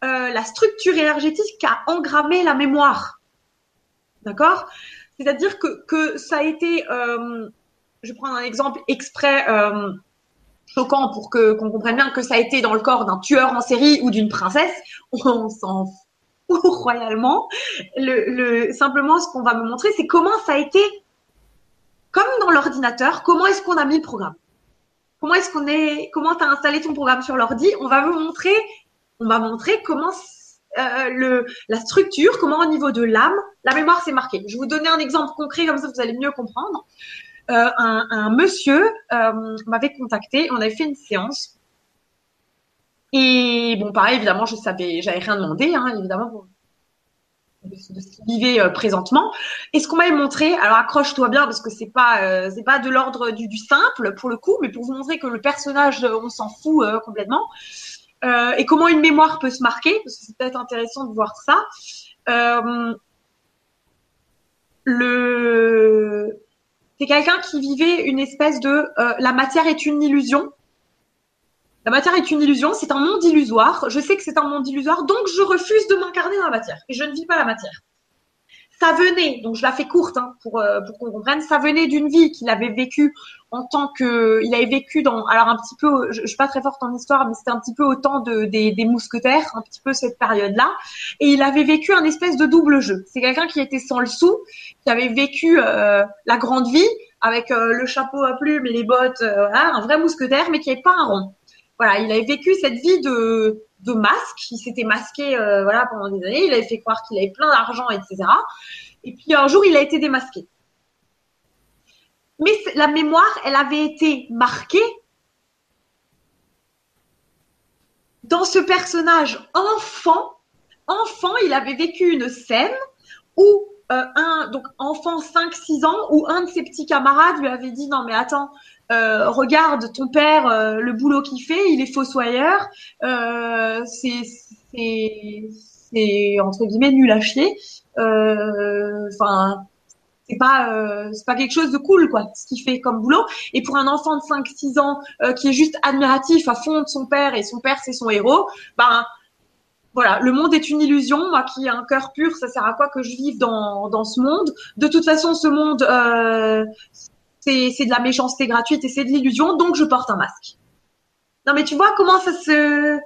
euh, la structure énergétique a engrammé la mémoire. D'accord? C'est-à-dire que, que ça a été euh, je prends un exemple exprès euh, choquant pour que qu'on comprenne bien que ça a été dans le corps d'un tueur en série ou d'une princesse, on s'en royalement. Le, le, simplement, ce qu'on va me montrer, c'est comment ça a été, comme dans l'ordinateur, comment est-ce qu'on a mis le programme Comment est-ce qu'on est, comment tu as installé ton programme sur l'ordi On va vous montrer, on va montrer comment euh, la structure, comment au niveau de l'âme, la mémoire s'est marquée. Je vais vous donner un exemple concret, comme ça vous allez mieux comprendre. Euh, un, monsieur euh, m'avait contacté, on avait fait une séance. Et bon, pareil, évidemment, je savais, j'avais rien demandé, hein, évidemment, de, ce qu'il vivait euh, présentement. Et ce qu'on m'avait montré, alors accroche-toi bien parce que c'est pas, c'est pas de l'ordre du, simple pour le coup, mais pour vous montrer que le personnage, on s'en fout complètement. et comment une mémoire peut se marquer, parce que c'est peut-être intéressant de voir ça. le c'est quelqu'un qui vivait une espèce de euh, la matière est une illusion. La matière est une illusion, c'est un monde illusoire. Je sais que c'est un monde illusoire, donc je refuse de m'incarner dans la matière et je ne vis pas la matière ça venait, donc je la fais courte hein, pour, euh, pour qu'on comprenne, ça venait d'une vie qu'il avait vécue en tant que, il avait vécu dans, alors un petit peu, je, je suis pas très forte en histoire, mais c'était un petit peu au temps de, des, des mousquetaires, un petit peu cette période-là, et il avait vécu un espèce de double jeu. C'est quelqu'un qui était sans le sou, qui avait vécu euh, la grande vie avec euh, le chapeau à plumes et les bottes, un vrai mousquetaire, mais qui n'avait pas un rond. Voilà, il avait vécu cette vie de masque. Il s'était masqué euh, voilà pendant des années. Il avait fait croire qu'il avait plein d'argent, etc. Et puis un jour, il a été démasqué. Mais la mémoire, elle avait été marquée dans ce personnage enfant. Enfant, il avait vécu une scène où euh, un donc enfant 5-6 ans où un de ses petits camarades lui avait dit non mais attends euh, regarde ton père euh, le boulot qu'il fait il est fossoyeur. Euh, c'est c'est entre guillemets nul à chier. Enfin c'est pas c'est pas quelque chose de cool quoi ce qu'il fait comme boulot. Et pour un enfant de 5 6 ans qui est juste admiratif à fond de son père et son père c'est son héros ben voilà, le monde est une illusion. Moi qui ai un cœur pur, ça sert à quoi que je vive dans, dans ce monde? De toute façon, ce monde, euh, c'est de la méchanceté gratuite et c'est de l'illusion, donc je porte un masque. Non mais tu vois comment ça se...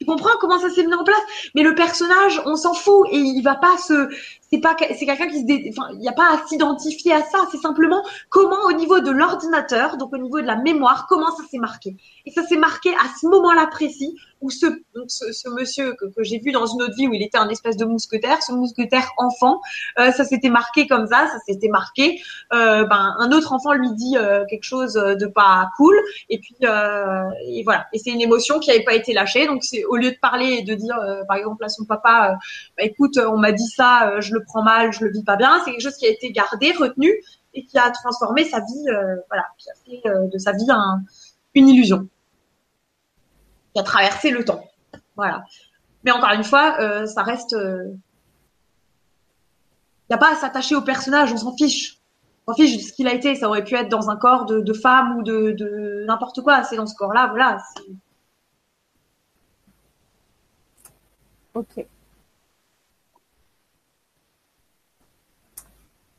Tu comprends comment ça s'est mis en place? Mais le personnage, on s'en fout et il va pas se c'est pas c'est quelqu'un qui se enfin il n'y a pas à s'identifier à ça. C'est simplement comment au niveau de l'ordinateur donc au niveau de la mémoire comment ça s'est marqué. Et ça s'est marqué à ce moment-là précis où ce ce, monsieur que, que j'ai vu dans une autre vie où il était un espèce de mousquetaire ce mousquetaire enfant euh, ça s'était marqué comme ça ça s'était marqué. Euh, ben un autre enfant lui dit euh, quelque chose de pas cool. Et puis euh, et voilà. Et c'est une émotion qui n'avait pas été lâchée. Donc c'est au lieu de parler et de dire par exemple à son papa bah, écoute on m'a dit ça je le prends mal, je le vis pas bien. C'est quelque chose qui a été gardé, retenu et qui a transformé sa vie, euh, voilà, qui a fait euh, de sa vie une illusion, qui a traversé le temps. Voilà. Mais encore une fois, ça reste. Il n'y a pas à s'attacher au personnage, on s'en fiche. On s'en fiche de ce qu'il a été. Ça aurait pu être dans un corps de, femme ou de, de n'importe quoi. C'est dans ce corps-là, voilà. Ok.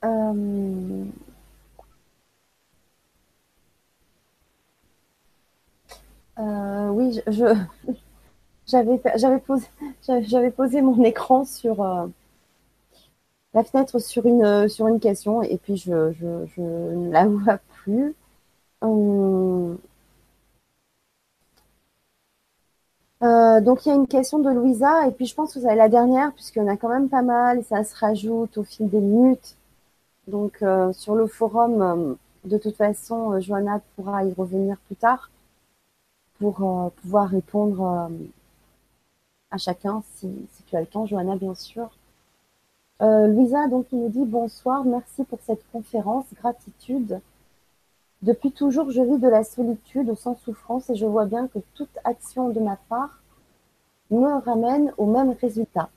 Euh... Euh, oui, je, j'avais, j'avais posé, j'avais posé mon écran sur euh, la fenêtre sur une sur une question et puis je, je, je ne la vois plus. Euh, donc il y a une question de Louisa et puis je pense que c'est la dernière puisqu'il y en a quand même pas mal et ça se rajoute au fil des minutes. Donc sur le forum, de toute façon, Johanna pourra y revenir plus tard pour euh, pouvoir répondre euh, à chacun si, tu as le temps, Johanna, bien sûr. Euh, Louisa, donc, il nous dit bonsoir, merci pour cette conférence, gratitude. Depuis toujours, je vis de la solitude sans souffrance et je vois bien que toute action de ma part me ramène au même résultat.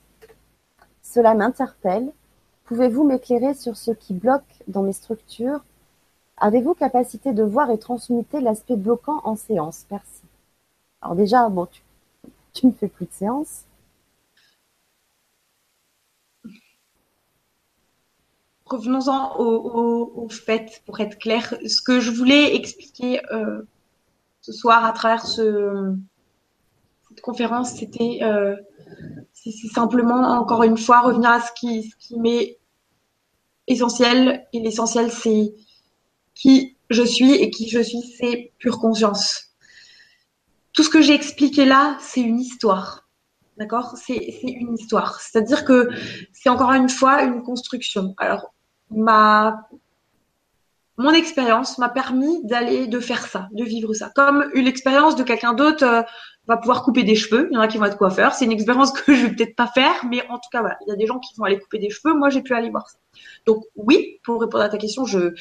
Cela m'interpelle. Pouvez-vous m'éclairer sur ce qui bloque dans mes structures? Avez-vous capacité de voir et transmuter l'aspect bloquant en séance? Merci. Alors déjà, bon, tu, ne fais plus de séances. Revenons-en au, fait, pour être clair. Ce que je voulais expliquer euh, ce soir à travers ce, cette conférence, c'était euh, simplement, encore une fois, revenir à ce qui m'est essentiel. Et l'essentiel, c'est qui je suis et qui je suis, c'est pure conscience tout ce que j'ai expliqué là, c'est une histoire. D'accord? C'est une histoire. C'est-à-dire que c'est encore une fois une construction. Alors, ma, mon expérience m'a permis d'aller, de faire ça, de vivre ça. Comme une expérience de quelqu'un d'autre euh, va pouvoir couper des cheveux. Il y en a qui vont être coiffeurs. C'est une expérience que je vais peut-être pas faire, mais en tout cas. Il y a des gens qui vont aller couper des cheveux. Moi, j'ai pu aller voir ça. Donc oui, pour répondre à ta question, je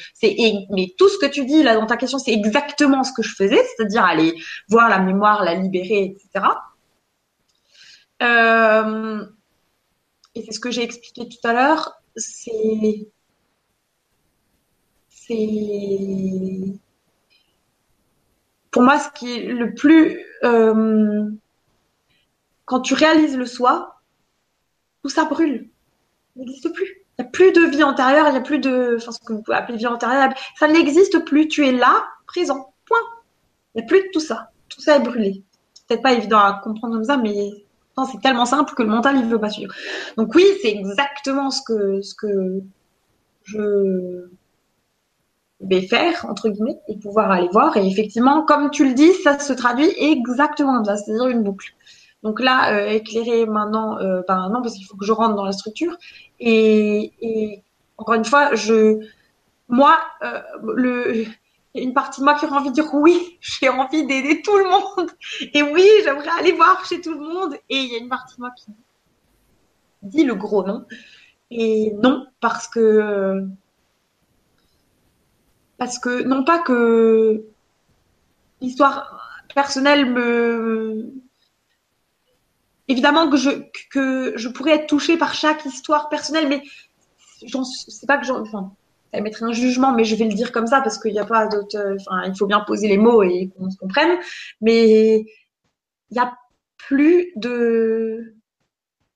mais tout ce que tu dis dans ta question, c'est exactement ce que je faisais, c'est-à-dire aller voir la mémoire, la libérer, etc. Euh, et c'est ce que j'ai expliqué tout à l'heure, c'est c'est pour moi ce qui est le plus euh, quand tu réalises le soi, tout ça brûle, n'existe plus. Il n'y a plus de vie antérieure, il n'y a plus de, enfin, ce que vous pouvez appeler vie antérieure, ça n'existe plus. Tu es là, présent, point. Il n'y a plus de tout ça. Tout ça est brûlé. C'est peut-être pas évident à comprendre comme ça, mais c'est tellement simple que le mental, il veut pas suivre. Donc oui, c'est exactement ce que, ce que je faire, entre guillemets, et pouvoir aller voir. Et effectivement, comme tu le dis, ça se traduit exactement comme ça, c'est-à-dire une boucle. Donc là, euh, éclairer maintenant, euh, ben non, parce qu'il faut que je rentre dans la structure. Et, encore une fois, je, moi, euh, le, une partie de moi qui aurait envie de dire oui, j'ai envie d'aider tout le monde. Et oui, j'aimerais aller voir chez tout le monde. Et il y a une partie de moi qui dit le gros non. Et non, parce que, parce que, non pas que l'histoire personnelle me, évidemment que je, que je pourrais être touchée par chaque histoire personnelle, mais c'est pas que j'en, enfin, ça mettrait un jugement, mais je vais le dire comme ça parce qu'il n'y a pas d'autre, enfin, il faut bien poser les mots et qu'on se comprenne, mais il n'y a plus de,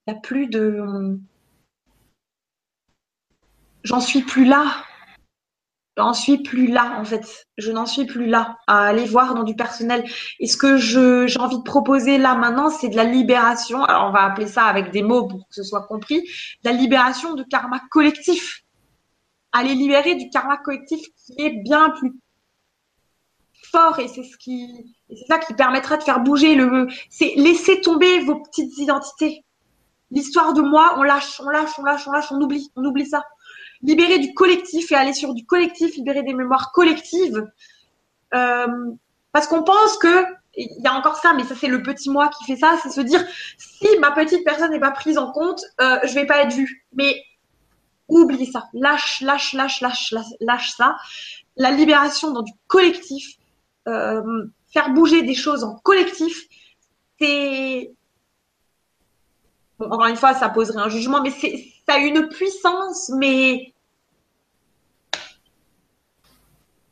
il n'y a plus de, j'en suis plus là n'en suis plus là en fait. Je n'en suis plus là à aller voir dans du personnel. Et ce que je j'ai envie de proposer là maintenant, c'est de la libération. Alors on va appeler ça avec des mots pour que ce soit compris. La libération de karma collectif. Aller libérer du karma collectif qui est bien plus fort et c'est ce qui c'est ça qui permettra de faire bouger le c'est laisser tomber vos petites identités. L'histoire de moi, on lâche, on lâche, on lâche, on lâche, on oublie, on oublie ça libérer du collectif et aller sur du collectif, libérer des mémoires collectives. Euh, parce qu'on pense que il y a encore ça, mais ça c'est le petit moi qui fait ça, c'est se dire si ma petite personne n'est pas prise en compte, euh, je vais pas être vue. Mais oublie ça, lâche, lâche, lâche, lâche, lâche, ça. La libération dans du collectif, euh, faire bouger des choses en collectif, c'est encore une fois, ça poserait un jugement, mais ça a une puissance, mais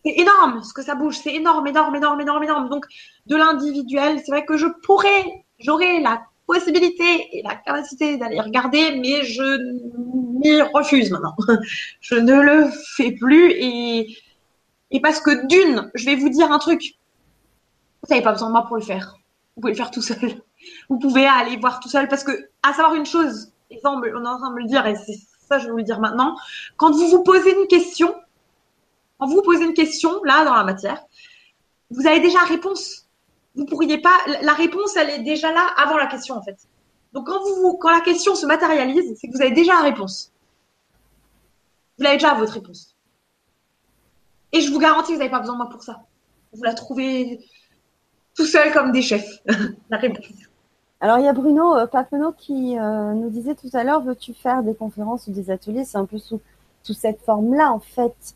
c'est énorme ce que ça bouge, c'est énorme, énorme, énorme, énorme, énorme. Donc, de l'individuel, c'est vrai que je pourrais, j'aurais la possibilité et la capacité d'aller regarder, mais je m'y refuse maintenant. Je ne le fais plus et, et parce que d'une, je vais vous dire un truc. Vous n'avez pas besoin de moi pour le faire. Vous pouvez le faire tout seul. Vous pouvez aller voir tout seul parce que, à savoir une chose, on, est en train de me le dire et c'est ça, je vais vous le dire maintenant. Quand vous vous posez une question, quand vous posez une question, là, dans la matière, vous avez déjà la réponse. Vous pourriez pas, la réponse, elle est déjà là avant la question, en fait. Donc, quand la question se matérialise, c'est que vous avez déjà la réponse. Vous l'avez déjà votre réponse. Et je vous garantis que vous n'avez pas besoin de moi pour ça. Vous la trouvez tout seul comme des chefs, la réponse. Alors, il y a Bruno euh, Papenot qui euh, nous disait tout à l'heure, veux-tu faire des conférences ou des ateliers? C'est un peu sous, sous cette forme-là, en fait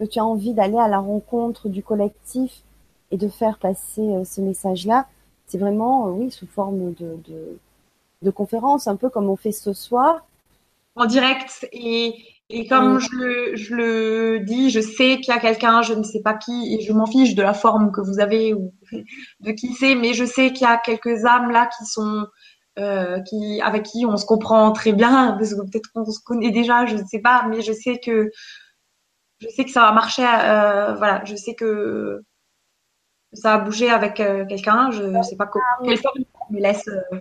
que tu as envie d'aller à la rencontre du collectif et de faire passer euh, ce message-là, c'est vraiment, euh, oui, sous forme de, de, de, conférence, un peu comme on fait ce soir. En direct. Et, et comme je, le, je le dis, je sais qu'il y a quelqu'un, je ne sais pas qui, et je m'en fiche de la forme que vous avez ou de qui c'est, mais je sais qu'il y a quelques âmes là qui sont euh, qui, avec qui on se comprend très bien, parce que peut-être qu'on se connaît déjà, je ne sais pas, mais je sais que je sais que ça va marcher. Euh, voilà, je sais que ça a bougé avec euh, quelqu'un. Je ne sais pas comment, quelle forme me laisse euh,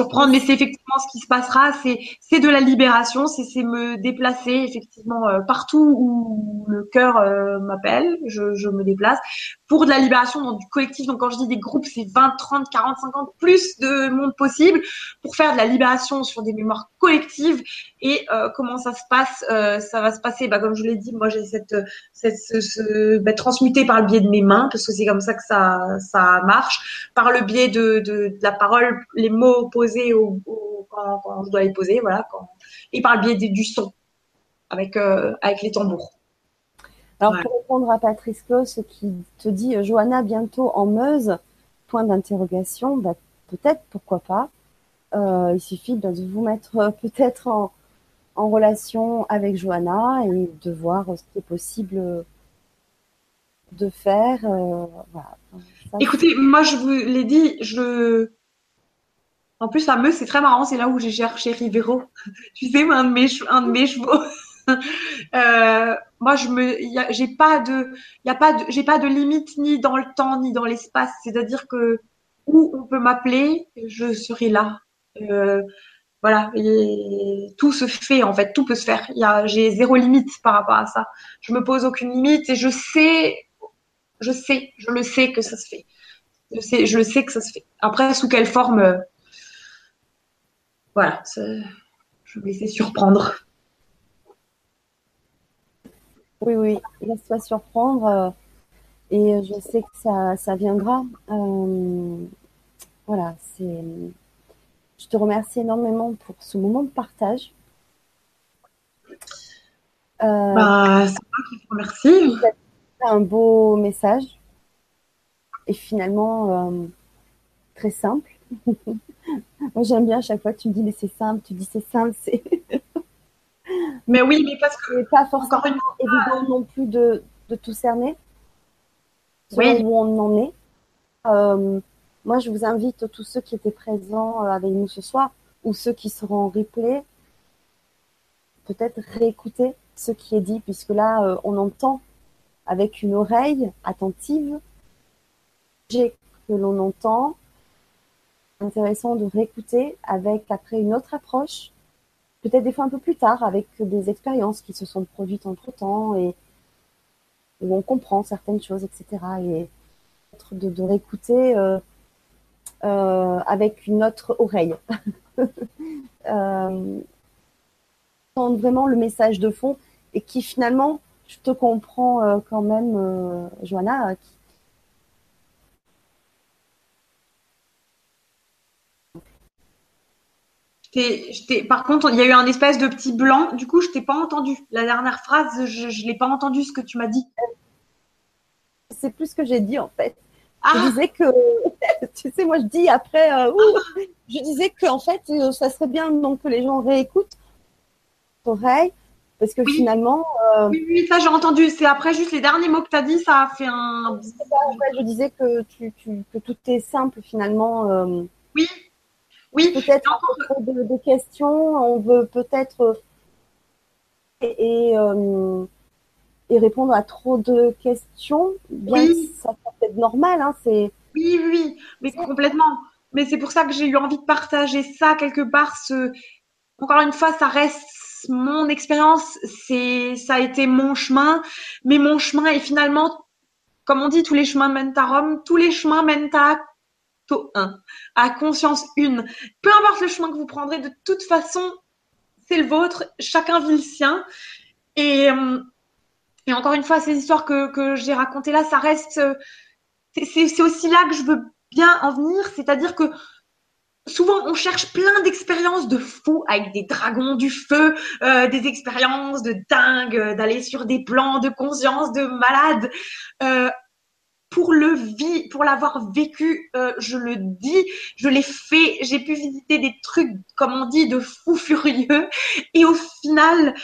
surprendre, mais c'est effectivement ce qui se passera. C'est de la libération, c'est me déplacer effectivement euh, partout où le cœur euh, m'appelle, je, je, me déplace pour de la libération dans du collectif. Donc quand je dis des groupes, c'est 20, 30, 40, 50 plus de monde possible pour faire de la libération sur des mémoires collectives. Et euh, comment ça se passe Ça va se passer, bah, comme je l'ai dit, moi j'ai cette, cette ce, ce bah, transmuté par le biais de mes mains parce que c'est comme ça que ça ça marche, par le biais de, de, de la parole, les mots posés au, quand, je dois les poser, voilà, et par le biais du son avec, euh, avec les tambours. Alors, pour répondre à Patrice Claus qui te dit euh, Johanna bientôt en Meuse, point d'interrogation, bah, peut-être, pourquoi pas. Euh, il suffit de vous mettre peut-être en, en, relation avec Johanna et de voir ce qui est possible de faire. Voilà. Écoutez, moi je vous l'ai dit, je en plus, à Meuse, c'est très marrant, c'est là où j'ai cherché Rivero. tu sais, un de mes, un de mes chevaux. euh, moi, je me, j'ai pas de, y a pas de, j'ai pas de limite ni dans le temps ni dans l'espace. C'est-à-dire que où on peut m'appeler, je serai là. Euh, voilà, tout se fait en fait, tout peut se faire. J'ai zéro limite par rapport à ça. Je me pose aucune limite et je sais, je sais, je le sais que ça se fait. Je sais, je le sais que ça se fait. Après, sous quelle forme voilà, je vais laisser surprendre. Oui, oui, laisse-toi surprendre. Euh, et je sais que ça, ça viendra. Euh, voilà, c'est. Je te remercie énormément pour ce moment de partage. Euh, bah, c'est moi qui te remercie. Un beau message. Et finalement, très simple. Moi, j'aime bien à chaque fois que tu me dis, mais c'est simple, tu dis c'est simple, c'est. mais oui, mais parce que. pas forcément évident non plus de, de tout cerner. Oui. Où on en est. Euh, moi, je vous invite, tous ceux qui étaient présents euh, avec nous ce soir, ou ceux qui seront en replay, peut-être réécouter ce qui est dit, puisque là, euh, on entend avec une oreille attentive, que l'on entend, intéressant de réécouter avec après une autre approche, peut-être des fois un peu plus tard, avec des expériences qui se sont produites entre temps et où on comprend certaines choses, etc. Et de, de réécouter euh, euh, avec une autre oreille. euh, vraiment le message de fond et qui finalement, je te comprends euh, quand même, Johanna, qui, par contre, il y a eu un espèce de petit blanc. Du coup, je t'ai pas entendu. La dernière phrase, je, ne l'ai pas entendu ce que tu m'as dit. C'est plus ce que j'ai dit en fait. Je ah. disais que, tu sais, moi je dis après, euh, je disais que en fait, euh, ça serait bien donc que les gens réécoutent oreille, parce que finalement. Euh, oui, oui, ça j'ai entendu. C'est après juste les derniers mots que tu as dit, ça a fait un. je disais que, tu, que tout est simple finalement. Euh, oui. Oui. Peut-être encore de, questions. On veut peut-être et, et, répondre à trop de questions. Bien, oui. ça, peut être normal. Hein, c'est. Oui, oui, mais complètement. Mais c'est pour ça que j'ai eu envie de partager ça quelque part. Ce... Encore une fois, ça reste mon expérience, c'est ça a été mon chemin, mais mon chemin est finalement, comme on dit, tous les chemins mènent à Rome, tous les chemins mènent à un, à conscience une. Peu importe le chemin que vous prendrez, de toute façon, c'est le vôtre, chacun vit le sien. Et, euh, et encore une fois, ces histoires que, j'ai racontées là, ça reste, c'est aussi là que je veux bien en venir, c'est-à-dire que souvent on cherche plein d'expériences de fou avec des dragons du feu, euh, des expériences de dingue, euh, d'aller sur des plans de conscience de malade. Euh, pour le vie, pour l'avoir vécu, je le dis, je l'ai fait, j'ai pu visiter des trucs, comme on dit, de fou furieux. Et au final,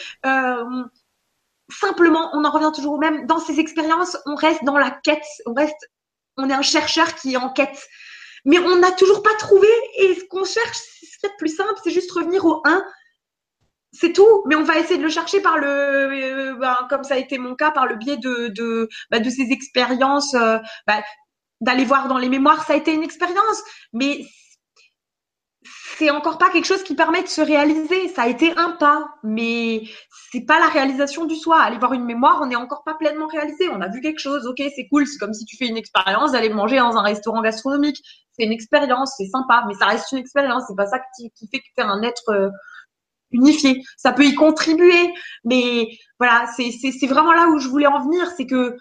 simplement, on en revient toujours au même. Dans ces expériences, on reste dans la quête, on reste, on est un chercheur qui est en quête mais on n'a toujours pas trouvé. Et ce qu'on cherche, c'est plus simple, c'est juste revenir au 1. C'est tout, mais on va essayer de le chercher par le, euh, ben, comme ça a été mon cas, par le biais de de, ben, de ces expériences, euh, ben, d'aller voir dans les mémoires, ça a été une expérience, mais c'est encore pas quelque chose qui permet de se réaliser. Ça a été un pas, mais c'est pas la réalisation du soi. Aller voir une mémoire, on n'est encore pas pleinement réalisé. On a vu quelque chose, ok, c'est cool. C'est comme si tu fais une expérience d'aller manger dans un restaurant gastronomique. C'est une expérience, c'est sympa, mais ça reste une expérience. C'est pas ça qui, fait que tu es un être euh, unifié. Ça peut y contribuer, mais voilà, c'est vraiment là où je voulais en venir, c'est que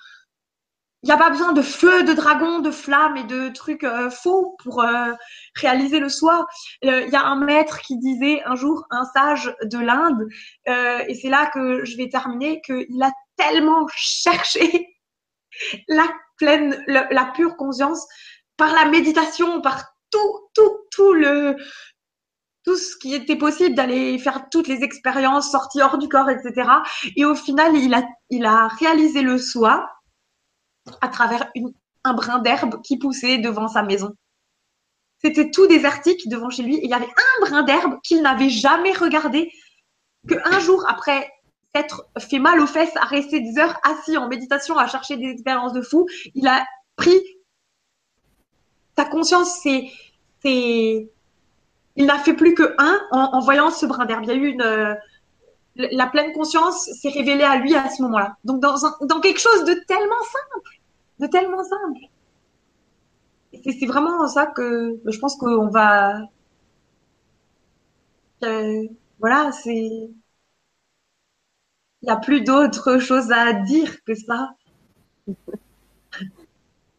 il n'y a pas besoin de feu, de dragon, de flammes et de trucs euh, faux pour euh, réaliser le soi. Euh, il y a un maître qui disait un jour, un sage de l'Inde, et c'est là que je vais terminer, qu'il a tellement cherché la pleine, la pure conscience par la méditation, par tout, tout, tout le, tout ce qui était possible d'aller faire toutes les expériences, sorties hors du corps, etc. Et au final, il a, il a réalisé le soi à travers un brin d'herbe qui poussait devant sa maison. C'était tout désertique devant chez lui. Et il y avait un brin d'herbe qu'il n'avait jamais regardé, que un jour après s'être fait mal aux fesses, à rester des heures assis en méditation, à chercher des expériences de fou, il a pris sa conscience, c'est, c'est, il n'a fait plus que un en, voyant ce brin d'herbe. Il y a eu une, euh, la pleine conscience s'est révélée à lui à ce moment-là. Donc dans, quelque chose de tellement simple, de tellement simple. C'est vraiment ça que je pense qu'on va. voilà, c'est. Il n'y a plus d'autre chose à dire que ça.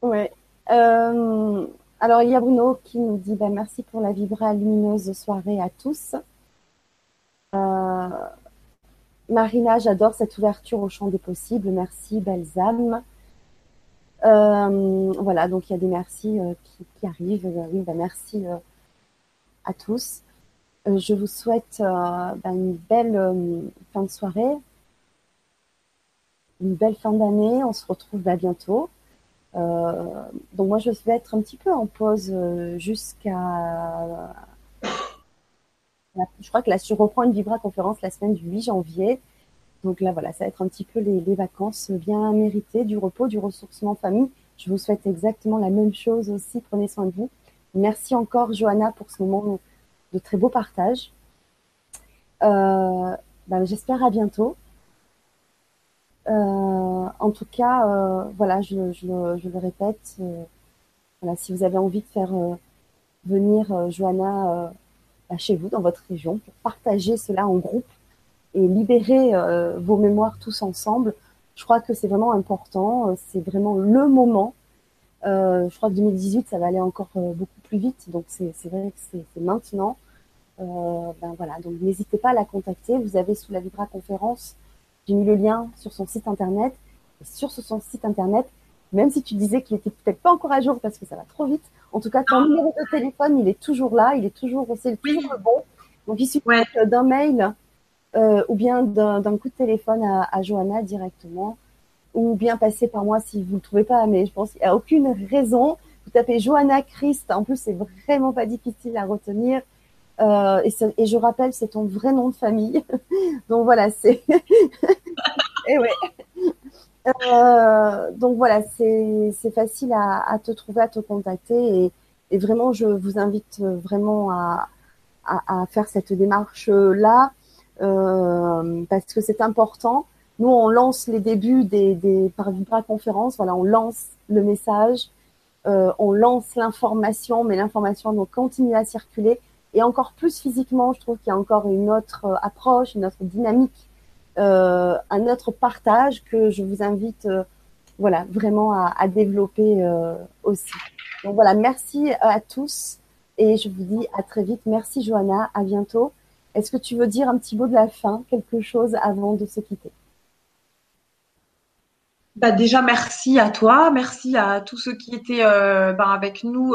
ouais. Euh, alors, il y a Bruno qui nous dit bah, merci pour la vibra lumineuse soirée à tous. Euh, Marina, j'adore cette ouverture au champ des possibles. Merci, belles âmes. Euh, voilà, donc il y a des merci euh, qui, arrivent. Euh, oui, bah, merci à tous. je vous souhaite bah, une belle fin de soirée, une belle fin d'année. On se retrouve bientôt. Donc moi, je vais être un petit peu en pause jusqu'à... Je crois que là, je reprends une Vibra conférence la semaine du 8 janvier. Donc là, voilà, ça va être un petit peu les, vacances bien méritées, du repos, du ressourcement famille. Je vous souhaite exactement la même chose aussi. Prenez soin de vous. Merci encore, Johanna, pour ce moment de très beau partage. Euh, ben, j'espère à bientôt. Euh, en tout cas, euh, voilà, je, le répète. voilà, si vous avez envie de faire venir Johanna chez vous, dans votre région, pour partager cela en groupe, et libérer euh, vos mémoires tous ensemble. Je crois que c'est vraiment important. Euh, c'est vraiment le moment. Euh, je crois que 2018, ça va aller encore beaucoup plus vite. Donc c'est vrai que c'est maintenant. ben voilà. Donc n'hésitez pas à la contacter. Vous avez sous la Vibra conférence, j'ai mis le lien sur son site internet. Et sur son site internet, même si tu disais qu'il était peut-être pas encore à jour parce que ça va trop vite, En tout cas, ton numéro de téléphone, il est toujours là, il est toujours, c'est toujours le bon. Donc, il suffit d'un mail euh, ou bien d'un coup de téléphone à, à, Johanna directement, ou bien passer par moi si vous ne le trouvez pas. Mais je pense qu'il n'y a aucune raison. Vous tapez Johanna Christ. En plus, c'est vraiment pas difficile à retenir. Euh, et, et, je rappelle, c'est ton vrai nom de famille. donc voilà, c'est. et ouais. Euh, donc voilà, c'est facile à, à, te trouver, à te contacter. Et, et, vraiment, je vous invite vraiment à, à, à faire cette démarche-là euh, parce que c'est important. Nous, on lance les débuts des, des par Vibra conférence. Voilà, on lance le message, euh, on lance l'information, mais l'information doit continuer à circuler. Et encore plus physiquement, je trouve qu'il y a encore une autre euh, approche, une autre dynamique, euh, un autre partage que je vous invite, euh, voilà, vraiment à, développer aussi. Donc voilà, merci à tous et je vous dis à très vite. Merci Johanna, à bientôt. Est-ce que tu veux dire un petit mot de la fin, quelque chose avant de se quitter? Bah déjà merci à toi, merci à tous ceux qui étaient bah, avec nous.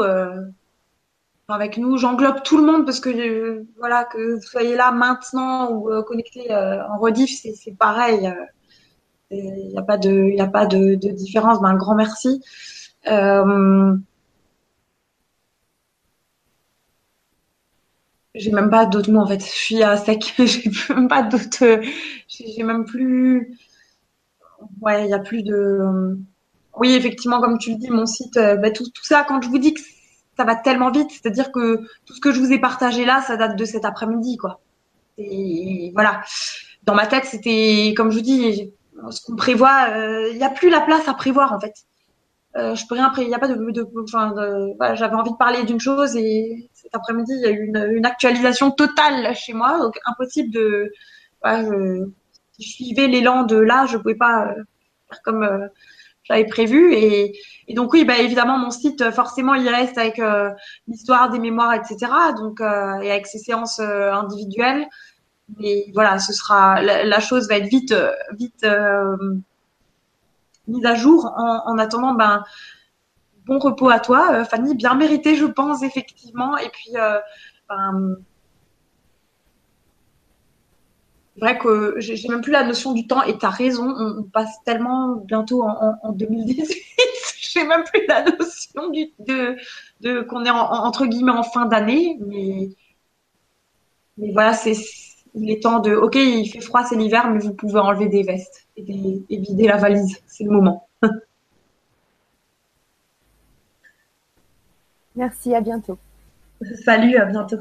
Euh, avec nous, j'englobe tout le monde parce que euh, voilà que vous soyez là maintenant ou euh, connecté en rediff, c'est pareil. Il n'y a pas de, il a pas de, différence. Ben, un grand merci. j'ai même pas d'autres mots en fait. Je suis à sec. j'ai même pas d'autres. J'ai même plus. Ouais, il y a plus de. Oui, effectivement, comme tu le dis, mon site, euh, bah, tout, tout, ça, quand je vous dis que ça va tellement vite, c'est-à-dire que tout ce que je vous ai partagé là, ça date de cet après-midi, quoi. Et voilà. Dans ma tête, c'était, comme je vous dis, ce qu'on prévoit, euh, il n'y a plus la place à prévoir, en fait. Euh, je peux rien Il n'y a pas de, j'avais envie de parler d'une chose et cet après-midi, il y a eu une, actualisation totale chez moi, donc impossible de. Voilà, je, suivais l'élan de là, je pouvais pas euh, faire comme euh, j'avais prévu. Et, donc oui, bah évidemment, mon site, forcément, il reste avec euh, l'histoire des mémoires, etc. Donc et avec ses séances individuelles. Mais voilà, ce sera la, chose va être vite, vite mise à jour. En, en, attendant, ben, bon repos à toi, euh, Fanny, bien mérité, je pense, effectivement. Et puis, euh, ben, c'est vrai que j'ai même plus la notion du temps et tu as raison, on, on, passe tellement bientôt en, en, en 2018, j'ai même plus la notion du, de, de qu'on est en, entre guillemets en fin d'année, mais, mais voilà, c'est il est temps de, ok, il fait froid, c'est l'hiver, mais vous pouvez enlever des vestes et, des, et vider la valise, c'est le moment. Merci, à bientôt. Salut, à bientôt.